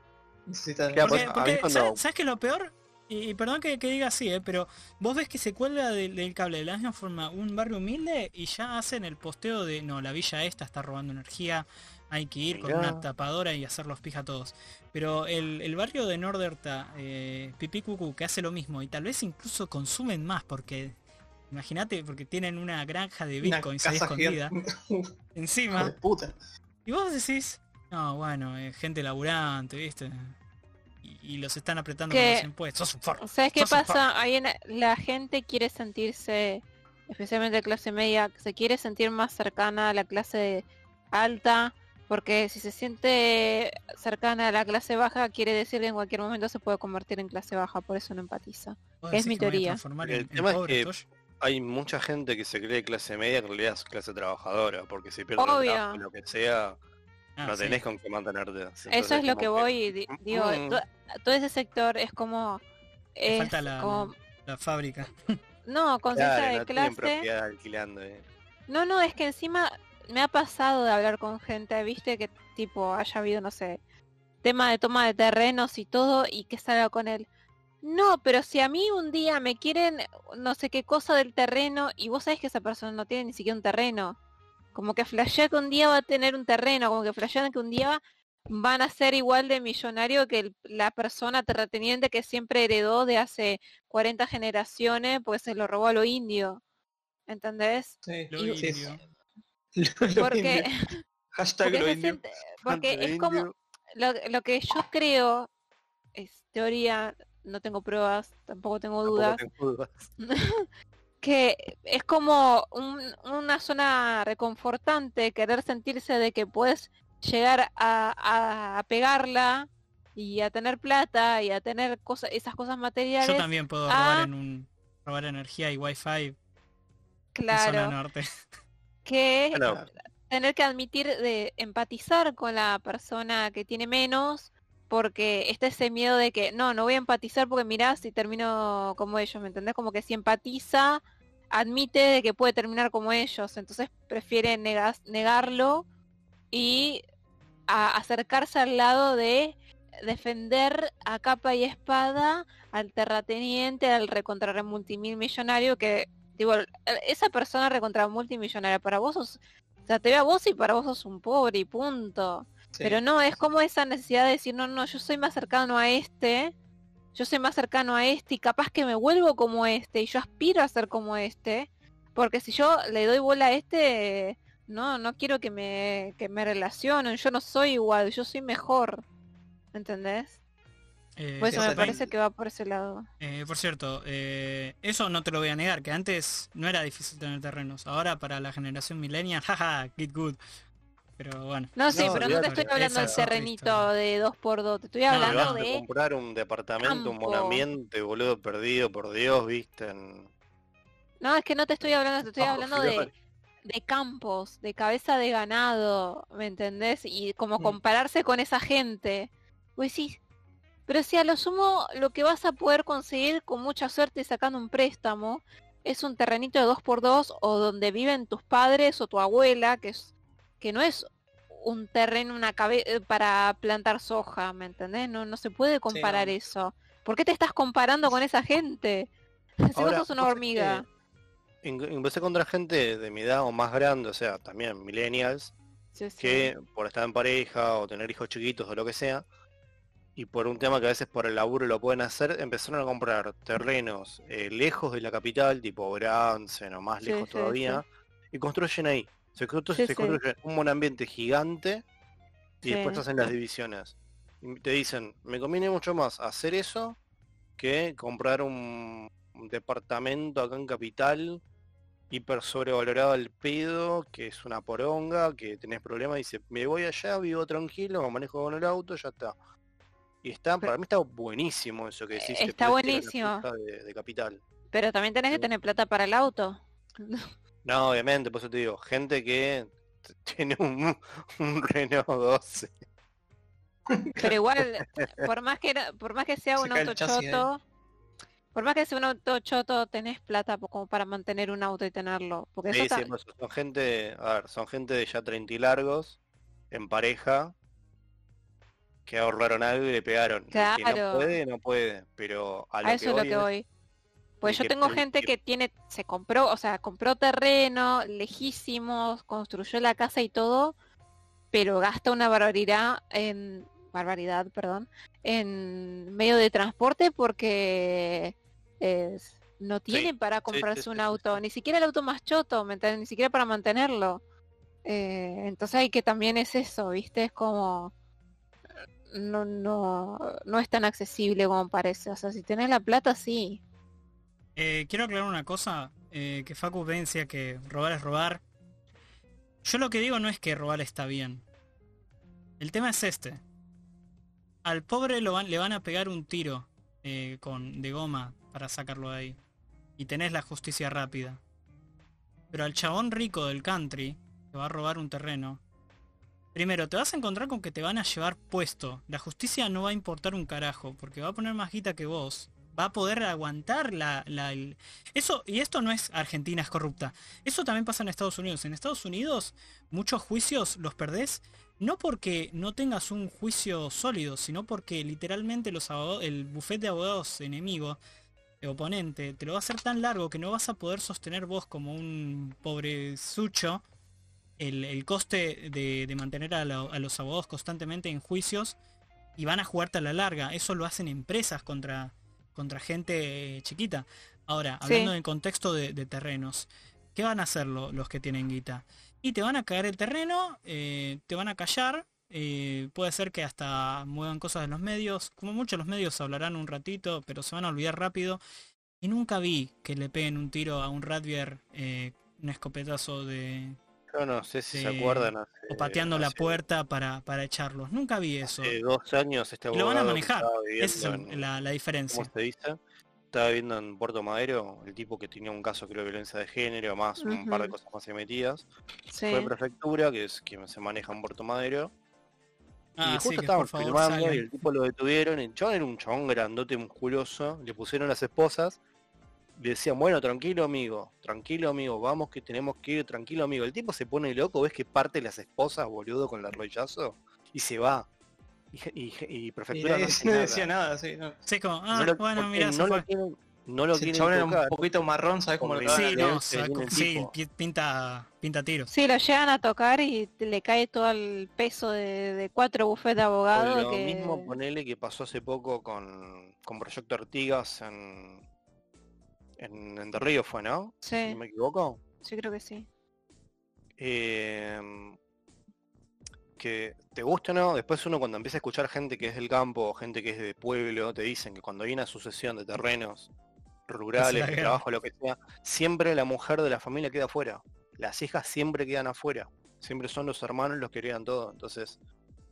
Necesita... Claro, Porque, pues, porque, cuando- ¿sabes, sabes qué es lo peor? Y, y perdón que, que diga así, ¿eh? pero vos ves que se cuelga del, del cable de la misma forma un barrio humilde y ya hacen el posteo de no, la villa esta está robando energía, hay que ir con Mirá. una tapadora y hacerlos pija a todos. Pero el, el barrio de Norderta, eh, Pipí Cucú, que hace lo mismo y tal vez incluso consumen más porque imagínate, porque tienen una granja de bitcoins ahí escondida de encima. puta. Y vos decís, no, bueno, eh, gente laburante, ¿viste? Y, y los están apretando con los impuestos. Sos un forro. ¿Sabes qué pasa? Ahí en- la gente quiere sentirse, especialmente clase media, se quiere sentir más cercana a la clase alta, porque si se siente cercana a la clase baja, quiere decir que en cualquier momento se puede convertir en clase baja, por eso no empatiza. Es mi que teoría. El en- en tema es que-. Hay mucha gente que se cree clase media que en realidad es clase trabajadora, porque si pierdes Obvio. el trabajo, lo que sea, Ah, no sí. tenés con qué mantenerte. eso es lo que voy y di- digo, Mm. to- todo ese sector es como... Es falta la, como- la fábrica. No, conciencia Claro, de no clase. alquilando. eh. No, no, es que encima me ha pasado de hablar con gente, viste, que tipo haya habido, no sé, tema de toma de terrenos y todo, y que salga con él. No, pero si a mí un día me quieren no sé qué cosa del terreno y vos sabés que esa persona no tiene ni siquiera un terreno. Como que flashea que un día va a tener un terreno, como que flashean que un día van a ser igual de millonario que el- la persona terrateniente que siempre heredó de hace 40 generaciones, pues se lo robó a lo indio. ¿Entendés? Sí. Lo Y- Sí, indio. Porque. Hashtag porque, lo siente- porque es como lo, lo que yo creo es teoría, no tengo pruebas, tampoco tengo Tampoco dudas, tengo dudas. que es como un- una zona reconfortante querer sentirse de que puedes llegar a, a- a pegarla y a tener plata y a tener cosas esas cosas materiales Yo también puedo robar en un robar energía y wifi en zona claro norte. que Bueno, tener que admitir de empatizar con la persona que tiene menos porque está ese miedo de que no, no voy a empatizar porque mirá si termino como ellos, ¿me entendés? Como que si empatiza, admite de que puede terminar como ellos, entonces prefiere negas- negarlo y a- acercarse al lado de defender a capa y espada al terrateniente, al recontra multimil millonario que, digo, esa persona recontra multimillonaria para vos sos o sea, te ve a vos y para vos sos un pobre y punto. Sí. Pero no, es como esa necesidad de decir, no, no, yo soy más cercano a este, yo soy más cercano a este y capaz que me vuelvo como este y yo aspiro a ser como este. Porque si yo le doy bola a este, no, no quiero que me, que me relacionen, yo no soy igual, yo soy mejor. ¿Entendés? Eh, Por eso me parece que va por ese lado. eh, por cierto, eh, eso no te lo voy a negar, que antes no era difícil tener terrenos. Ahora para la generación millennial, jaja, get good. Pero bueno. No, sí, No, pero no te estoy hablando del terrenito historia. de 2x2, te estoy No, Te hablando vas a de... comprar un departamento, un monamiento, boludo, perdido, por Dios, viste. en- No, es que no te estoy hablando, te estoy hablando de, de campos, de cabeza de ganado, ¿me entendés? Y como Mm. compararse con esa gente. Pues sí, pero si a lo sumo lo que vas a poder conseguir con mucha suerte sacando un préstamo es un terrenito de 2x2 o donde viven tus padres o tu abuela, que es que no es un terreno una cabe- eh, para plantar soja, ¿me entendés? No, no se puede comparar no. eso. ¿Por qué te estás comparando con esa gente? Si vos Ahora, sos una vos hormiga. Empecé contra gente de mi edad o más grande, o sea, también millennials, Sí, sí. que por estar en pareja o tener hijos chiquitos o lo que sea, y por un tema que a veces por el laburo lo pueden hacer, empezaron a comprar terrenos eh, lejos de la capital, tipo Bransen o más Sí, lejos sí, todavía, y construyen ahí. Se, constru- Sí, se construye un monambiente gigante y después hacen las divisiones. Y te dicen, me conviene mucho más hacer eso que comprar un, un departamento acá en capital hiper sobrevalorado al pedo, que es una poronga, que tenés problemas, dice, me voy allá, vivo tranquilo, me manejo con el auto, ya está. Y está, Pero- para mí está buenísimo eso que decís. Está buenísimo. De, de capital. Pero también tenés que tener plata para el auto. No, obviamente, por eso te digo, gente que tiene un, un Renault 12. Pero igual, por más que por más que sea Se un auto choto, por más que sea un auto choto, tenés plata como para mantener un auto y tenerlo. Porque eso Sí, eso son gente, a ver, son gente de ya 30 y largos, en pareja, que ahorraron algo y le pegaron. El Que no Claro. puede, no puede, pero a lo a eso que es lo que voy. Pues yo que tengo gente que- tiene, se compró, o sea, compró terreno, lejísimos, construyó la casa y todo, pero gasta una barbaridad en, barbaridad, perdón, en medio de transporte porque es- no tiene para comprarse sí, un sí, auto, ni siquiera el auto más choto. Ni siquiera para mantenerlo. Eh, entonces hay que también es eso, ¿viste? Es como no, no, no es tan accesible como parece. O sea, si tenés la plata, sí. Eh, quiero aclarar una cosa, eh, que Facu Ben decía que robar es robar. Yo lo que digo no es que robar está bien. El tema es este. Al pobre lo van- le van a pegar un tiro eh, con, de goma para sacarlo de ahí. Y tenés la justicia rápida. Pero al chabón rico del country, que va a robar un terreno, primero te vas a encontrar con que te van a llevar puesto. La justicia no va a importar un carajo, porque va a poner más guita que vos. Va a poder aguantar la, el- Eso, y esto no es Argentina es corrupta. Eso también pasa en Estados Unidos. En Estados Unidos muchos juicios los perdés no porque no tengas un juicio sólido, sino porque literalmente los abogados, el bufete de abogados enemigo, oponente, te lo va a hacer tan largo que no vas a poder sostener vos como un pobre sucho el, el coste de, de mantener a, la- a los abogados constantemente en juicios y van a jugarte a la larga. Eso lo hacen empresas contra, contra gente eh, chiquita. Ahora, Sí. hablando en contexto de, de terrenos, ¿qué van a hacer lo- los que tienen guita? Y te van a caer el terreno, eh, te van a callar, eh, puede ser que hasta muevan cosas de los medios, como mucho los medios hablarán un ratito, pero se van a olvidar rápido. Y nunca vi que le peguen un tiro a un Radvier, eh, un escopetazo de... Yo no sé si se acuerdan. hace- o pateando la puerta para, para echarlos. Nunca vi eso. Hace dos años este Y lo van a manejar. Esa es en- la, la diferencia. ¿Cómo se dice? Estaba viviendo en Puerto Madero, el tipo que tenía un caso creo de violencia de género, más un par de cosas más metidas. Sí. Fue prefectura, que es quien se maneja en Puerto Madero. Ah, y sí, justo que estaban filmando y el tipo lo detuvieron. El chabón era un chabón grandote, musculoso. Le pusieron las esposas. Le decían, bueno, tranquilo amigo, tranquilo amigo, vamos que tenemos que ir, tranquilo amigo. El tipo se pone loco, ves que parte las esposas, boludo, con el rollazo, y se va. Y, y, y Y prefectura no hace no nada. decía nada, sí. No. Sí, como, ah, No lo- bueno, mira, se no fue. lo quieren, no lo Si quieren un poquito marrón, ¿sabes cómo lo? Sí, a no, sí, pinta, pinta tiros. Sí, lo llegan a tocar y le cae todo el peso de, de cuatro bufetes de abogados lo que... mismo ponele que pasó hace poco con, con Proyecto Artigas en, En Entre Ríos fue, ¿no? Sí, ¿No me equivoco? sí creo que sí. Eh, que te guste o no, después uno cuando empieza a escuchar gente que es del campo gente que es de pueblo, te dicen que cuando hay una sucesión de terrenos rurales, de trabajo, lo que sea, siempre la mujer de la familia queda afuera. Las hijas siempre quedan afuera. Siempre son los hermanos los que heredan todo. Entonces,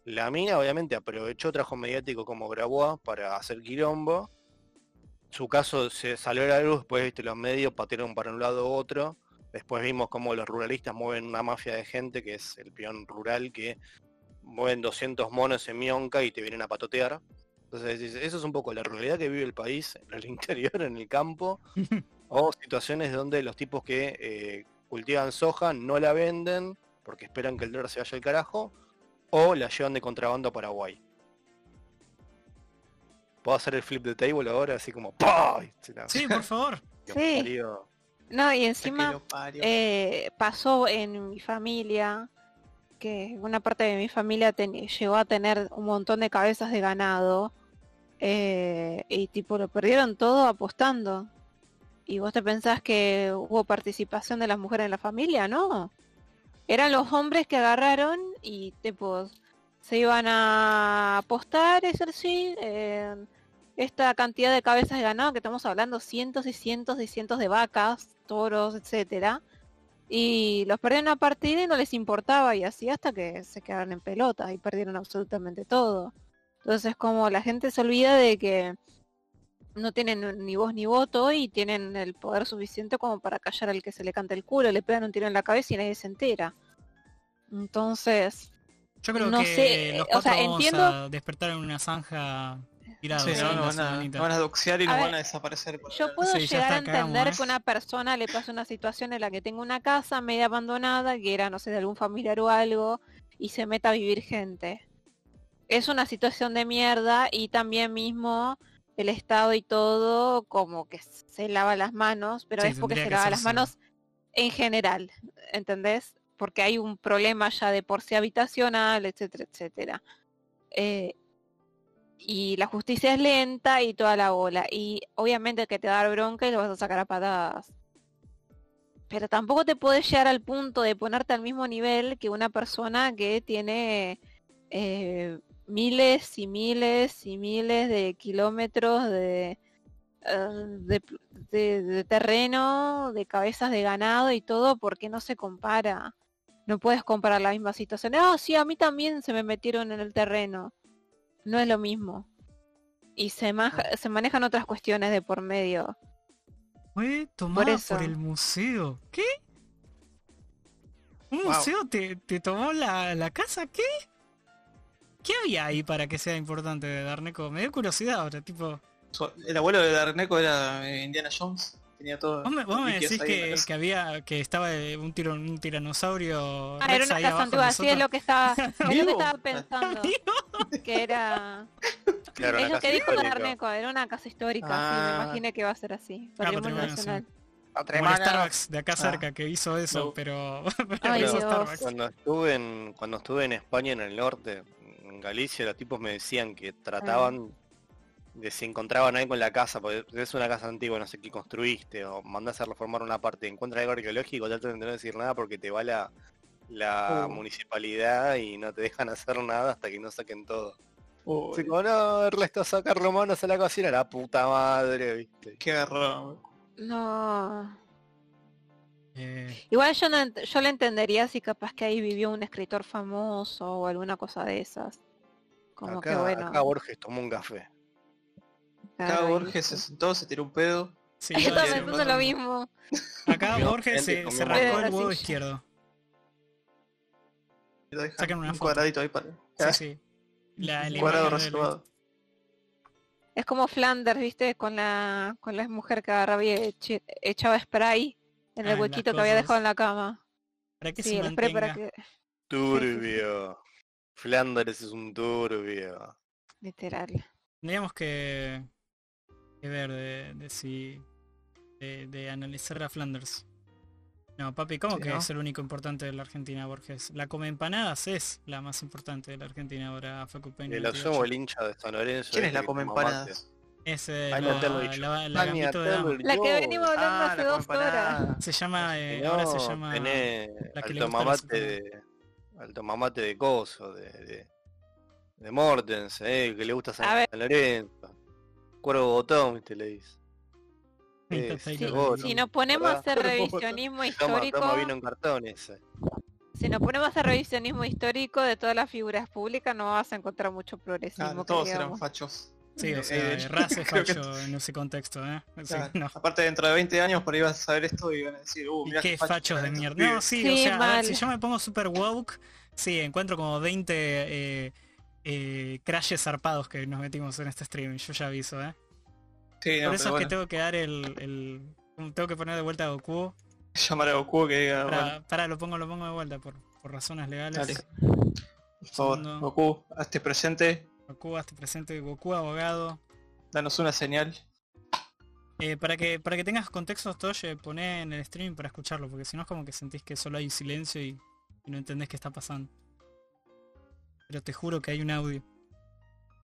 la mina obviamente aprovechó trabajo mediático como Grabois para hacer quilombo. Su caso se salió a la luz, después viste los medios patearon para un lado u otro. Después vimos cómo los ruralistas mueven una mafia de gente, que es el peón rural, que mueven 200 monos en Mionca y te vienen a patotear. Entonces, eso es un poco la realidad que vive el país, en el interior, en el campo, o situaciones donde los tipos que eh, cultivan soja no la venden porque esperan que el dólar se vaya al carajo, o la llevan de contrabando a Paraguay. ¿Puedo hacer el flip de table ahora? Así como ¡pah! Sí, por favor. Sí. No, y encima eh, pasó en mi familia que una parte de mi familia ten- llegó a tener un montón de cabezas de ganado eh, y tipo lo perdieron todo apostando. Y vos te pensás que hubo participación de las mujeres en la familia, ¿no? Eran los hombres que agarraron y tipo se iban a apostar, es sí, en esta cantidad de cabezas de ganado que estamos hablando, cientos y cientos y cientos de vacas, toros, etcétera. Y los perdieron a partida y no les importaba y así hasta que se quedaron en pelota y perdieron absolutamente todo. Entonces como la gente se olvida de que no tienen ni voz ni voto y tienen el poder suficiente como para callar al que se le canta el culo, le pegan un tiro en la cabeza y nadie se entera. Entonces, Yo creo No que sé, los o sea, cuatro vamos entiendo- a despertar en una zanja Sí, no, la van, a, nos van a doxear y A ver, van a desaparecer. por Yo ahora. puedo Sí, llegar a entender que una persona le pase una situación en la que tenga una casa media abandonada, que era, no sé, de algún familiar o algo, y se meta a vivir gente. Es una situación de mierda y también mismo el Estado y todo como que se lava las manos, pero Sí, es porque se lava las manos en general, ¿entendés? Porque hay un problema ya de por sí habitacional, etcétera, etcétera. Eh, y la justicia es lenta y toda la bola. Y obviamente que te va a dar bronca y lo vas a sacar a patadas. Pero tampoco te puedes llegar al punto de ponerte al mismo nivel que una persona que tiene eh, miles y miles y miles de kilómetros de, eh, de- de terreno, de cabezas de ganado y todo, porque no se compara. No puedes comparar la misma situación. Ah, sí, a mí también se me metieron en el terreno. No es lo mismo. Y se, maja- se manejan otras cuestiones de por medio. Fue tomada por, eso. el museo. ¿Qué? ¿Un Wow. museo te, te tomó la, la casa? ¿Qué? ¿Qué había ahí para que sea importante de Darneco? Me dio curiosidad ahora, tipo... El abuelo de Darneco era eh, Indiana Jones. Tenía todo. Vos me, vos me decís que, que había que estaba eh, un, tiro, un tiranosaurio Ah, era una de así es lo que estaba, es lo que estaba pensando. que era. Claro, Es lo que dijo histórica. Darneco, era una casa histórica, sí, me Ah. imaginé que iba a ser así. Patrimonio Patrimonio nacional. Como el Starbucks de acá Ah. cerca que hizo eso, No. pero... pero Ay. Cuando estuve en cuando estuve en España en el norte, en Galicia, los tipos me decían que trataban de si encontraban ahí con la casa, porque es una casa antigua, no sé qué construiste, o mandás a reformar una parte, encuentra algo arqueológico, tratan de no decir nada porque te va la, la Uh. municipalidad y no te dejan hacer nada hasta que no saquen todo. Uy, Así como, no, Ernesto sacar romanos a la cocina, la puta madre, viste. qué garrón. No. Eh, Igual yo no yo le entendería si capaz que ahí vivió un escritor famoso o alguna cosa de esas. Como acá, que bueno. acá Borges tomó un café. Claro, Borges se sentó, se tiró un pedo. sí, Yo decir, pensando lo mismo. Acá Borges se, se rascó el huevo izquierdo. Saquen una un foto. cuadradito ahí para. Sí, sí. La, cuadrado reservado. Es como Flanders, ¿viste? Con la con la mujer que agarraba y echaba spray en Ah, el las huequito que había dejado en la cama. Para que Sí, se el spray para que... Turbio. Flanders es un turbio. Literal. Tendríamos que, que ver de, de si... De, de analizar a Flanders. No, papi, ¿cómo Sí, que ¿no? es el único importante de la Argentina, Borges? La come empanadas es la más importante de la Argentina ahora, Facu Peña. El 28. asumo el hincha de San Lorenzo. ¿Quién es este la come empanadas? Es eh, la, la- la de La que venimos hablando Ah, hace dos horas. Se llama, eh, No, ahora se llama... la que alto a mamate de. Alto mamate de coso, de. de, de Mortens, eh, que le gusta A San, ver. San Lorenzo. Cuervo botón, viste, le dice. Es, Si, vos, si nos ponemos a ¿verdad? hacer revisionismo Toma, histórico, toma vino en cartón ese. si nos ponemos a hacer revisionismo histórico de todas las figuras públicas, no vas a encontrar mucho progresismo. todos eran fachos. Sí, o Eh, sea, eh, Raz es creo que- facho en ese contexto, ¿eh? Sí, Claro, no. Aparte dentro de 20 años por ahí vas a saber esto y van a decir, uh, ¿Y mirá qué fachos fachos de mierda? No, sí, Sí, o sea, a ver, si yo me pongo super woke, sí, encuentro como 20 eh, eh, crashes zarpados que nos metimos en este stream, yo ya aviso, ¿eh? Sí, no, Por eso es que bueno, tengo que dar el, el- Tengo que poner de vuelta a Goku. llamar a Goku que diga, bueno, Para, para, lo pongo, lo pongo de vuelta por, por razones legales. dale. Por favor. Goku, hazte presente, Goku, hasta presente, Goku abogado. danos una señal. Eh, para que para que tengas contexto, Tosh, eh, poné en el stream para escucharlo, porque si no es como que sentís que solo hay silencio y, y no entendés qué está pasando. Pero te juro que hay un audio.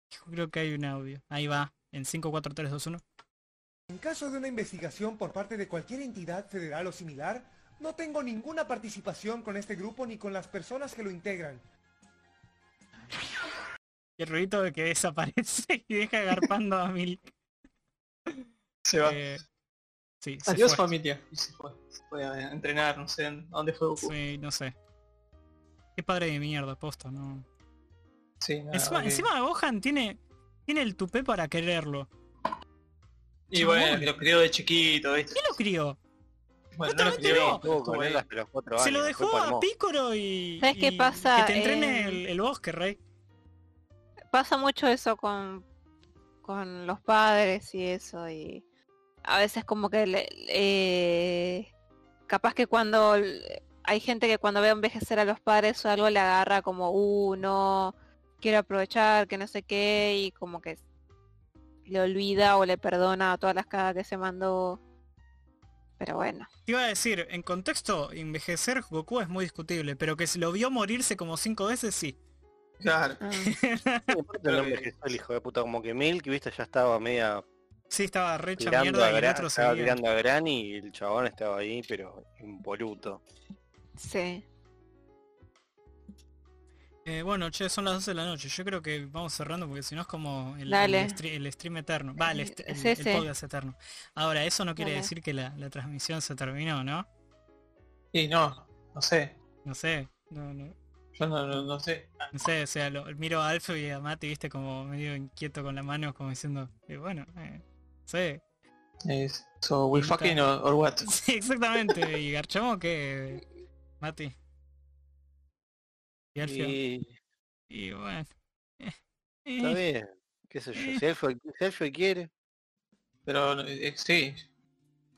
Te juro que hay un audio. Ahí va, en 5, 4, 3, 2, 1. En caso de una investigación por parte de cualquier entidad federal o similar, no tengo ninguna participación con este grupo ni con las personas que lo integran. Y el ruidito de que desaparece y deja agarpando a Milk. Se va. Eh, sí, se Adiós fue. familia. Y se fue. Se fue a entrenar, no sé a dónde fue Goku. Sí, no sé. Qué padre de mierda, posta, no. Sí, nada, Encima, ok. encima Gohan tiene, tiene el tupé para quererlo. Y bueno, lo crió de chiquito, ¿viste? ¿Quién lo crió? Bueno, Justamente lo crió, no. Estuvo estuvo con él ahí. hasta los cuatro años. Se lo dejó a. Pícoro y... ¿Sabes qué y pasa? Que te entrene Eh, el, el bosque, Rey. Pasa mucho eso con, con los padres y eso y a veces como que le- eh, capaz que cuando hay gente que cuando ve envejecer a los padres o algo le agarra como uh no quiero aprovechar que no sé qué y como que le olvida o le perdona a todas las cagas que se mandó pero bueno Te iba a decir, en contexto, envejecer Goku es muy discutible, pero que se lo vio morirse como cinco veces, sí. Claro. Ah, el hijo de puta, como que Milk, viste, ya estaba media Sí, estaba re hecha mierda a, y el Gran, otro estaba seguía. tirando a Granny y el chabón estaba ahí, pero impoluto. sí Eh, bueno, che, son las 12 de la noche. Yo creo que vamos cerrando porque si no es como el, stream eterno. Va, el, el- Sí, el sí. podcast eterno. Ahora, eso no quiere Dale. decir que la, la transmisión se terminó, ¿no? Y no, no sé. No sé. No, no, Yo no, no, no sé. no sé, o sea, lo, miro a Alfio y a Mati, viste, como medio inquieto con la mano, como diciendo, eh, bueno, eh, no sé. So we fucking or, or what? Sí, exactamente. ¿Y Garchamo qué? Mati. Y Alfio. Y Y bueno. eh, está eh, bien, qué sé yo, si Elfo, si Elfo quiere, Pero eh, sí.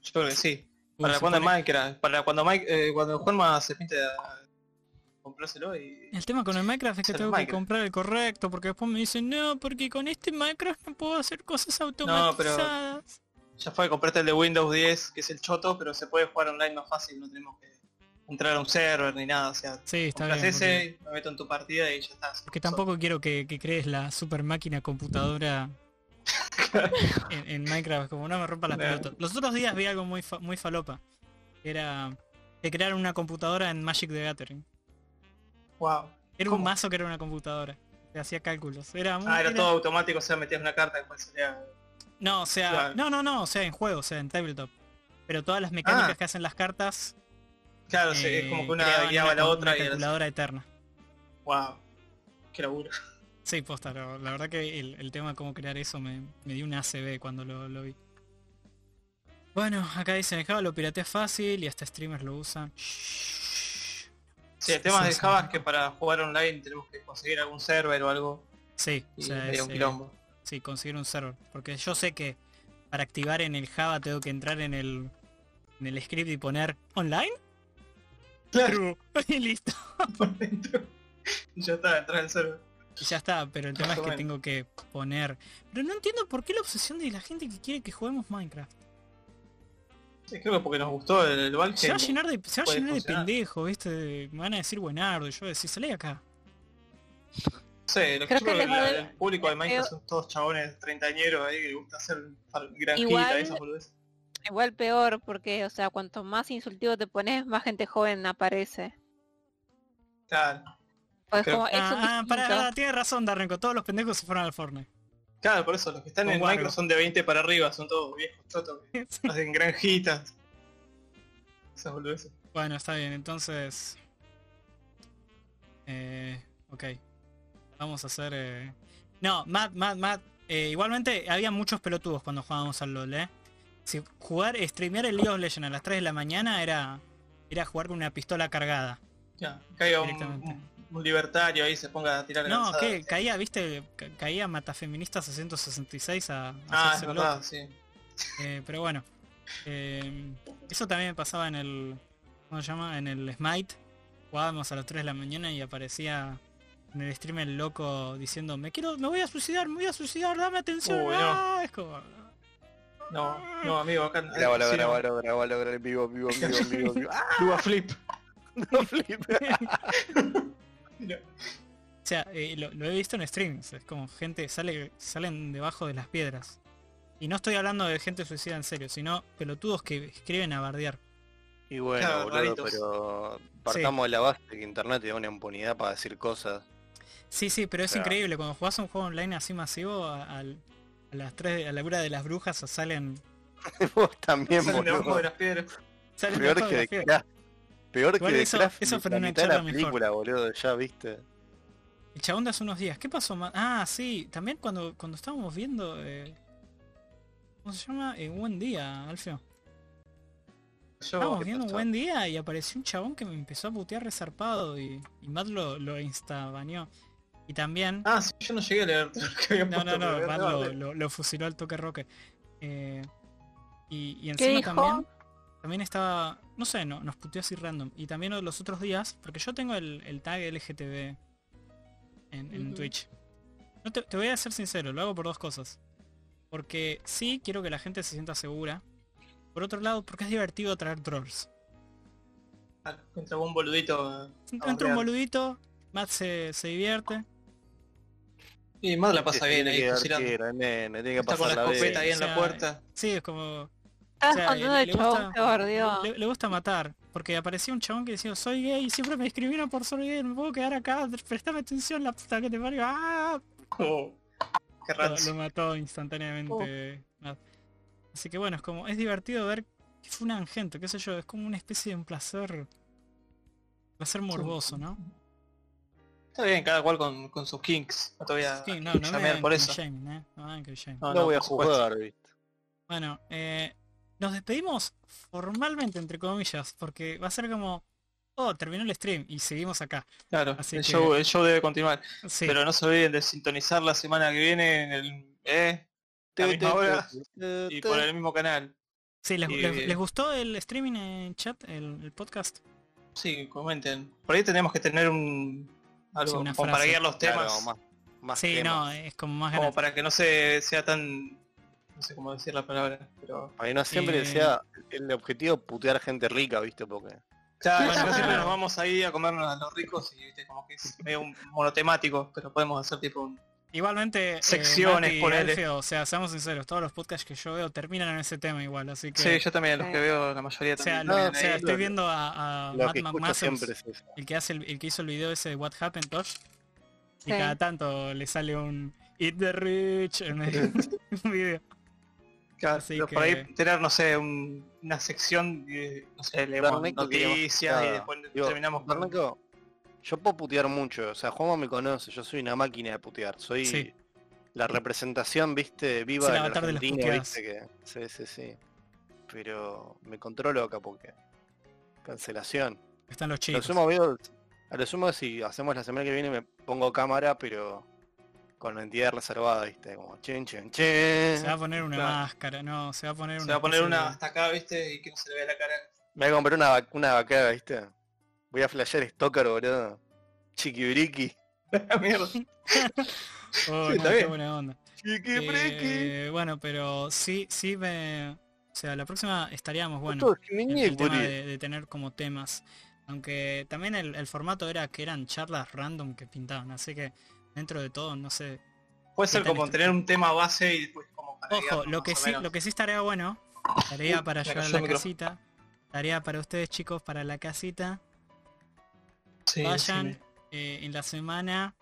Yo creo que sí. Para cuando pone- Minecraft, para cuando Mike, eh, cuando Juanma se pinte a comprárselo y. El tema con el Minecraft es que tengo que comprar el correcto, porque después me dicen, no, porque con este Minecraft no puedo hacer cosas pero- automatizadas. Ya fue, compraste el de Windows 10, que es el choto, pero se puede jugar online más fácil, no tenemos que entrar a un server ni nada, o sea, Sí, está bien. Porque, ese, me meto en tu partida y ya estás. porque tampoco quiero que, que crees la super máquina computadora en, en Minecraft, como no me rompa las pelotas. Los otros días vi algo muy, fa- muy falopa. Era de crear una computadora en Magic the Gathering. Wow. Era un mazo que era una computadora. Que hacía cálculos. Era muy, Ah, era era- todo automático, o sea, metías una carta después salía. No, o sea, Claro. no, no, no, o sea, en juego, o sea, en tabletop. Pero todas las mecánicas Ah. que hacen las cartas Claro, sí, es eh, como que una guiaba a la una otra y así. calculadora eterna. Wow. Qué laburo. Sí, posta, la verdad que el, el tema de cómo crear eso me, me dio un ACB cuando lo, lo vi. Bueno, acá dicen, el Java lo piratea fácil y hasta streamers lo usan. Sí, el tema Sí, de Java sí. es que para jugar online tenemos que conseguir algún server o algo. Sí, o Y sea, medio es, un eh, quilombo. sí, conseguir un server. Porque yo sé que para activar en el Java tengo que entrar en el, en el script y poner online. Claro. True. y listo. por dentro. Y ya está, entrar al server. Y ya está, pero el tema es que tengo que poner... Pero no entiendo por qué la obsesión de la gente que quiere que juguemos Minecraft. Sí, creo que porque nos gustó el, el Valheim. Se va a llenar de, se va a llenar de pendejo, ¿viste? Me van a decir buenardo y yo voy a decir, salí acá. Sí, lo que Creo yo que el público de Minecraft son todos chabones treintañeros ahí que les gusta hacer granjita Igual- y esas boludeces. Igual peor, porque, o sea, cuanto más insultivo te pones, más gente joven aparece. Claro, Pues Creo- como, Ah, ah, para, para, tiene razón Darrenco, todos los pendejos se fueron al Fortnite. claro, por eso los que están Con en Wargo. Minecraft son de 20 para arriba, son todos viejos chotos que hacen granjitas. Esas boludeces. Bueno, está bien, entonces... Eh, ok. Vamos a hacer... eh, No, Matt, Matt, Matt. eh, igualmente había muchos pelotudos cuando jugábamos al LoL, ¿eh? Si jugar, streamear el League of Legends a las 3 de la mañana era, era jugar con una pistola cargada. Ya, caiga un, Directamente. un- un libertario ahí se ponga a tirar No, que caía, viste, ca- caía Matafeministas 666 a, a Ah, es verdad, sí. Eh, pero bueno. eh, eso también pasaba en el. ¿Cómo se llama? En el Smite. Jugábamos a las 3 de la mañana y aparecía en el stream el loco diciendo me quiero, me voy a suicidar, me voy a suicidar, dame atención. Uy, no. Ah, es como. No, no, amigo, acá Grabalo, sí, no. grabalo, grabalo, grabalo en vivo, vivo, vivo, vivo, vivo. ¡Ah, Flip. no flip! O sea, eh, lo, lo he visto en streams, es como gente sale salen debajo de las piedras. Y no estoy hablando de gente suicida en serio, sino pelotudos que escriben a bardear. Y bueno, Claro, boludo, raritos. pero partamos de la base de que internet te da una impunidad para decir cosas. Sí, sí, pero es Claro. increíble, cuando jugás un juego online así masivo, a, al- a las 3, a la hora de las brujas salen... Vos también, Salen debajo de las piedras. salen Peor que de de. Craft. Peor que de eso- Craft. eso fue la una mitad de la charla mejor. película, boludo, ya viste. El chabón de hace unos días, ¿qué pasó más? Ah, sí, también cuando, cuando estábamos viendo... eh, ¿Cómo se llama? Eh, buen día, Alfio. Estábamos ¿qué viendo un buen día y apareció un chabón que me empezó a putear resarpado y, y Matt lo, lo instabaneó. Y también... Ah, sí, yo no llegué a leer que había No, no, no, no, lo, de- lo- lo fusiló al toque roque. Eh, y, y ¿Qué encima dijo? también, también estaba, no sé, no, nos puteó así random. Y también los otros días, porque yo tengo el, el tag LGTB en, en. Twitch. No te, te voy a ser sincero, lo hago por dos cosas. Porque sí, quiero que la gente se sienta segura. Por otro lado, porque es divertido traer trolls. Ah, Entra un boludito. Entra un boludito, Matt se, se divierte. Y más la pasa bien ahí, tiro, nene, tiene que Está con la escopeta ahí en la puerta. Sí, es como... Estás O sea, contando le- gusta- que bardeó. Le, le gusta matar, porque aparecía un chabón que decía, soy gay, y siempre me escribieron por ser gay, no me puedo quedar acá, prestame atención, la puta que te parió. ¡Ah! Oh, qué Lo, mató instantáneamente. Matt. Así que bueno, es como, es divertido ver que fue un gente, qué sé yo, es como una especie de un placer, placer morboso, ¿no? Está bien, cada cual con, con sus kinks. No te voy a Sí, no, me por eso. shaming, ¿eh? No me hagan king shaming. No, No, no, voy a jugar, viste. Bueno, eh, nos despedimos formalmente, entre comillas, porque va a ser como, oh, terminó el stream y seguimos acá. Claro, Así el, que- show, el show debe continuar. Sí. Pero no se olviden de sintonizar la semana que viene en el... ¿eh? La misma hora y por el mismo canal. Sí, ¿les, Y- les- les gustó el streaming en chat, el, el podcast? Sí, comenten. Por ahí tenemos que tener un... Algo Sí, una como para guiar los temas. Claro, más, más Sí, temas. no, es como más como para que no se sea tan... No sé cómo decir la palabra. Pero... Para que no siempre Eh, sea el objetivo putear gente rica, viste, porque... Claro, Bueno, si no siempre nos vamos ahí a comernos a los ricos y viste, como que es medio un monotemático, pero podemos hacer tipo un... Igualmente, eh, Secciones, Mati, ponele. Alfio, o sea, seamos sinceros, todos los podcasts que yo veo terminan en ese tema igual, así que... Sí, yo también, los que veo, la mayoría o sea, también. lo- terminan o sea, estoy viendo a, a Matt que siempre es el que hace el, el que hizo el video ese de What Happened, Tosh, y Sí. cada tanto le sale un Eat the Rich en el video. Claro, así pero por ahí que- tener, no sé, un- una sección, de, no sé, leemos noticias y nada. después Digo, terminamos con... yo puedo putear mucho, o sea, Juanma me conoce, yo soy una máquina de putear, soy Sí. la representación, viste, viva el de la Argentina, viste que. Sí, sí, sí. Pero me controlo acá porque. Cancelación. Están los A lo chicos. sumo veo. A lo sumo si hacemos la semana que viene me pongo cámara, pero con la entidad reservada, viste, como chen chen chen. Se va a poner una Claro. máscara, no, se va a poner una Se va a poner una de- hasta acá, viste, y que no se le vea la cara. Me voy a comprar una, una vacada, viste. Voy a flashear Stalker, boludo. Chiquibriqui. Mierda. Oh, Sí, no, está qué bien. buena onda. Chiquibriqui. Eh, bueno, pero sí, sí me... O sea, la próxima estaríamos, bueno, en el tema de, de tener como temas. Aunque también el, el formato era que eran charlas random que pintaban, así que dentro de todo, no sé. Puede ser como tener un tema base y después como para Ojo, lo que sí, lo que sí estaría bueno, tarea para llevar a la casita, tarea para ustedes chicos para la casita, Sí, vayan sí. eh, en la semana,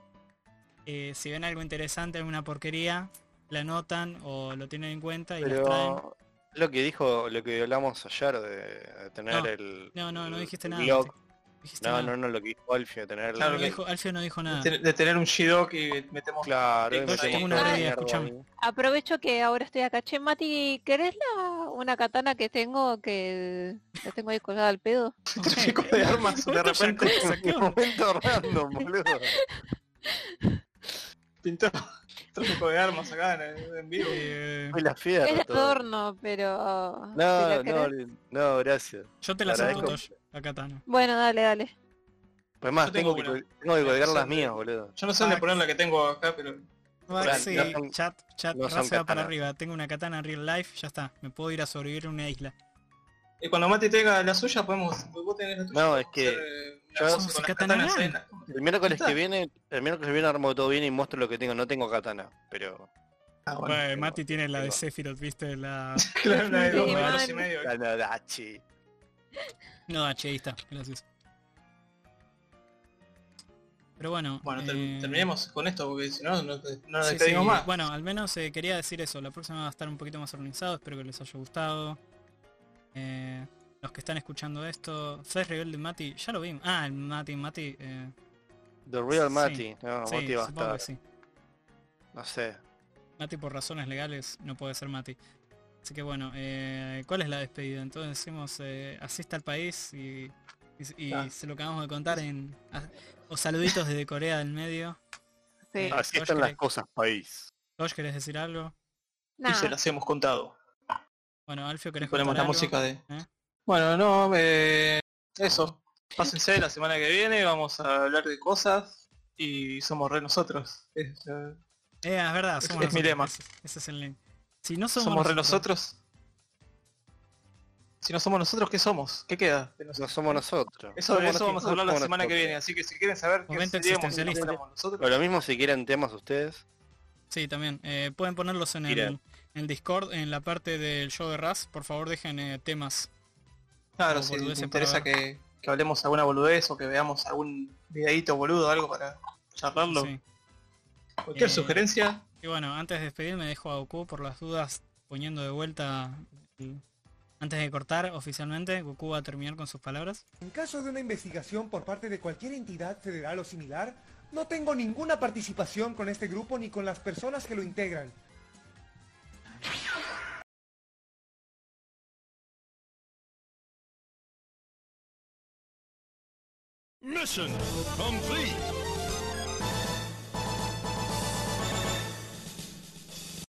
eh, si ven algo interesante, alguna porquería, la anotan o lo tienen en cuenta y la traen. Pero lo que dijo, lo que hablamos ayer de, tener No, el No, no, no dijiste nada. blog. Dijiste No, nada. no, no, lo que dijo Alfio, tener Claro, No que- dijo- Alfio no dijo nada. De, ten- de tener un G-Doc y metemos... Claro, y metemos tengo una escuchame. Aprovecho que ahora estoy acá. Che, Mati, ¿querés la, una katana que tengo que la tengo ahí colgada al pedo? tráfico de armas de repente ¿qué Un momento random, boludo. pintó tráfico de armas acá en, en vivo. Eh, Fue la fiera. Es de adorno, pero... No, no, querés- no, gracias. yo te la acepto, Katana. Bueno, dale, dale. Pues más, Yo tengo tengo, que, una. col- tengo que colgar Yo las mías, boludo. Yo no sé dónde Ah, poner la que tengo acá, pero... Max Claro, y no son- chat, chat, no son se va para arriba. Tengo una katana real life, ya está. Me puedo ir a sobrevivir en una isla. Y cuando Mati tenga la suya, podemos... Vos tenés la tuya. No, es que eh, yo- cosa Somos con las Katana katanas Man. ahí en la- El miércoles que viene, el miércoles que viene armo todo bien y muestro lo que tengo. No tengo katana, pero... Ah, Bueno, bueno. tengo- Mati tiene la de. Sephiroth, viste, la... Claro, una de dos Sí, y medio. Kanadachi. No, H, ahí está, gracias. Pero bueno, Bueno, eh, terminemos con esto porque si no, no, no nos sí, despedimos sí, más. Bueno, al menos eh, quería decir eso. La próxima va a estar un poquito más organizado. Espero que les haya gustado. Eh, los que están escuchando esto, ¿sabes Rebelde Mati? Ya lo vimos. Ah, el Mati, Mati. eh, The Real Sí. Mati. No, sí, Mati va a supongo que estar. sí. No sé. Mati por razones legales no puede ser Mati. Así que bueno, eh, ¿cuál es la despedida? Entonces decimos, eh, así está el país y, y- y Ah. se lo acabamos de contar en... Los saluditos desde Corea del Medio. Sí. Así Tosh, están las ¿querés- cosas, país. Tosh, ¿querés decir algo? Y Nada. se las hemos contado. Bueno, Alfio, Y ¿querés ponemos contar la algo? música de... ¿Eh? Bueno, no, eh, eso. Pásense la semana que viene, vamos a hablar de cosas y somos re nosotros. Es, eh, Eh, es verdad, Es- somos es mi nosotros, lema. Ese, ese es el lema. Si no somos, somos re nosotros. Si no somos nosotros, ¿qué somos? ¿Qué queda? de No nosotros? somos nosotros. Eso, Somos eso vamos a nosotros, hablar la semana que nosotros. viene, así que si quieren saber qué Momento seríamos si no existencialista. nosotros, O lo mismo si quieren temas ustedes. Sí, también. Eh, pueden ponerlos en el, en el Discord, en la parte del show de Raz. Por favor, dejen eh, temas. claro, o si les interesa que, que hablemos alguna boludez o que veamos algún videíto boludo, algo para charlarlo. Sí. Cualquier Eh, sugerencia, Y bueno, antes de despedirme dejo a Goku por las dudas poniendo de vuelta el- antes de cortar oficialmente, Goku va a terminar con sus palabras. En caso de una investigación por parte de cualquier entidad federal o similar, no tengo ninguna participación con este grupo ni con las personas que lo integran. Mission complete.